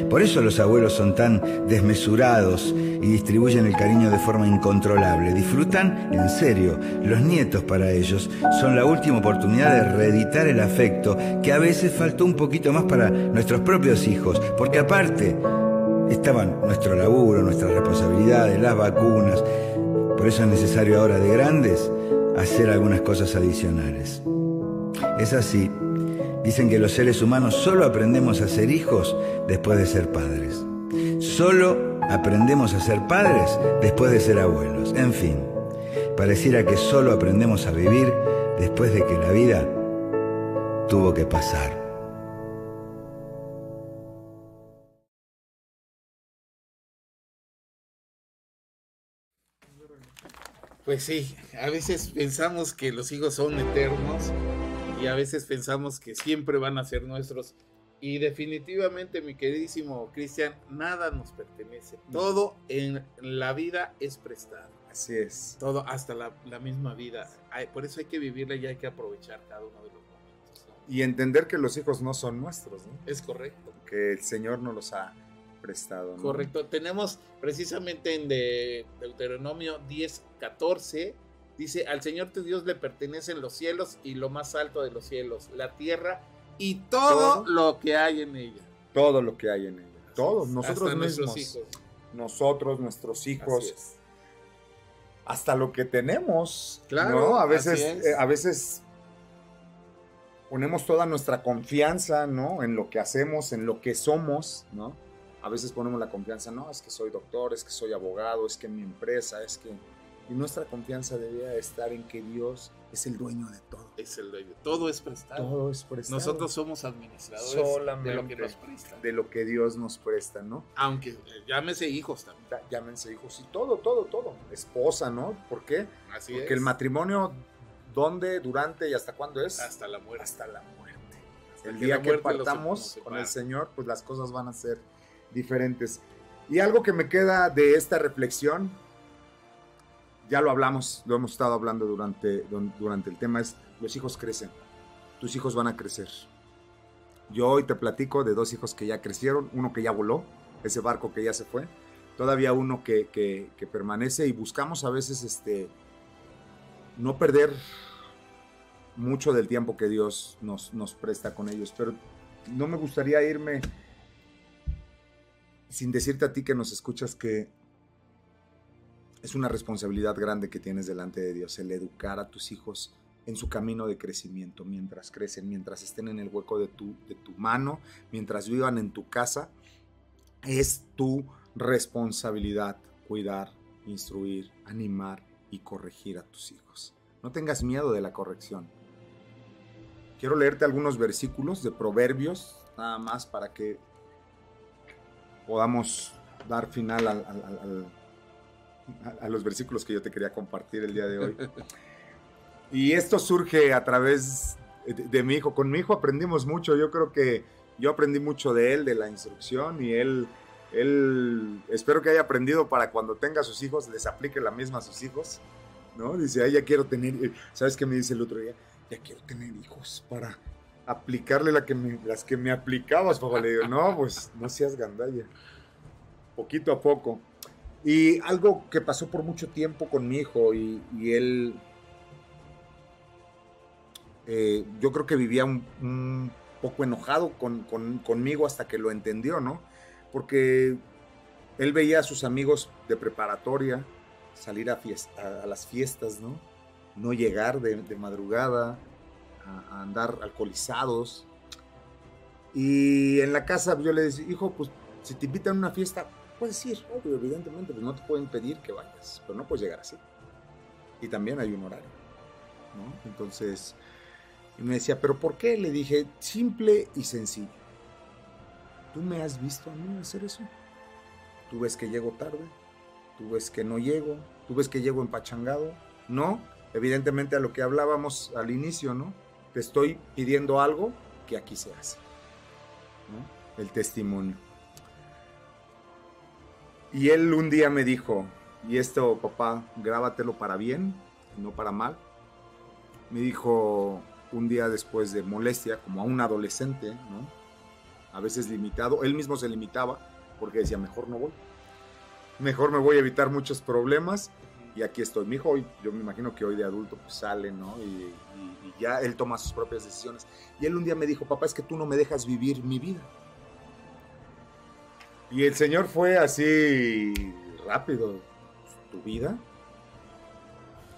Speaker 8: Por eso los abuelos son tan desmesurados y distribuyen el cariño de forma incontrolable. Disfrutan en serio. Los nietos para ellos son la última oportunidad de reeditar el afecto que a veces faltó un poquito más para nuestros propios hijos. Porque aparte estaban nuestro laburo, nuestras responsabilidades, las vacunas. Por eso es necesario ahora de grandes hacer algunas cosas adicionales. Es así Dicen que los seres humanos solo aprendemos a ser hijos después de ser padres. Solo aprendemos a ser padres después de ser abuelos. En fin, pareciera que solo aprendemos a vivir después de que la vida tuvo que pasar.
Speaker 2: Pues sí, a veces pensamos que los hijos son eternos y a veces pensamos que siempre van a ser nuestros. Y definitivamente, mi queridísimo Cristian, nada nos pertenece. Todo en la vida es prestado.
Speaker 3: Así es.
Speaker 2: Todo, hasta la, misma vida. por eso hay que vivirla y hay que aprovechar cada uno de los momentos.
Speaker 3: Y entender que los hijos no son nuestros, ¿no?
Speaker 2: Es correcto.
Speaker 3: Que el Señor nos los ha prestado.
Speaker 2: Correcto. Tenemos precisamente en de Deuteronomio 10, 14 Dice, al Señor tu Dios le pertenecen los cielos y lo más alto de los cielos, la tierra y todo, lo que hay en ella.
Speaker 3: Todo lo que hay en ella. Todos, nosotros mismos. Hijos. Nosotros, nuestros hijos. Hasta lo que tenemos. Claro. A veces, eh, a veces ponemos toda nuestra confianza, ¿no? En lo que hacemos, en lo que somos, ¿no? A veces ponemos la confianza, no, es que soy doctor, es que soy abogado, es que mi empresa, es que y nuestra confianza debía estar en que Dios es el dueño de todo.
Speaker 2: Es el dueño. Todo es prestado.
Speaker 3: Todo es prestado.
Speaker 2: Nosotros somos administradores Solamente de lo que nos presta.
Speaker 3: De lo que Dios nos presta, ¿no?
Speaker 2: Aunque eh, llámese hijos también.
Speaker 3: llámense hijos y todo, todo, todo. Esposa, ¿no? ¿Por qué? Así Porque el matrimonio, ¿dónde, durante y hasta cuándo es?
Speaker 2: Hasta la muerte.
Speaker 3: Hasta la muerte. el día que partamos con el Señor, pues las cosas van a ser diferentes. Y algo que me queda de esta reflexión ya lo hablamos, lo hemos estado hablando durante, durante el tema, es los hijos crecen, tus hijos van a crecer. Yo hoy te platico de dos hijos que ya crecieron, uno que ya voló, ese barco que ya se fue, todavía uno que, que, permanece y buscamos a veces este, no perder mucho del tiempo que Dios nos, nos presta con ellos, pero no me gustaría irme sin decirte a ti que nos escuchas que es una responsabilidad grande que tienes delante de Dios, el educar a tus hijos en su camino de crecimiento, mientras crecen, mientras estén en el hueco de tu, de tu mano, mientras vivan en tu casa. Es tu responsabilidad cuidar, instruir, animar y corregir a tus hijos. No tengas miedo de la corrección. Quiero leerte algunos versículos de Proverbios, nada más para que podamos dar final al, a, los versículos que yo te quería compartir el día de hoy. Y esto surge a través de, mi hijo. Con mi hijo aprendimos mucho. Yo creo que yo aprendí mucho de él, de la instrucción, y él, él espero que haya aprendido para cuando tenga sus hijos, les aplique la misma a sus hijos. ¿No? Dice, ay, ya quiero tener, ¿sabes qué me dice el otro día? Ya quiero tener hijos para aplicarle la que las que me aplicabas, papá. Le digo, no, pues no seas gandalla. Poquito a poco. Y algo que pasó por mucho tiempo con mi hijo y, él, eh, yo creo que vivía un, poco enojado conmigo hasta que lo entendió, ¿no? Porque él veía a sus amigos de preparatoria salir a, a, las fiestas, ¿no? No llegar de, madrugada, a, a, andar alcoholizados. Y en la casa yo le decía, hijo, pues si te invitan a una fiesta, Puedes ir, obvio, evidentemente, pues no te pueden pedir que vayas, pero no puedes llegar así. Y también hay un horario. Entonces, y me decía, ¿pero por qué? Le dije, simple y sencillo. ¿Tú me has visto a mí hacer eso? ¿Tú ves que llego tarde? tú ves que no llego, tú ves que llego empachangado, no, evidentemente a lo que hablábamos al inicio, ¿no? Te estoy pidiendo algo que aquí se hace. El testimonio. Y él un día me dijo, y esto papá, grábatelo para bien, no para mal. Me dijo un día después de molestia, como a un adolescente, ¿no? A veces limitado, él mismo se limitaba porque decía, mejor no voy. Mejor me voy a evitar muchos problemas y aquí estoy. Mi hijo, yo me imagino que hoy de adulto pues sale, ¿no? Y, ya él toma sus propias decisiones. Y él un día me dijo, papá, es que tú no me dejas vivir mi vida. Y el Señor fue así rápido, ¿tu vida?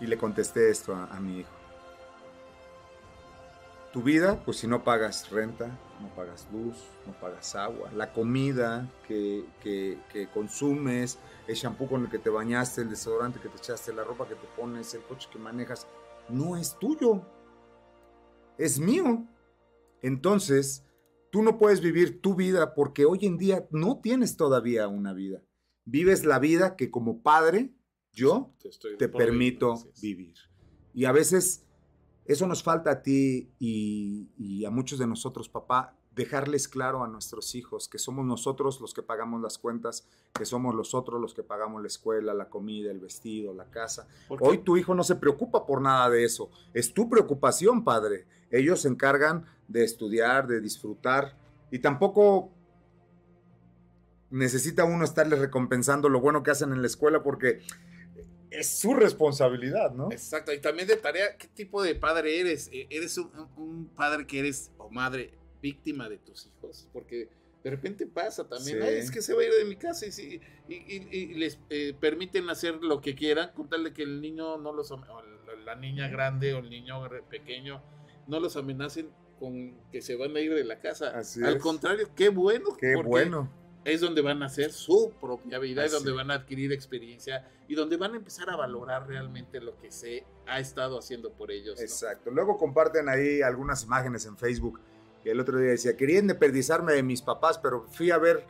Speaker 3: Y le contesté esto a, mi hijo. Tu vida, pues si no pagas renta, no pagas luz, no pagas agua, la comida que, que, que, consumes, el shampoo con el que te bañaste, el desodorante que te echaste, la ropa que te pones, el coche que manejas, no es tuyo, es mío. Entonces, tú no puedes vivir tu vida porque hoy en día no tienes todavía una vida. Vives la vida que como padre, yo te, te permito vivir. Y a veces eso nos falta a ti y, y, a muchos de nosotros, papá, dejarles claro a nuestros hijos que somos nosotros los que pagamos las cuentas, que somos los otros los que pagamos la escuela, la comida, el vestido, la casa. Hoy tu hijo no se preocupa por nada de eso. Es tu preocupación, padre. Ellos se encargan de estudiar, de disfrutar y tampoco necesita uno estarles recompensando lo bueno que hacen en la escuela porque es su responsabilidad, ¿no?
Speaker 2: Exacto, y también de tarea, ¿qué tipo de padre eres? ¿Eres un, un padre que eres, o madre, víctima de tus hijos? Porque de repente pasa también, sí. Ay, es que se va a ir de mi casa y, y, y, y les eh, permiten hacer lo que quieran, con tal de que el niño no los, o la niña grande o el niño pequeño no los amenacen con que se van a ir de la casa.
Speaker 3: Así
Speaker 2: Al
Speaker 3: es.
Speaker 2: contrario, qué bueno.
Speaker 3: Qué bueno.
Speaker 2: Es donde van a hacer su propia vida, Así. es donde van a adquirir experiencia y donde van a empezar a valorar realmente lo que se ha estado haciendo por ellos. ¿no?
Speaker 3: Exacto. Luego comparten ahí algunas imágenes en Facebook. Que el otro día decía, quería independizarme de mis papás, pero fui a ver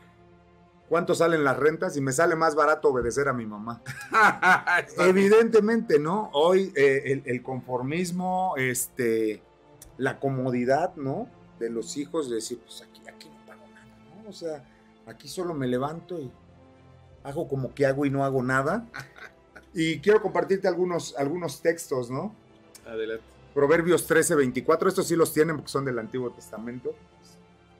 Speaker 3: cuánto salen las rentas y me sale más barato obedecer a mi mamá. (laughs) Evidentemente, ¿no? Hoy eh, el, el, conformismo, este, la comodidad, ¿no? De los hijos, de decir, pues aquí, aquí no pago nada, ¿no? O sea, aquí solo me levanto y hago como que hago y no hago nada. (laughs) Y quiero compartirte algunos, algunos textos, ¿no?
Speaker 2: Adelante.
Speaker 3: Proverbios 13, 24, estos sí los tienen porque son del Antiguo Testamento.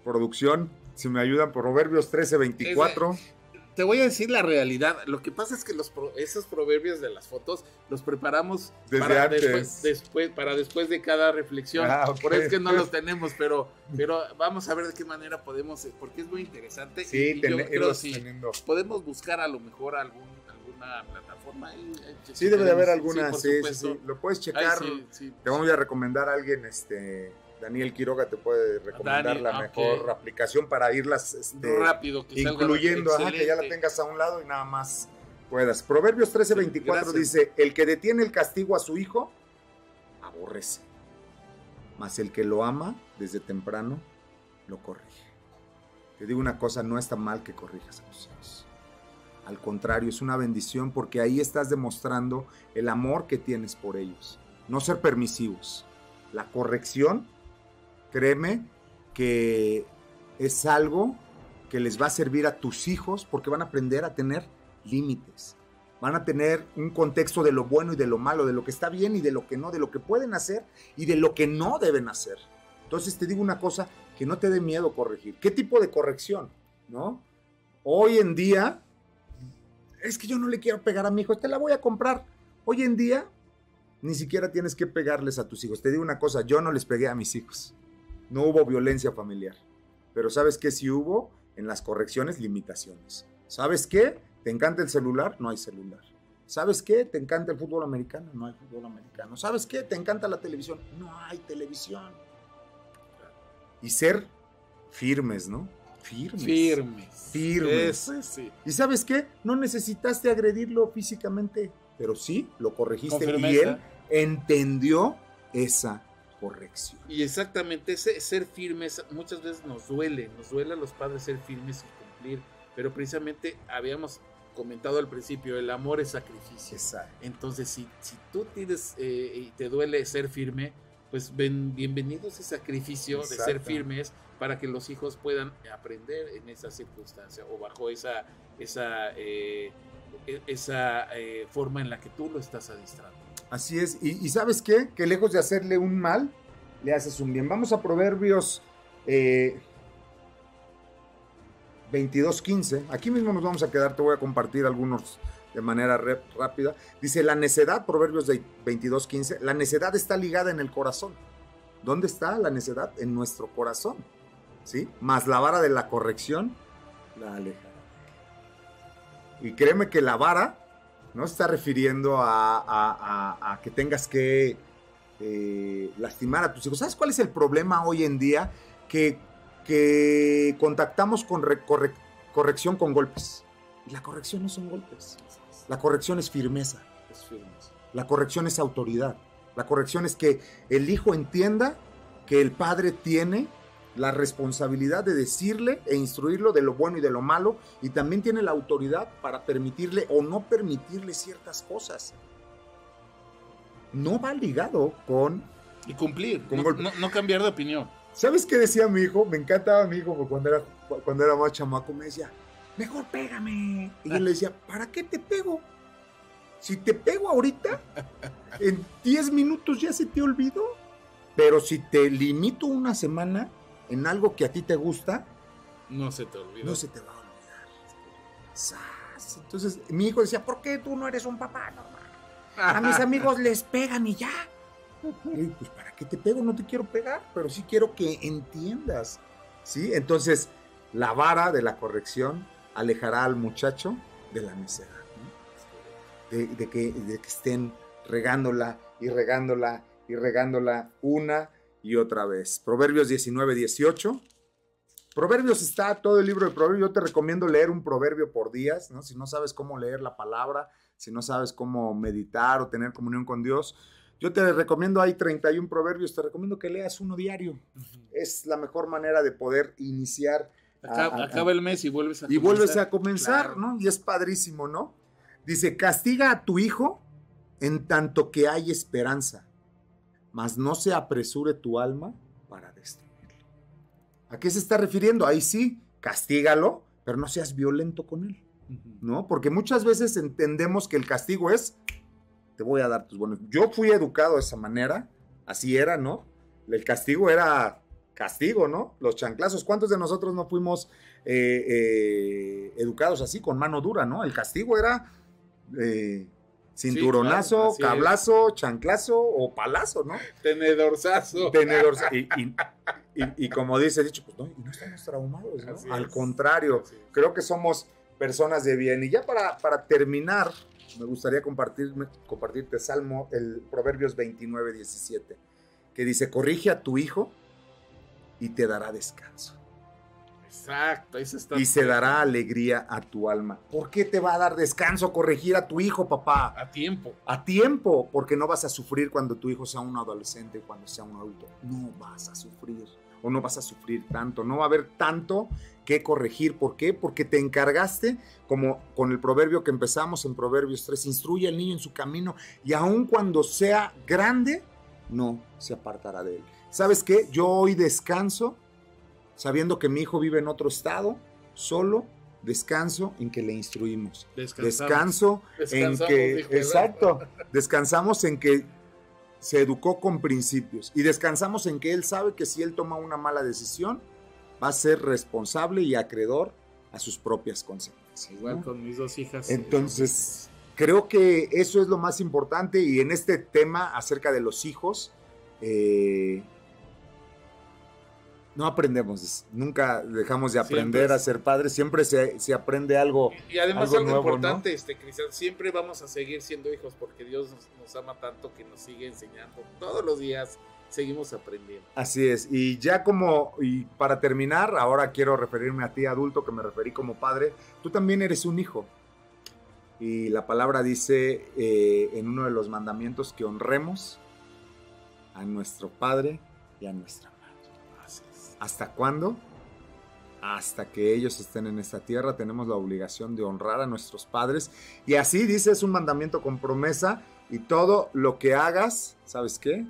Speaker 3: Producción, si me ayudan, Proverbios 13, 24.
Speaker 2: Es, te voy a decir la realidad. Lo que pasa es que los, esos proverbios de las fotos los preparamos
Speaker 3: Desde
Speaker 2: para,
Speaker 3: antes.
Speaker 2: Después, después, para después de cada reflexión.
Speaker 3: Ah, okay.
Speaker 2: Por eso es que no los tenemos, pero, (laughs) pero vamos a ver de qué manera podemos, porque es muy interesante.
Speaker 3: Sí,
Speaker 2: y, y yo creo
Speaker 3: sí,
Speaker 2: teniendo. podemos buscar a lo mejor algún, alguna plataforma.
Speaker 3: Sí, debe de haber alguna, sí, sí, sí, Lo puedes checar.
Speaker 2: Ay,
Speaker 3: te vamos a recomendar a alguien, este Daniel Quiroga te puede recomendar la mejor okay. aplicación para irlas este,
Speaker 2: rápido, que
Speaker 3: incluyendo, ajá, que ya la tengas a un lado y nada más puedas. Proverbios 13, 24 sí, dice, el que detiene el castigo a su hijo, aborrece, mas el que lo ama desde temprano, lo corrige. Te digo una cosa, no está mal que corrijas a tus hijos. Al contrario, es una bendición porque ahí estás demostrando el amor que tienes por ellos. No ser permisivos. La corrección créeme que es algo que les va a servir a tus hijos porque van a aprender a tener límites. Van a tener un contexto de lo bueno y de lo malo, de lo que está bien y de lo que no, de lo que pueden hacer y de lo que no deben hacer. Entonces te digo una cosa, que no te dé miedo corregir. ¿Qué tipo de corrección? ¿No? Hoy en día, es que yo no le quiero pegar a mi hijo, te la voy a comprar. Hoy en día, ni siquiera tienes que pegarles a tus hijos. Te digo una cosa, yo no les pegué a mis hijos no hubo violencia familiar. Pero ¿sabes qué sí hubo? En las correcciones, limitaciones. ¿Sabes qué? ¿Te encanta el celular? No hay celular. ¿Sabes qué? ¿Te encanta el fútbol americano? No hay fútbol americano. ¿Sabes qué? ¿Te encanta la televisión? No hay televisión. Y ser firmes, ¿no? Firmes.
Speaker 2: Firmes.
Speaker 3: Firmes.
Speaker 2: Ese, sí.
Speaker 3: ¿Y sabes qué? No necesitaste agredirlo físicamente, pero sí lo corregiste y él entendió esa corrección.
Speaker 2: Y exactamente, ese ser firmes muchas veces nos duele, nos duele a los padres ser firmes y cumplir, pero precisamente habíamos comentado al principio, el amor es sacrificio.
Speaker 3: Exacto.
Speaker 2: Entonces, si, si tú tienes eh, y te duele ser firme, pues ven, bienvenido ese sacrificio de ser firmes para que los hijos puedan aprender en esa circunstancia o bajo esa, esa, eh, e- esa eh, forma en la que tú lo estás adiestrando.
Speaker 3: Así es. Y, ¿sabes qué? Que lejos de hacerle un mal, le haces un bien. Vamos a Proverbios eh, 22.15. Aquí mismo nos vamos a quedar. Te voy a compartir algunos de manera rápida. Dice, la necedad, Proverbios de 22.15, la necedad está ligada en el corazón. ¿Dónde está la necedad? En nuestro corazón. ¿Sí? Más la vara de la corrección la alejará. Y créeme que la vara no se está refiriendo a, a- a- a que tengas que eh, lastimar a tus hijos. ¿Sabes cuál es el problema hoy en día? Que, que contactamos con re- corre- corrección con golpes. Y la corrección no son golpes. La corrección es firmeza.
Speaker 2: Es.
Speaker 3: La corrección es autoridad. La corrección es que el hijo entienda que el padre tiene la responsabilidad de decirle e instruirlo de lo bueno y de lo malo y también tiene la autoridad para permitirle o no permitirle ciertas cosas. No va ligado con...
Speaker 2: Y cumplir,
Speaker 3: Con
Speaker 2: no, no- no cambiar de opinión.
Speaker 3: ¿Sabes qué decía mi hijo? Me encantaba mi hijo porque cuando era, cuando era más chamaco. Me decía, mejor pégame. Y yo le decía, ¿para qué te pego? Si te pego ahorita, en 10 minutos ya se te olvidó. Pero si te limito una semana en algo que a ti te gusta,
Speaker 2: No se te olvida.
Speaker 3: no se te va a olvidar. Entonces mi hijo decía, ¿por qué tú no eres un papá normal? A mis (laughs) amigos les pegan y ya. Y, pues, ¿para qué te pego? No te quiero pegar, pero sí quiero que entiendas. ¿Sí? Entonces, la vara de la corrección alejará al muchacho de la. De, de que, de que estén regándola y regándola y regándola una y otra vez. Proverbios 19, 18. Proverbios está todo el libro de Proverbios. Yo te recomiendo leer un proverbio por días, ¿no? Si no sabes cómo leer la palabra, si no sabes cómo meditar o tener comunión con Dios, yo te recomiendo, hay 31 proverbios, te recomiendo que leas uno diario. Es la mejor manera de poder iniciar.
Speaker 2: Acaba,
Speaker 3: a-
Speaker 2: acaba el mes y vuelves a
Speaker 3: y vuelves a comenzar,
Speaker 2: Claro.
Speaker 3: ¿no? Y es padrísimo, ¿no? Dice, castiga a tu hijo en tanto que hay esperanza, mas no se apresure tu alma para destruirlo. ¿A qué se está refiriendo? Ahí sí, castígalo, pero no seas violento con él, ¿no? Porque muchas veces entendemos que el castigo es, te voy a dar tus buenos. Yo fui educado de esa manera, así era, ¿no? El castigo era castigo, ¿no? Los chanclazos. ¿Cuántos de nosotros no fuimos eh, eh, educados así, con mano dura, ¿no? El castigo era eh, cinturonazo,
Speaker 2: claro, así es.
Speaker 3: cablazo, chanclazo o palazo, ¿no?
Speaker 2: Tenedorzazo.
Speaker 3: Tenedor. Y, y- y- y como dice dicho, pues no, no estamos traumados, ¿no?
Speaker 2: Así
Speaker 3: Al
Speaker 2: es.
Speaker 3: contrario, creo que somos personas de bien. Y ya para, para terminar, me gustaría compartirme, compartirte Salmo, el Proverbios 29, 17, que dice, corrige a tu hijo y te dará descanso.
Speaker 2: Exacto, eso está.
Speaker 3: Y se dará alegría a tu alma. ¿Por qué te va a dar descanso corregir a tu hijo, papá?
Speaker 2: a tiempo.
Speaker 3: A tiempo, porque no vas a sufrir cuando tu hijo sea un adolescente, cuando sea un adulto. No vas a sufrir. O no vas a sufrir tanto. No va a haber tanto que corregir. ¿Por qué? Porque te encargaste, como con el proverbio que empezamos en Proverbios 3, instruye al niño en su camino y aun cuando sea grande, no se apartará de él. ¿Sabes qué? Yo hoy descanso sabiendo que mi hijo vive en otro estado, solo descanso en que le instruimos. Descanso en que, exacto, descansamos en que se educó con principios y descansamos en que él sabe que si él toma una mala decisión, va a ser responsable y acreedor a sus propias consecuencias.
Speaker 2: Igual
Speaker 3: ¿no?
Speaker 2: con mis dos hijas.
Speaker 3: Entonces, creo que eso es lo más importante y en este tema acerca de los hijos, eh, no aprendemos, nunca dejamos de aprender
Speaker 2: Siempre.
Speaker 3: a ser padres, siempre se, se aprende algo.
Speaker 2: Y además
Speaker 3: Algo
Speaker 2: algo,
Speaker 3: nuevo,
Speaker 2: importante, este Cristian, siempre vamos a seguir siendo hijos porque Dios nos, nos ama tanto que nos sigue enseñando. Todos los días seguimos aprendiendo.
Speaker 3: Así es, y ya como, y para terminar, ahora quiero referirme a ti adulto, que me referí como padre, tú también eres un hijo. Y la palabra dice eh, en uno de los mandamientos que honremos a nuestro padre y a nuestra madre. ¿Hasta cuándo? hasta que ellos estén en esta tierra. Tenemos la obligación de honrar a nuestros padres. Y así dice, es un mandamiento con promesa. Y todo lo que hagas, ¿sabes qué?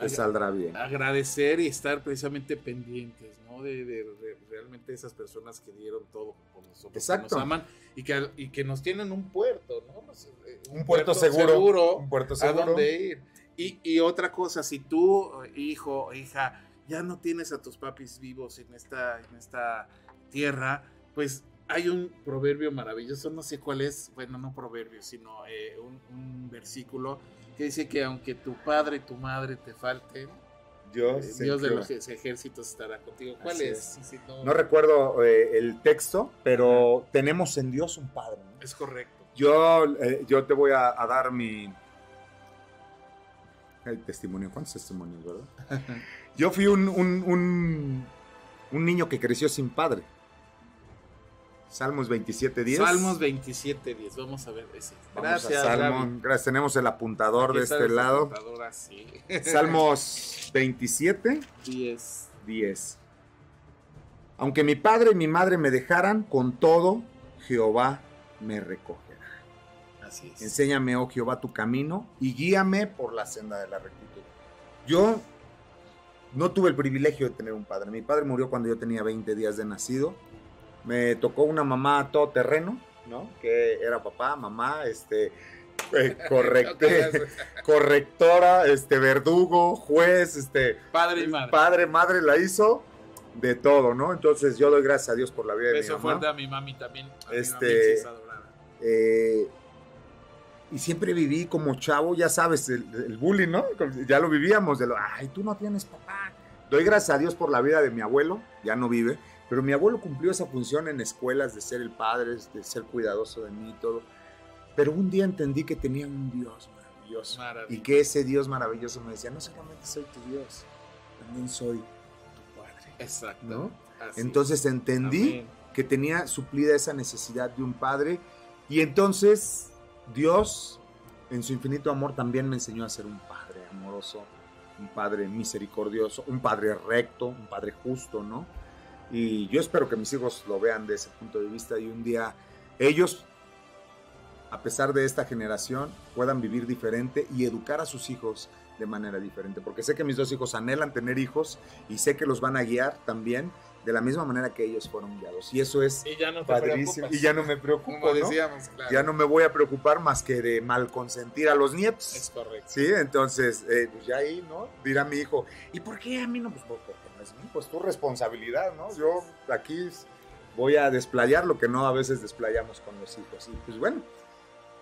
Speaker 3: Te saldrá bien.
Speaker 2: Agradecer y estar precisamente pendientes, ¿no? De, de- de realmente esas personas que dieron todo por nosotros,
Speaker 3: Exacto.
Speaker 2: que nos aman y que, y que nos tienen un puerto, ¿no? Pues, eh,
Speaker 3: Un puerto seguro, un puerto
Speaker 2: a
Speaker 3: seguro.
Speaker 2: dónde ir. Y, y otra cosa, si tú, hijo hija, ya no tienes a tus papis vivos en esta, en esta tierra, pues hay un proverbio maravilloso, no sé cuál es, bueno, no proverbio, sino eh, un, un versículo que dice que aunque tu padre y tu madre te falten,
Speaker 3: Dios,
Speaker 2: eh, Dios de los ej- ejércitos estará contigo. ¿Cuál es? Si no-
Speaker 3: No recuerdo eh, el texto, pero tenemos en Dios un Padre. ¿no?
Speaker 2: Es correcto.
Speaker 3: Yo, yo te voy a, a dar mi el testimonio. ¿Cuántos testimonios, verdad? (laughs) Yo fui un, un, un, un niño que creció sin padre. Salmos 27, 10.
Speaker 2: Salmos 27, 10. Vamos a ver ese.
Speaker 3: Vamos
Speaker 2: Gracias,
Speaker 3: a Salmo. Gracias. Tenemos el apuntador de este lado.
Speaker 2: computadora, sí.
Speaker 3: Salmos 27,
Speaker 2: 10.
Speaker 3: 10. Aunque mi padre y mi madre me dejaran, con todo, Jehová me recogerá.
Speaker 2: Así es.
Speaker 3: Enséñame, oh Jehová, tu camino y guíame por la senda de la rectitud. Yo no tuve el privilegio de tener un padre. Mi padre murió cuando yo tenía 20 días de nacido. Me tocó una mamá todoterreno, ¿no? Que era papá, mamá, este, eh, (laughs) correcte- correctora, este, verdugo, juez, este,
Speaker 2: Padre y madre.
Speaker 3: padre, madre, la hizo de todo, ¿no? Entonces yo doy gracias a Dios por la vida de mi mamá.
Speaker 2: fuerte a mi mami también. A mi
Speaker 3: Este-
Speaker 2: mami sí es adorada.
Speaker 3: Eh, y siempre viví como chavo, ya sabes, el, el bullying, ¿no? Ya lo vivíamos, de lo, ay, tú no tienes papá. Doy gracias a Dios por la vida de mi abuelo, ya no vive, pero mi abuelo cumplió esa función en escuelas de ser el padre, de ser cuidadoso de mí y todo. Pero un día entendí que tenía un Dios maravilloso. Y que ese Dios maravilloso me decía, no solamente soy tu Dios, también soy tu Padre.
Speaker 2: Exacto.
Speaker 3: ¿No? Entonces
Speaker 2: es.
Speaker 3: entendí
Speaker 2: Amén.
Speaker 3: que tenía suplida esa necesidad de un padre y entonces Dios en su infinito amor también me enseñó a ser un padre amoroso, un padre misericordioso, un padre recto, un padre justo, ¿no? Y yo espero que mis hijos lo vean de ese punto de vista y un día ellos, a pesar de esta generación, puedan vivir diferente y educar a sus hijos de manera diferente, porque sé que mis dos hijos anhelan tener hijos y sé que los van a guiar también de la misma manera que ellos fueron guiados. Y eso es
Speaker 2: Y ya no te
Speaker 3: padrísimo.
Speaker 2: preocupas.
Speaker 3: Y ya no me preocupo,
Speaker 2: Como
Speaker 3: ¿no?
Speaker 2: decíamos, claro.
Speaker 3: Ya no me voy a preocupar más que de mal consentir a los nietos.
Speaker 2: Es correcto.
Speaker 3: Sí, entonces, eh, pues ya ahí, ¿no? Dirá mi hijo, ¿y por qué a mí no? Pues porque no es mío, pues tu responsabilidad, ¿no? Yo aquí voy a desplayar lo que no a veces desplayamos con los hijos. Y pues bueno,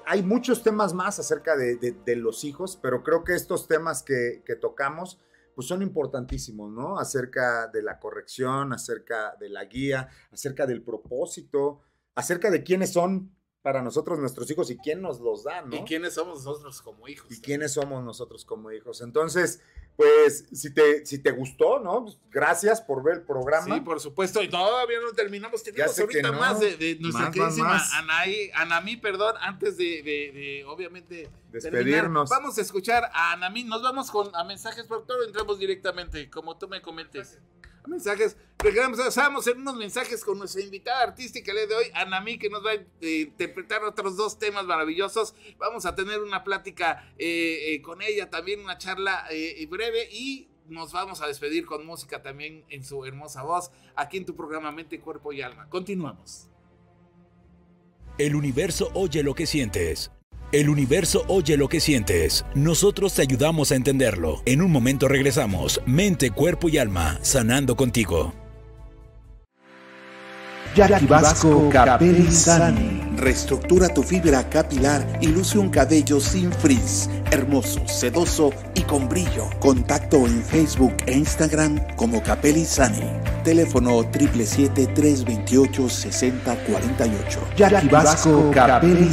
Speaker 3: hay muchos temas más acerca de, de- de los hijos, pero creo que estos temas que, que tocamos, pues son importantísimos, ¿no? Acerca de la corrección, acerca de la guía, acerca del propósito, acerca de quiénes son para nosotros nuestros hijos y quién nos los da, ¿no?
Speaker 2: ¿Y quiénes somos nosotros como hijos?
Speaker 3: y quiénes somos nosotros como hijos. Entonces, pues, si te, si te gustó, ¿no? Pues, gracias por ver el programa.
Speaker 2: Sí, por supuesto, y todavía no terminamos. Tenemos ahorita
Speaker 3: no.
Speaker 2: más de, de nuestra
Speaker 3: Más,
Speaker 2: queridísima
Speaker 3: más.
Speaker 2: Anaí, Anamí, perdón, antes de, de- de, obviamente
Speaker 3: Despedirnos.
Speaker 2: terminar, Vamos a escuchar a Anamí. Nos vamos con a mensajes, doctor, o entramos directamente, como tú me comentes. A mensajes. Regresamos en unos mensajes con nuestra invitada artística el día de hoy, Anamí, que nos va a eh, interpretar otros dos temas maravillosos. Vamos a tener una plática eh, eh, con ella, también una charla breve y nos vamos a despedir con música también en su hermosa voz, aquí en tu programa Mente, Cuerpo y Alma. Continuamos.
Speaker 1: El universo oye lo que sientes. El universo oye lo que sientes. Nosotros te ayudamos a entenderlo. En un momento regresamos. Mente, cuerpo y alma, sanando contigo.
Speaker 6: Jackie Vasco Capelli Sani.
Speaker 9: Reestructura tu fibra capilar y luce un cabello sin frizz, hermoso, sedoso y con brillo. Contacto en Facebook e Instagram como Capelli Sani. Teléfono 777-328-6048.
Speaker 6: Jackie Vasco Capelli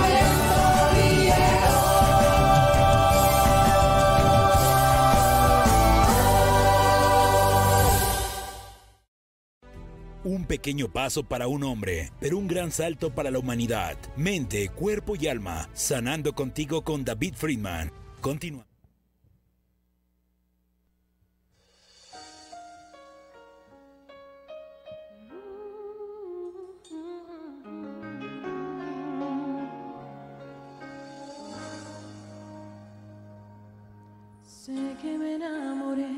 Speaker 5: Un pequeño paso para un hombre, pero un gran salto para la humanidad. Mente, cuerpo y alma. Sanando contigo con David Friedman. Continúa.
Speaker 1: Sé que me enamoré,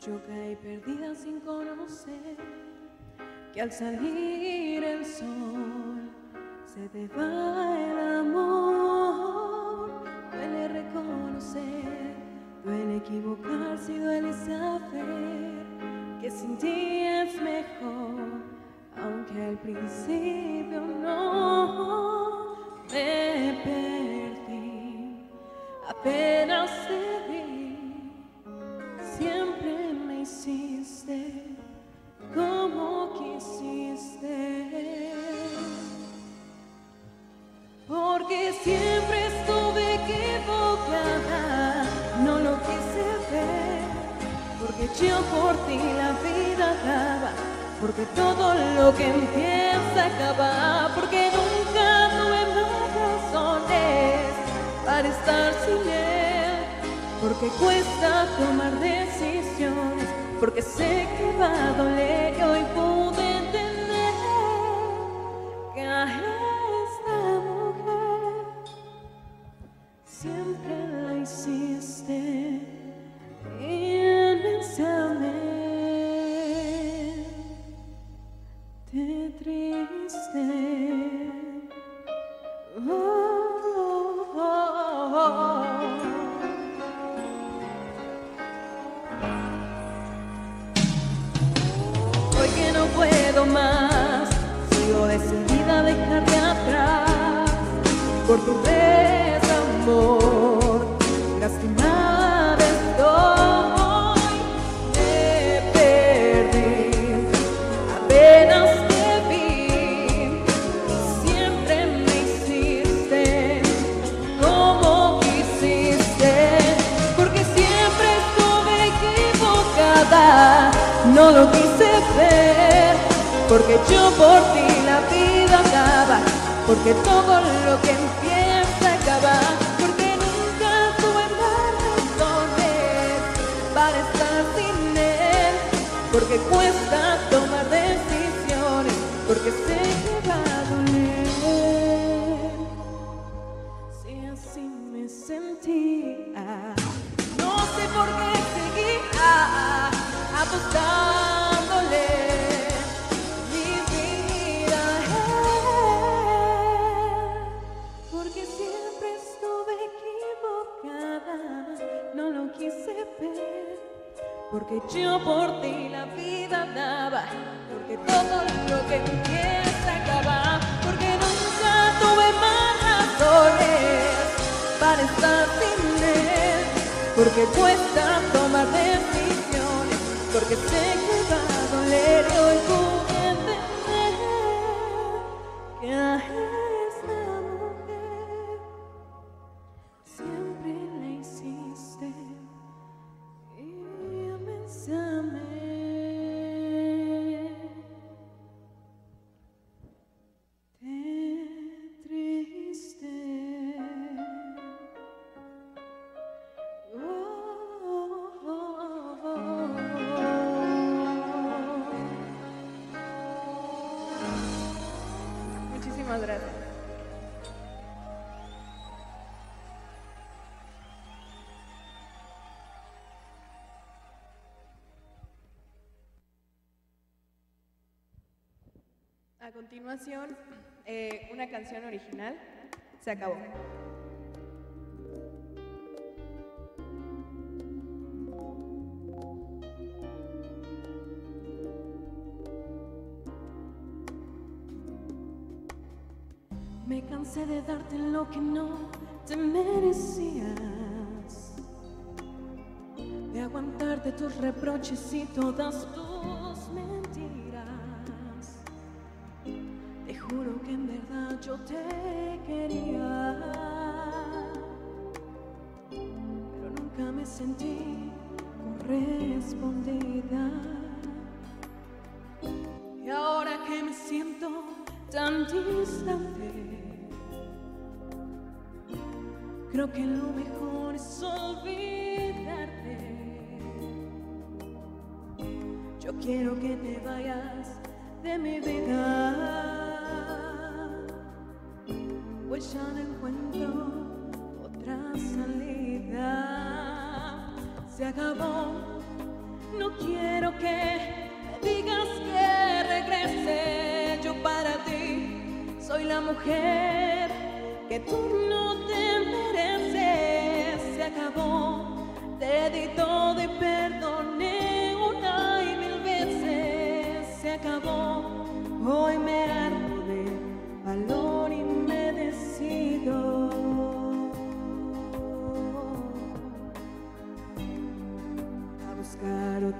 Speaker 1: yo caí perdida sin conocer que al salir el sol se te va el amor. Duele reconocer, duele equivocarse y duele saber que sin ti es mejor, aunque al principio no me perdí. Apenas te vi, siempre me hiciste como quisiste. Porque siempre estuve equivocada, no lo quise ver. Porque yo por ti la vida daba, porque todo lo que empieza acaba, porque nunca tuve más razones para estar sin él, porque cuesta tomar decisiones porque sé que va a doler y hoy pude entender que a esta mujer siempre la hiciste inmensamente triste. Oh, puedo más, sigo decidida a dejarte atrás por tu desamor. Porque yo por ti la vida acaba, porque todo lo que empieza acaba, porque nunca tuve más razones para estar sin él, porque cuesta tomar decisiones, porque sé que va a doler. Si así me sentía, no sé por qué seguía apostándole porque yo por ti la vida daba, porque todo lo que empieza acaba, porque nunca tuve más razones para estar sin él, porque cuesta tomar decisiones, porque sé que va a doler hoy A continuación, eh, una canción original. Se acabó. Me cansé de darte lo que no te merecías, de aguantarte tus reproches y todas tus Y ahora que me siento tan distante, creo que lo mejor es olvidarte. Yo quiero que te vayas de mi vida, pues ya no encuentro otra salida. Se acabó, quiero que me digas que regrese. Yo para ti soy la mujer que tú no te mereces. Se acabó, te di todo y perdoné una y mil veces. Se acabó, hoy me armo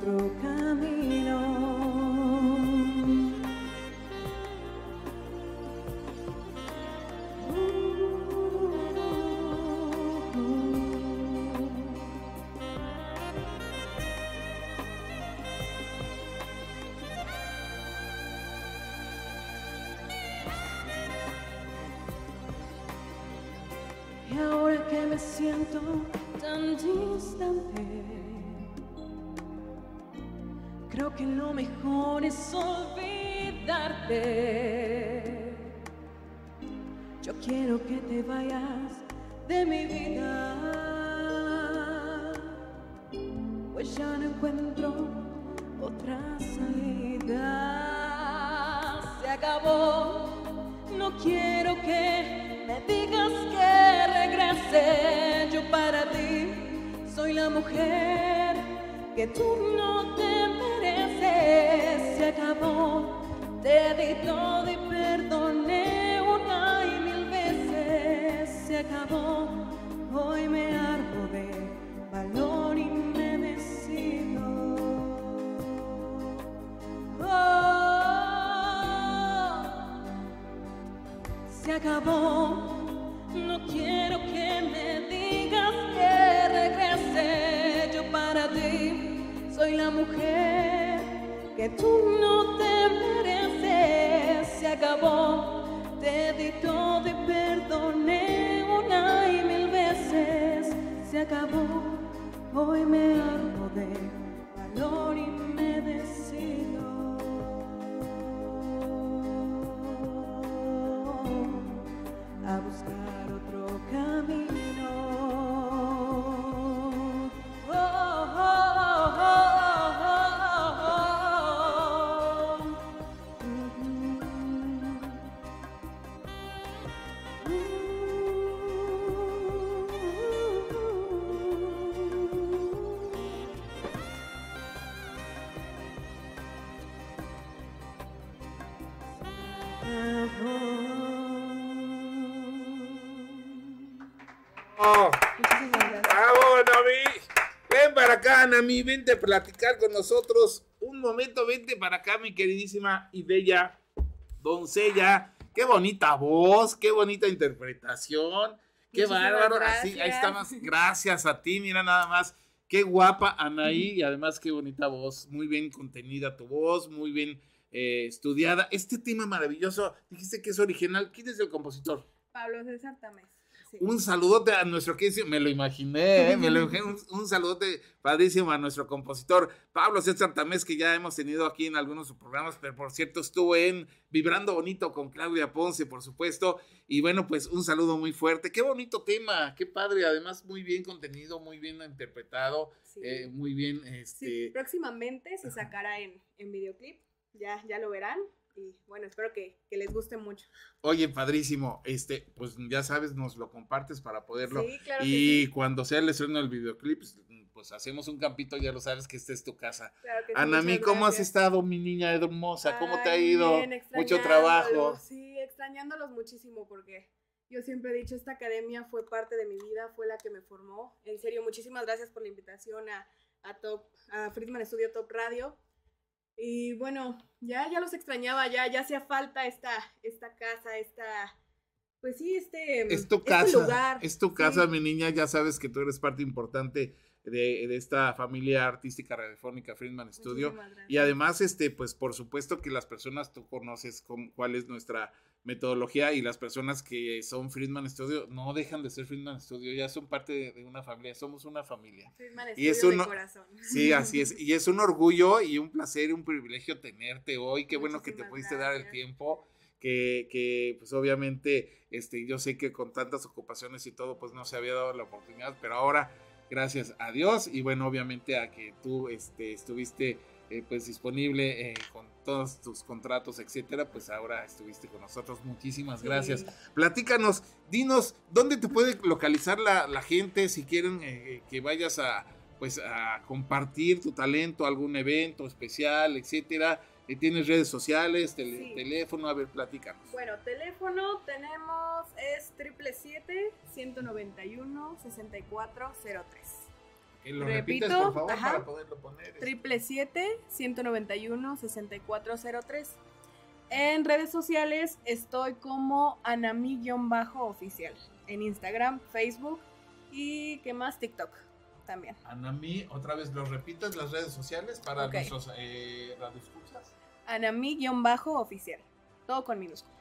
Speaker 1: buscar otro
Speaker 2: Nami. Vente a platicar con nosotros. Un momento, vente para acá, mi queridísima y bella doncella. Qué bonita voz, qué bonita interpretación. Qué bárbaro. Así, ahí estamos. Gracias a ti, mira nada más. Qué guapa Anaí y además qué bonita voz. Muy bien contenida tu voz, muy bien eh, estudiada. Este tema maravilloso, dijiste que es original. ¿Quién es el compositor?
Speaker 10: Pablo César Tamés.
Speaker 2: Un saludote a nuestro que me lo imaginé, ¿eh? me lo un, un, saludote padrísimo a nuestro compositor Pablo César Tamés, que ya hemos tenido aquí en algunos programas, pero por cierto estuvo en Vibrando Bonito con Claudia Ponce, por supuesto, y bueno, pues un saludo muy fuerte, qué bonito tema, qué padre, además muy bien contenido, muy bien interpretado, eh, muy bien, este...
Speaker 10: Sí, próximamente se sacará en, en videoclip, ya, ya lo verán, y bueno, espero que, que, les guste mucho.
Speaker 2: Oye, padrísimo, este, pues ya sabes, nos lo compartes para poderlo. Sí, claro y sí. cuando sea el estreno del videoclip, pues, pues, hacemos un campito, ya lo sabes que esta es tu casa.
Speaker 10: Claro que
Speaker 2: Anami, ¿cómo has estado, mi niña hermosa? ¿Cómo te ha ido?
Speaker 10: Bien,
Speaker 2: Mucho trabajo.
Speaker 10: Sí, extrañándolos muchísimo porque yo siempre he dicho, esta academia fue parte de mi vida, fue la que me formó. En serio, muchísimas gracias por la invitación a, a Top, a Friedman Studio Top Radio. Y bueno, ya, ya los extrañaba, ya, ya hacía falta esta, esta casa, esta, pues sí, este,
Speaker 2: es tu
Speaker 10: este
Speaker 2: casa,
Speaker 10: lugar.
Speaker 2: Es tu casa, sí. mi niña, ya sabes que tú eres parte importante de, de esta familia artística radiofónica Friedman Studio. Y además, este, pues por supuesto que las personas, tú conoces con, cuál es nuestra metodología y las personas que son Friedman Studio no dejan de ser Friedman Studio, ya son parte de, de una familia, somos una familia.
Speaker 10: Friedman
Speaker 2: y es
Speaker 10: un,
Speaker 2: de
Speaker 10: corazón.
Speaker 2: Sí, así es. Y es un orgullo y un placer y un privilegio tenerte hoy. Qué bueno que te pudiste
Speaker 10: gracias.
Speaker 2: dar el tiempo. Que, que, pues obviamente este, yo sé que con tantas ocupaciones y todo pues no se había dado la oportunidad, pero ahora gracias a Dios y bueno obviamente a que tú este, estuviste eh, pues disponible eh, con todos tus contratos, etcétera, pues ahora estuviste con nosotros. Muchísimas gracias. Sí. Platícanos, dinos, ¿dónde te puede localizar la, la gente si quieren eh, que vayas a pues a compartir tu talento, algún evento especial, etcétera? ¿Tienes redes sociales, tele, sí. teléfono? A ver, platícanos.
Speaker 10: Bueno, teléfono tenemos es 777-191-6403.
Speaker 2: Lo Repito, repites, por favor, ajá, para poderlo poner.
Speaker 10: 777-191-6403. En redes sociales estoy como Anami-oficial. En Instagram, Facebook y ¿qué más? TikTok también.
Speaker 2: Anami, otra vez, ¿lo repites las redes sociales para okay. nuestros eh, radioescuchas?
Speaker 10: Anami-oficial. Todo con minúscula.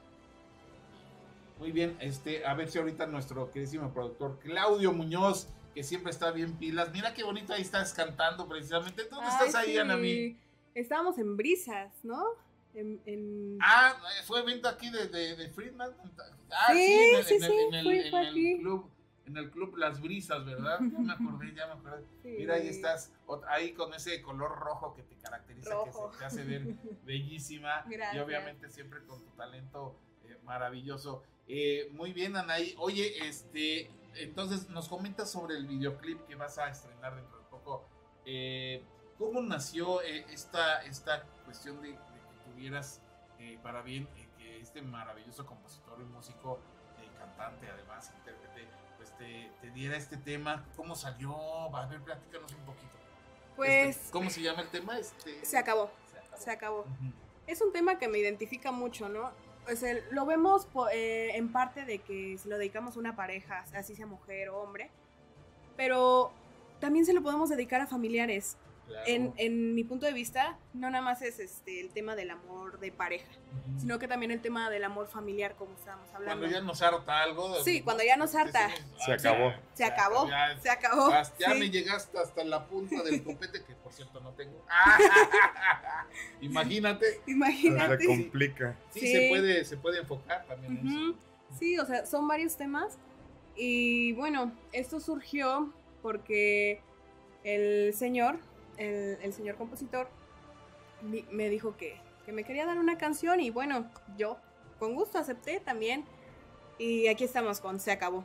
Speaker 2: Muy bien, este, a ver si ahorita nuestro queridísimo productor Claudio Muñoz que siempre está bien pilas. Mira qué bonito ahí estás cantando precisamente. ¿Dónde Ay, estás ahí,
Speaker 10: sí.
Speaker 2: Anami?
Speaker 10: Estábamos en Brisas, ¿no? En, en...
Speaker 2: Ah, fue evento aquí de, de, de Friedman. Ah,
Speaker 10: sí,
Speaker 2: sí, en,
Speaker 10: sí,
Speaker 2: en,
Speaker 10: sí,
Speaker 2: en el, club. En el club Las Brisas, ¿verdad? Ya me acordé, ya me acordé.
Speaker 10: Sí,
Speaker 2: Mira, ahí estás, ahí con ese color rojo que te caracteriza,
Speaker 10: rojo.
Speaker 2: que se te hace ver (laughs) bellísima.
Speaker 10: Gracias.
Speaker 2: Y obviamente siempre con tu talento eh, maravilloso. Eh, muy bien, Anaí. Oye, este, entonces nos comentas sobre el videoclip que vas a estrenar dentro de poco. Eh, ¿Cómo nació eh, esta, esta cuestión de, de que tuvieras eh, para bien que este maravilloso compositor y músico, cantante, además intérprete, pues te, te, diera este tema? ¿Cómo salió? A ver, platícanos un poquito.
Speaker 10: Pues.
Speaker 2: Este, ¿Cómo se llama el tema? Este,
Speaker 10: se acabó. Se acabó. Se acabó. Uh -huh. Es un tema que me identifica mucho, ¿no? O sea, lo vemos eh, en parte de que se lo dedicamos a una pareja, así sea mujer o hombre, pero también se lo podemos dedicar a familiares. Claro. En, en, mi punto de vista, no nada más es este el tema del amor de pareja, uh -huh. sino que también el tema del amor familiar, como estábamos hablando.
Speaker 2: Cuando ya nos harta algo.
Speaker 10: Sí, cuando ya nos harta.
Speaker 3: Se acabó.
Speaker 10: Se acabó. Ya, se acabó.
Speaker 2: Ya sí. me llegaste hasta la punta del (laughs) copete, que por cierto no tengo. (laughs) Imagínate.
Speaker 10: Imagínate.
Speaker 3: Se complica.
Speaker 2: Sí, sí, Se, puede, se puede enfocar también uh -huh.
Speaker 10: eso. Sí, o sea, son varios temas. Y bueno, esto surgió porque el señor el, el señor compositor me dijo que, que, me quería dar una canción y bueno, yo con gusto acepté también. Y aquí estamos con Se Acabó.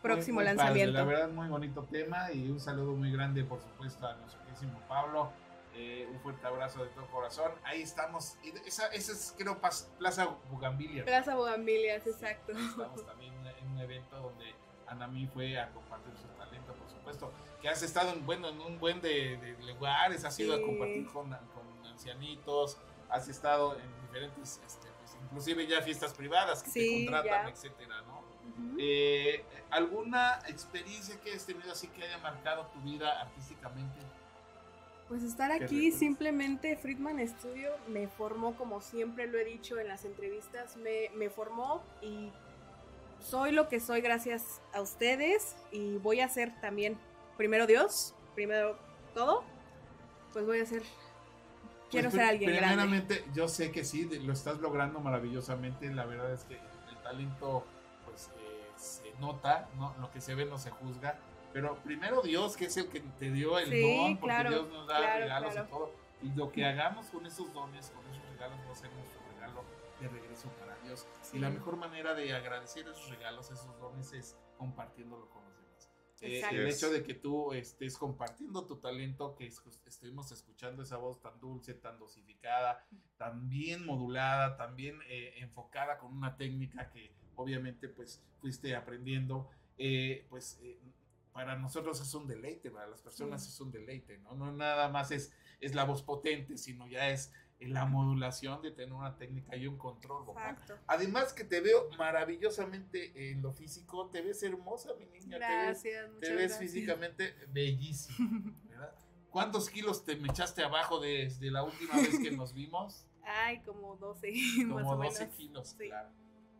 Speaker 10: Próximo
Speaker 2: muy, muy
Speaker 10: lanzamiento.
Speaker 2: Padre, la verdad, muy bonito tema y un saludo muy grande, por supuesto, a nuestro queridísimo Pablo. Eh, un fuerte abrazo de todo corazón. Ahí estamos. Esa, esa es, creo, Plaza Bugambilia.
Speaker 10: Plaza Bugambilias, exacto.
Speaker 2: Estamos también en un evento donde Anami fue a compartir su talento, por supuesto. Que has estado en, bueno, en un buen de, de lugares, has ido a compartir con, con ancianitos, has estado en diferentes, este, pues, inclusive ya fiestas privadas que te contratan,
Speaker 10: ya.
Speaker 2: etcétera. Eh, ¿Alguna experiencia que has tenido así que haya marcado tu vida artísticamente?
Speaker 10: Pues estar
Speaker 2: ¿Qué
Speaker 10: aquí
Speaker 2: recuerdas?
Speaker 10: simplemente Friedman Studio me formó, como siempre lo he dicho en las entrevistas, me, me formó y soy lo que soy gracias a ustedes y voy a ser también, primero Dios, primero todo, pues voy a ser, quiero
Speaker 2: Pues,
Speaker 10: ser alguien grande.
Speaker 2: Primeramente, yo sé que sí, lo estás logrando maravillosamente. La verdad es que el talento, pues, eh, se nota, ¿no? Lo que se ve no se juzga. Pero primero Dios, que es el que te dio el
Speaker 10: Sí,
Speaker 2: don, porque
Speaker 10: claro,
Speaker 2: Dios nos da
Speaker 10: claro,
Speaker 2: regalos
Speaker 10: claro.
Speaker 2: y todo. Y lo que hagamos con esos dones, con esos regalos, a ser nuestro regalo de regreso para Dios.
Speaker 10: Sí.
Speaker 2: Y la mejor manera de agradecer esos regalos, esos dones, es compartiéndolo con los demás. Eh, el hecho de que tú estés compartiendo tu talento, que es- estuvimos escuchando esa voz tan dulce, tan dosificada, tan bien modulada, tan bien eh, enfocada con una técnica que obviamente pues fuiste aprendiendo, eh, pues eh, para nosotros es un deleite, para las personas es un deleite, ¿no? No nada más es, es la voz potente, sino ya es la modulación de tener una técnica y un control vocal.
Speaker 10: Exacto.
Speaker 2: Además que te veo maravillosamente en lo físico, te ves hermosa, mi niña. te ves-
Speaker 10: Gracias,
Speaker 2: te ves
Speaker 10: gracias.
Speaker 2: físicamente bellísima, (laughs) ¿verdad? ¿Cuántos kilos te me echaste abajo desde la última vez que nos vimos?
Speaker 10: Ay, como 12, (laughs) más
Speaker 2: Como
Speaker 10: o
Speaker 2: 12
Speaker 10: menos.
Speaker 2: kilos,
Speaker 10: Sí.
Speaker 2: claro.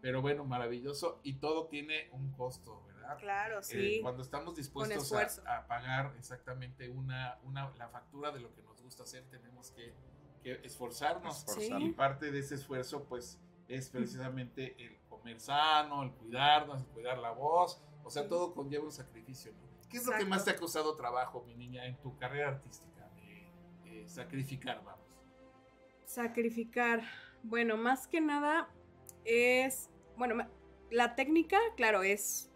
Speaker 2: Pero bueno, maravilloso. Y todo tiene un costo, ¿verdad?
Speaker 10: Claro,
Speaker 2: Eh,
Speaker 10: sí.
Speaker 2: cuando estamos dispuestos a, a pagar exactamente una, una, la factura de lo que nos gusta hacer, tenemos que, que esforzarnos.
Speaker 3: Esforzarnos.
Speaker 2: Y parte de ese esfuerzo, pues, es precisamente el comer sano, el cuidarnos, el cuidar la voz. O sea,
Speaker 10: Sí.
Speaker 2: todo conlleva un sacrificio, ¿no? ¿Qué es lo que más te ha costado trabajo, mi niña, en tu carrera artística? Eh, sacrificar, vamos.
Speaker 10: Sacrificar. Bueno, más que nada es. Bueno, la técnica, claro, es.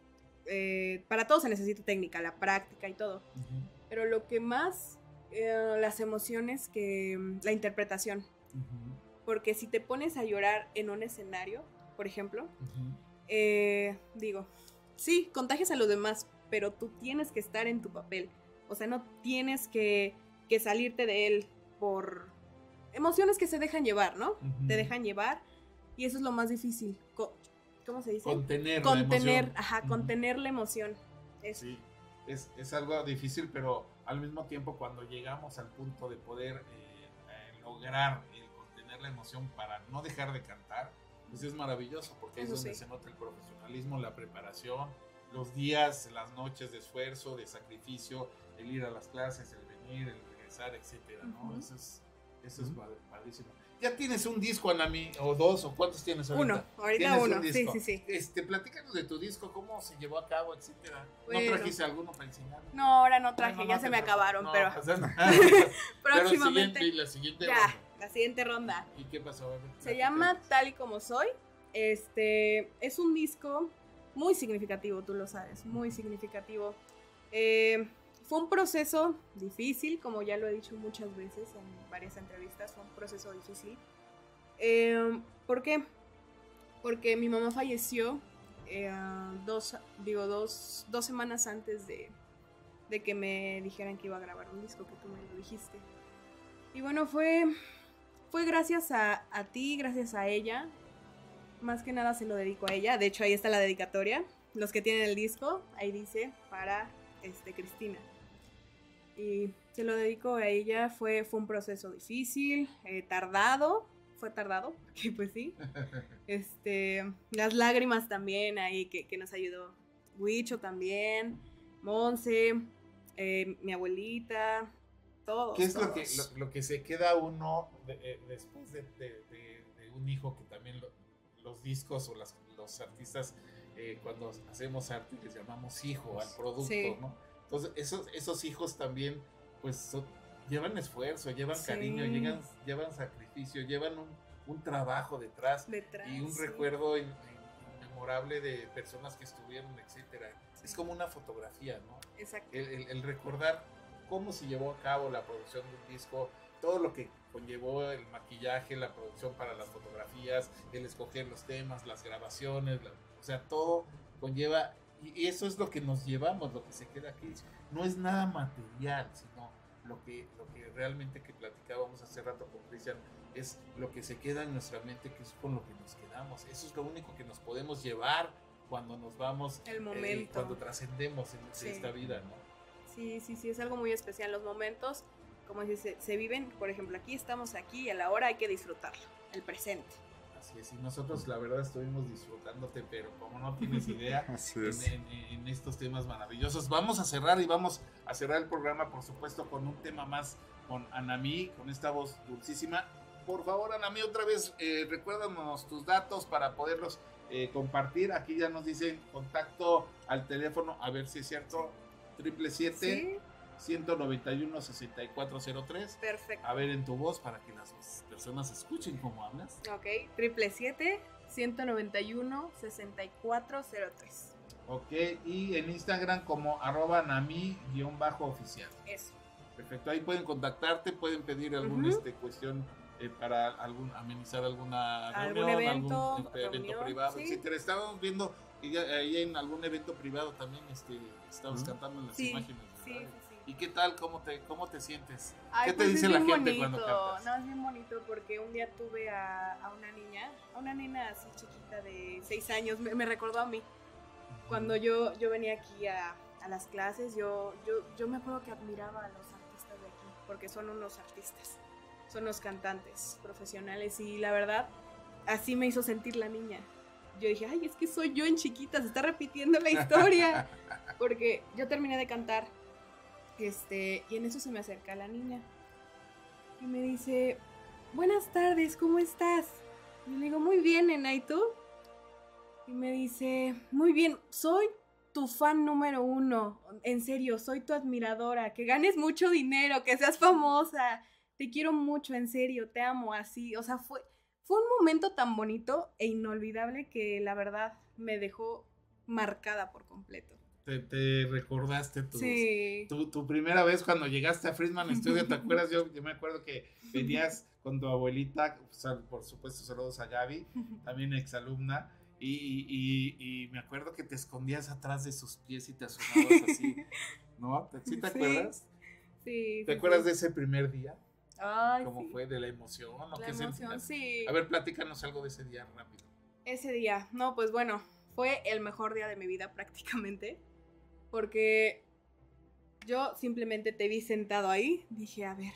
Speaker 10: eh, para todo se necesita técnica, la práctica y todo. Pero lo que más. Eh, las emociones que. mm, La interpretación. Porque si te pones a llorar en un escenario, por ejemplo, eh, digo, sí, contagias a los demás, pero tú tienes que estar en tu papel. O sea, no tienes que, que salirte de él por emociones que se dejan llevar, ¿no? Te dejan llevar y eso es lo más difícil. Co- ¿Cómo se dice?
Speaker 2: Contener. la
Speaker 10: contener,
Speaker 2: emoción.
Speaker 10: ajá, contener la emoción. Eso.
Speaker 2: Sí, es, es algo difícil, pero al mismo tiempo cuando llegamos al punto de poder eh, eh, lograr el contener la emoción para no dejar de cantar, pues es maravilloso, porque ahí es donde
Speaker 10: sí.
Speaker 2: se nota el profesionalismo, la preparación, los días, las noches de esfuerzo, de sacrificio, el ir a las clases, el venir, el regresar, etcétera, ¿no?
Speaker 10: Ujú.
Speaker 2: Eso es, eso es pa- padrísimo. ¿Ya tienes un disco, Anami? ¿O dos? ¿O cuántos tienes ahorita?
Speaker 10: Uno, ahorita
Speaker 2: ¿Tienes un
Speaker 10: uno, sí, sí, sí.
Speaker 2: Este, platícanos de tu disco, cómo se llevó a cabo, etcétera.
Speaker 10: Bueno.
Speaker 2: ¿No trajiste alguno para enseñar?
Speaker 10: No, ahora no traje, ya
Speaker 2: no
Speaker 10: se me acabaron,
Speaker 2: No,
Speaker 10: pero
Speaker 2: nada. (laughs) (laughs)
Speaker 10: próximamente.
Speaker 2: Pero la siguiente, la siguiente
Speaker 10: ya,
Speaker 2: ronda.
Speaker 10: la siguiente ronda.
Speaker 2: ¿Y qué pasó? Ver,
Speaker 10: Se llama Tal y como soy. Este es un disco muy significativo, tú lo sabes, muy significativo. Eh, fue un proceso difícil, como ya lo he dicho muchas veces en varias entrevistas, fue un proceso difícil. Eh, ¿Por qué? Porque mi mamá falleció eh, dos, digo, dos, dos semanas antes de, de que me dijeran que iba a grabar un disco, que tú me lo dijiste. Y bueno, fue, fue gracias a, a ti, gracias a ella. Más que nada se lo dedico a ella. De hecho, ahí está la dedicatoria. Los que tienen el disco, ahí dice para este, Cristina. Y se lo dedico a ella. Fue, fue un proceso difícil, eh, tardado. Fue tardado, (laughs) porque pues sí. (laughs) Este, las lágrimas también ahí que, que nos ayudó. Huicho también, Monse, eh, mi abuelita, todos.
Speaker 2: ¿Qué es lo que, lo, lo que se queda uno de- eh, después de, de- de- de un hijo que también lo- los discos o las- los artistas eh, cuando hacemos arte les llamamos hijo al producto,
Speaker 10: Sí.
Speaker 2: ¿no? Entonces esos, esos hijos también pues son- llevan esfuerzo, llevan
Speaker 10: Sí.
Speaker 2: cariño, llevan, llevan sacrificio, llevan un, un trabajo detrás
Speaker 10: Detrás,
Speaker 2: y un
Speaker 10: sí.
Speaker 2: recuerdo in- in- inmemorable de personas que estuvieron, etcétera. Es como una fotografía, ¿no?
Speaker 10: Exacto.
Speaker 2: el, el- el recordar cómo se llevó a cabo la producción de un disco, todo lo que conllevó el maquillaje, la producción para las fotografías, el escoger los temas, las grabaciones, o sea, todo conlleva, y eso es lo que nos llevamos, lo que se queda aquí. No es nada material, sino lo que, lo que realmente que platicábamos hace rato con Cristian, es lo que se queda en nuestra mente, que es con lo que nos quedamos. Eso es lo único que nos podemos llevar cuando nos vamos,
Speaker 10: el
Speaker 2: eh,
Speaker 10: momento.
Speaker 2: cuando trascendemos en esta vida, ¿no?
Speaker 10: Sí, sí, sí, es algo muy especial. Los momentos, como dice, se, viven, por ejemplo, aquí estamos aquí y a la hora hay que disfrutarlo, el presente.
Speaker 2: Así es, y nosotros la verdad estuvimos disfrutándote, pero como no tienes idea, (laughs) en, en, estos temas maravillosos. Vamos a cerrar y vamos a cerrar el programa, por supuesto, con un tema más con Anami, con esta voz dulcísima. Por favor, Anami, otra vez eh, recuérdanos tus datos para poderlos eh, compartir. Aquí ya nos dicen contacto al teléfono, a ver si es cierto, triple siete 191 6403.
Speaker 10: Perfecto.
Speaker 2: A ver en tu voz para que las personas escuchen cómo hablas.
Speaker 10: Ok, triple siete 191 6403.
Speaker 2: Ok, y en Instagram como arroba nami-oficial.
Speaker 10: Eso.
Speaker 2: Perfecto, ahí pueden contactarte, pueden pedir alguna este, cuestión eh, para algún amenizar alguna
Speaker 10: ¿Algún evento,
Speaker 2: algún este, evento privado, ¿sí? etcétera. Estábamos viendo ahí en algún evento privado también este, estabas cantando en las imágenes.
Speaker 10: Sí.
Speaker 2: ¿Y qué tal? ¿Cómo te, cómo te sientes?
Speaker 10: Ay,
Speaker 2: ¿Qué te
Speaker 10: pues
Speaker 2: dice
Speaker 10: es
Speaker 2: la gente
Speaker 10: bonito.
Speaker 2: cuando cantas?
Speaker 10: No, es bien bonito porque un día tuve a, a una niña, a una nena así chiquita de 6 años, me, me, recordó a mí. Cuando yo, yo venía aquí a, a las clases, yo, yo, yo me acuerdo que admiraba a los artistas de aquí, porque son unos artistas son los cantantes profesionales y la verdad así me hizo sentir la niña. Yo dije, ay, es que soy yo en chiquita, se está repitiendo la historia. (laughs) Porque yo terminé de cantar este, y en eso se me acerca la niña y me dice, buenas tardes, ¿cómo estás? Y le digo, muy bien, nena, ¿y? Y me dice, muy bien, soy tu fan número uno, en serio, soy tu admiradora, que ganes mucho dinero, que seas famosa te quiero mucho, en serio, te amo así. O sea, fue, fue un momento tan bonito e inolvidable que la verdad me dejó marcada por completo.
Speaker 2: Te, te recordaste tu,
Speaker 10: sí.
Speaker 2: tu, tu, primera vez cuando llegaste a Friedman Studio, ¿te acuerdas? Yo, yo me acuerdo que venías con tu abuelita, por supuesto saludos a Gaby, (laughs) también exalumna, y, y, y, me acuerdo que te escondías atrás de sus pies y te asomabas así, (laughs) ¿no? ¿Sí te acuerdas?
Speaker 10: Sí.
Speaker 2: ¿Te
Speaker 10: sí,
Speaker 2: acuerdas
Speaker 10: sí.
Speaker 2: de ese primer día?
Speaker 10: Ay,
Speaker 2: ¿Cómo fue? ¿De la emoción? ¿o
Speaker 10: La emoción, sí.
Speaker 2: A ver, platícanos algo de ese día rápido.
Speaker 10: Ese día, no, pues bueno, fue el mejor día de mi vida prácticamente, porque yo simplemente te vi sentado ahí, dije, a ver,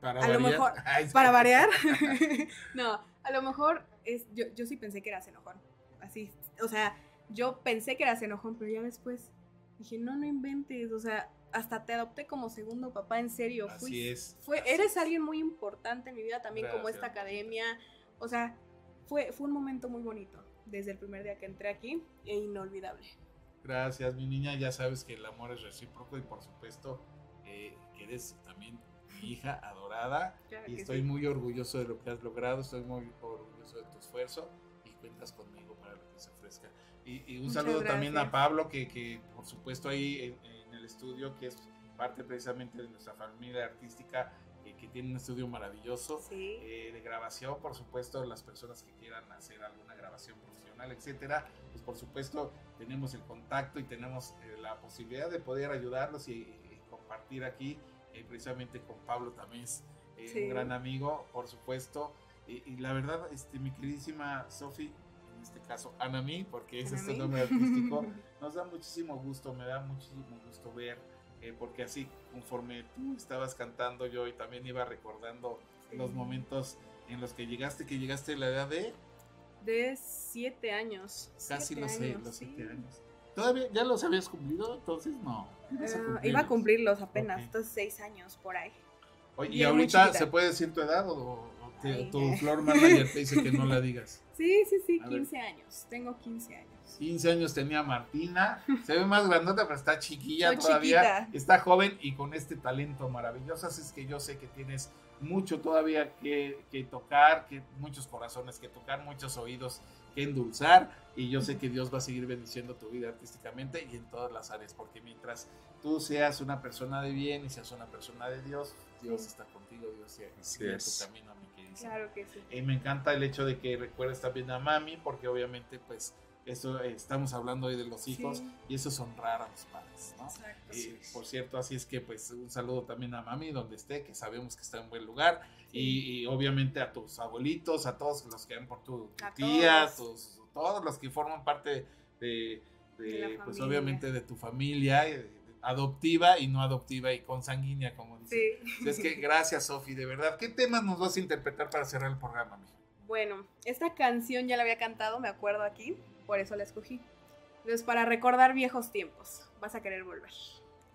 Speaker 2: Para
Speaker 10: a lo
Speaker 2: variar.
Speaker 10: mejor, (laughs)
Speaker 2: Ay, sí.
Speaker 10: para variar, (laughs) (laughs) no, a lo mejor es, yo, yo sí pensé que eras enojón, así, o sea, yo pensé que eras enojón, pero ya después dije, no, no inventes, o sea, hasta te adopté como segundo papá, en serio,
Speaker 2: Así
Speaker 10: fui,
Speaker 2: es.
Speaker 10: fue,
Speaker 2: así
Speaker 10: eres
Speaker 2: es.
Speaker 10: alguien muy importante en mi vida también como esta academia, o sea, fue, fue un momento muy bonito desde el primer día que entré aquí e inolvidable.
Speaker 2: Gracias, mi niña. Ya sabes que el amor es recíproco y, por supuesto, eh, que eres también mi hija adorada.
Speaker 10: Claro
Speaker 2: y estoy
Speaker 10: sí.
Speaker 2: muy orgulloso de lo que has logrado. Estoy muy orgulloso de tu esfuerzo y cuentas conmigo para lo que se ofrezca. Y, y un
Speaker 10: Muchas
Speaker 2: saludo también a
Speaker 10: gracias.
Speaker 2: Pablo, que, que, por supuesto ahí en, en el estudio, que es parte precisamente de nuestra familia artística, que tiene un estudio maravilloso
Speaker 10: Sí.
Speaker 2: eh, de grabación, por supuesto, las personas que quieran hacer alguna grabación profesional, etcétera, pues por supuesto tenemos el contacto y tenemos eh, la posibilidad de poder ayudarlos y, y compartir aquí, eh, precisamente con Pablo también es eh,
Speaker 10: Sí.
Speaker 2: un gran amigo, por supuesto, y, y la verdad, este, mi queridísima Sofi, en este caso Anami, porque ese es tu
Speaker 10: Anami.
Speaker 2: nombre artístico, (laughs) nos da muchísimo gusto, me da muchísimo gusto ver, eh, porque así conforme tú estabas cantando yo y también iba recordando
Speaker 10: Sí.
Speaker 2: los momentos en los que llegaste, que llegaste a la edad de
Speaker 10: De siete años.
Speaker 2: casi
Speaker 10: siete
Speaker 2: los,
Speaker 10: años,
Speaker 2: los
Speaker 10: sí.
Speaker 2: siete años. ¿Todavía ya los habías cumplido? Entonces no. a
Speaker 10: Ah, iba a cumplirlos apenas, entonces seis años por ahí.
Speaker 2: Oye, ¿y ahorita se puede decir tu edad o, o te-
Speaker 10: Ay,
Speaker 2: tu
Speaker 10: ya.
Speaker 2: floor manager te dice que no la digas? (laughs)
Speaker 10: Sí, sí, sí,
Speaker 2: A ver.
Speaker 10: 15 años. Tengo 15 años.
Speaker 2: 15 años tenía Martina, (laughs) se ve más grandota, pero está chiquilla
Speaker 10: Soy
Speaker 2: todavía,
Speaker 10: chiquita.
Speaker 2: está joven y con este talento maravilloso, así es que yo sé que tienes mucho todavía que, que tocar, que muchos corazones que tocar, muchos oídos que endulzar y yo sé que Dios va a seguir bendiciendo tu vida artísticamente y en todas las áreas, porque mientras tú seas una persona de bien y seas una persona de Dios, Dios
Speaker 10: Sí.
Speaker 2: está contigo Dios, y,
Speaker 3: Así
Speaker 2: y a
Speaker 3: es.
Speaker 2: tu camino, mi queridísima.
Speaker 10: Claro que sí.
Speaker 2: Y me encanta el hecho de que recuerdes también a mami, porque obviamente, pues, eso eh, estamos hablando hoy de los hijos
Speaker 10: Sí.
Speaker 2: y eso es honrar a los padres, ¿no?
Speaker 10: Exacto.
Speaker 2: Y, por cierto, así es que pues un saludo también a mami donde esté, que sabemos que está en buen lugar. Y, y obviamente a tus abuelitos, a todos los que han por tu, tu
Speaker 10: A
Speaker 2: tía,
Speaker 10: todos.
Speaker 2: tus- todos los que forman parte de, de,
Speaker 10: De la
Speaker 2: pues obviamente de tu familia, eh, adoptiva y no adoptiva y consanguínea, como dice. Es que (laughs) gracias, Sofi, de verdad. ¿Qué temas nos vas a interpretar para cerrar el programa, mija?
Speaker 10: Bueno, esta canción ya la había cantado, me acuerdo aquí, por eso la escogí. Entonces, para recordar viejos tiempos, vas a querer volver.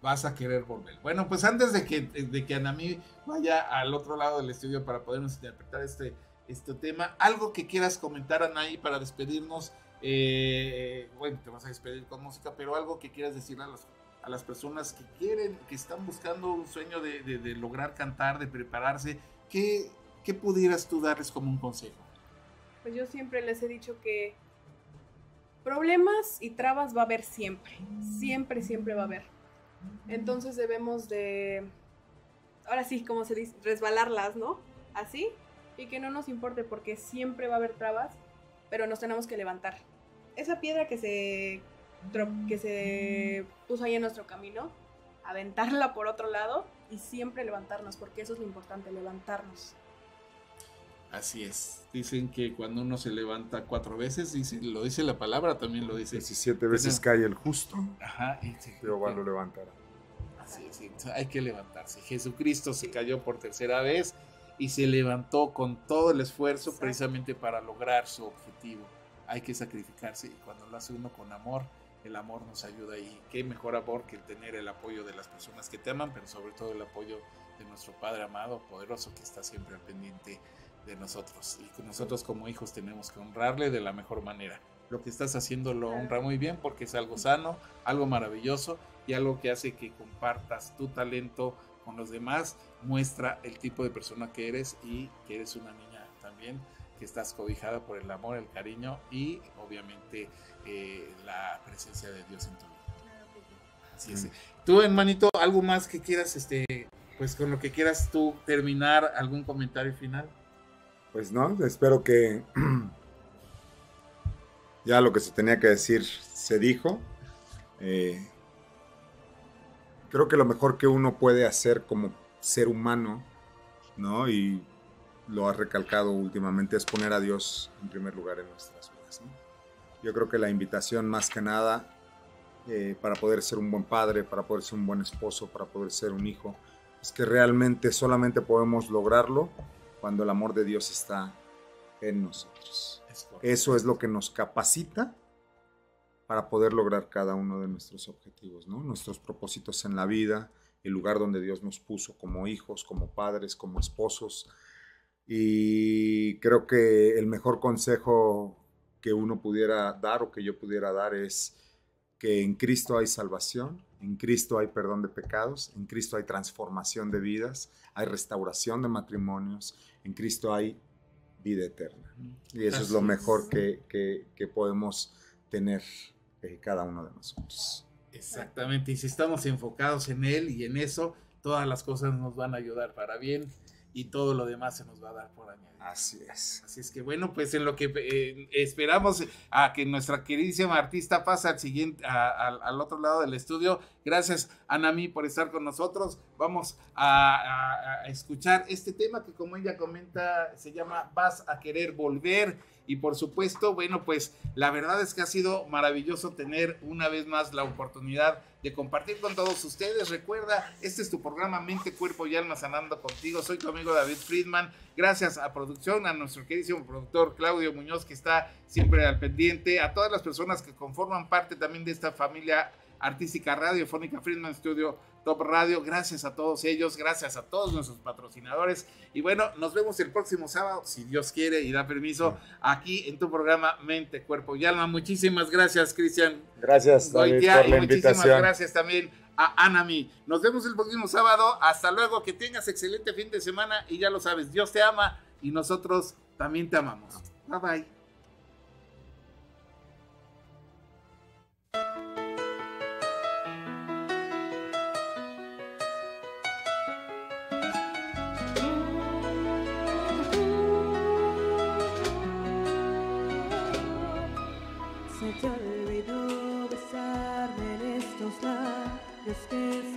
Speaker 2: vas a querer volver. Bueno, pues antes de que, de que Anami vaya al otro lado del estudio para podernos interpretar este, este tema, algo que quieras comentar, Anaí, para despedirnos. eh, bueno, te vas a despedir con música, pero algo que quieras decirle a, los- a las personas que quieren, que están buscando un sueño de, de- de lograr cantar, de prepararse, ¿qué, ¿qué pudieras tú darles como un consejo?
Speaker 10: Pues yo siempre les he dicho que problemas y trabas va a haber siempre. Siempre, siempre va a haber. Entonces debemos de, ahora sí, como se dice, resbalarlas, ¿no? Así. Y que no nos importe porque siempre va a haber trabas, pero nos tenemos que levantar. Esa piedra que se, que se puso ahí en nuestro camino, aventarla por otro lado y siempre levantarnos, porque eso es lo importante, levantarnos.
Speaker 2: Así es. Dicen que cuando uno se levanta cuatro veces, dice, lo dice la palabra, también lo dice.
Speaker 3: 17 veces cae el justo,
Speaker 2: Ajá, y se-
Speaker 3: Jehová lo levantará.
Speaker 2: Así es, sí, hay que levantarse. Jesucristo se cayó por tercera vez y se levantó con todo el esfuerzo
Speaker 10: Exacto.
Speaker 2: precisamente para lograr su objetivo. Hay que sacrificarse y cuando lo hace uno con amor, el amor nos ayuda y qué mejor amor que el tener el apoyo de las personas que te aman, pero sobre todo el apoyo de nuestro Padre amado, poderoso, que está siempre al pendiente de nosotros. Y que nosotros como hijos tenemos que honrarle de la mejor manera. Lo que estás haciendo lo honra muy bien porque es algo sano, algo maravilloso y algo que hace que compartas tu talento con los demás, muestra el tipo de persona que eres y que eres una niña también que estás cobijada por el amor, el cariño y obviamente eh, la presencia de Dios en tu vida. Así es. Tú, hermanito, algo más que quieras, este, pues con lo que quieras tú terminar, algún comentario final.
Speaker 3: Pues no, espero que (clears throat) ya lo que se tenía que decir se dijo. Eh, creo que lo mejor que uno puede hacer como ser humano, ¿no? Y lo has recalcado últimamente, es poner a Dios en primer lugar en nuestras vidas, ¿no? Yo creo que la invitación más que nada eh, para poder ser un buen padre, para poder ser un buen esposo, para poder ser un hijo, es que realmente solamente podemos lograrlo cuando el amor de Dios está en nosotros.
Speaker 2: Es.
Speaker 3: Eso es lo que nos capacita para poder lograr cada uno de nuestros objetivos, ¿no? Nuestros propósitos en la vida, el lugar donde Dios nos puso como hijos, como padres, como esposos. Y creo que el mejor consejo que uno pudiera dar o que yo pudiera dar es que en Cristo hay salvación, en Cristo hay perdón de pecados, en Cristo hay transformación de vidas, hay restauración de matrimonios, en Cristo hay vida eterna. Y eso es lo
Speaker 2: es.
Speaker 3: mejor que, que- que podemos tener eh, cada uno de nosotros.
Speaker 2: Exactamente, y si estamos enfocados en Él y en eso, todas las cosas nos van a ayudar para bien y todo lo demás se nos va a dar por añadir.
Speaker 3: Así es.
Speaker 2: Así es que bueno, pues en lo que eh, esperamos a que nuestra queridísima artista pase al siguiente, a- al- al otro lado del estudio. Gracias, Anami, por estar con nosotros. Vamos a, escuchar este tema que como ella comenta se llama Vas a querer volver. Y por supuesto, bueno, pues la verdad es que ha sido maravilloso tener una vez más la oportunidad de compartir con todos ustedes. Recuerda, este es tu programa Mente, Cuerpo y Alma Sanando contigo. Soy tu amigo David Friedman. Gracias a producción, a nuestro queridísimo productor Claudio Muñoz, que está siempre al pendiente, a todas las personas que conforman parte también de esta familia artística radiofónica Friedman Studio Top Radio. Gracias a todos ellos, gracias a todos nuestros patrocinadores. Y bueno, nos vemos el próximo sábado, si Dios quiere y da permiso, aquí en tu programa Mente, Cuerpo y Alma. Muchísimas gracias, Cristian
Speaker 3: Gracias, David,
Speaker 2: Goitia,
Speaker 3: por la
Speaker 2: y muchísimas
Speaker 3: invitación.
Speaker 2: gracias también a Anami. Nos vemos el próximo sábado. Hasta luego, que tengas excelente fin de semana y ya lo sabes, Dios te ama y nosotros también te amamos. Bye bye.
Speaker 10: Se te
Speaker 1: olvidó besarme en estos labios que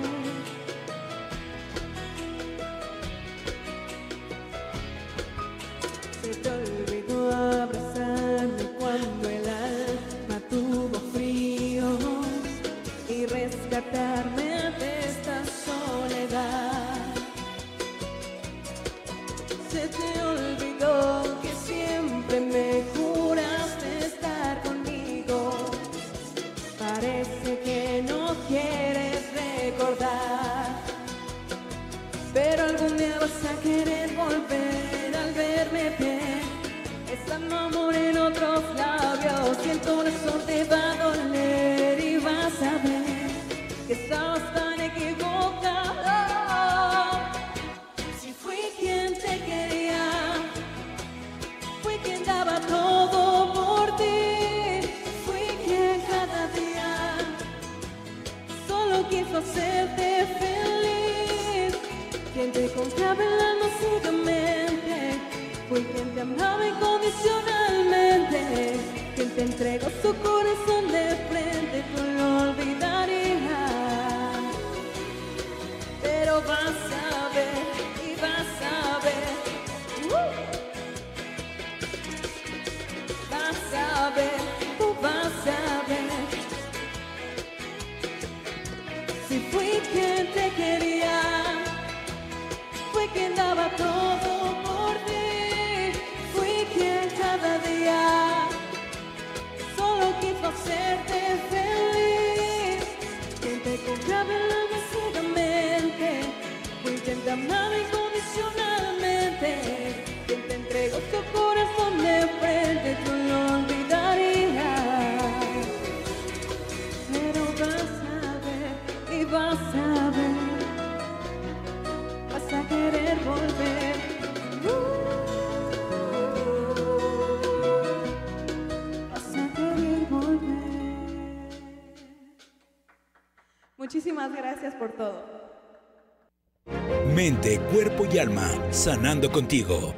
Speaker 1: contigo.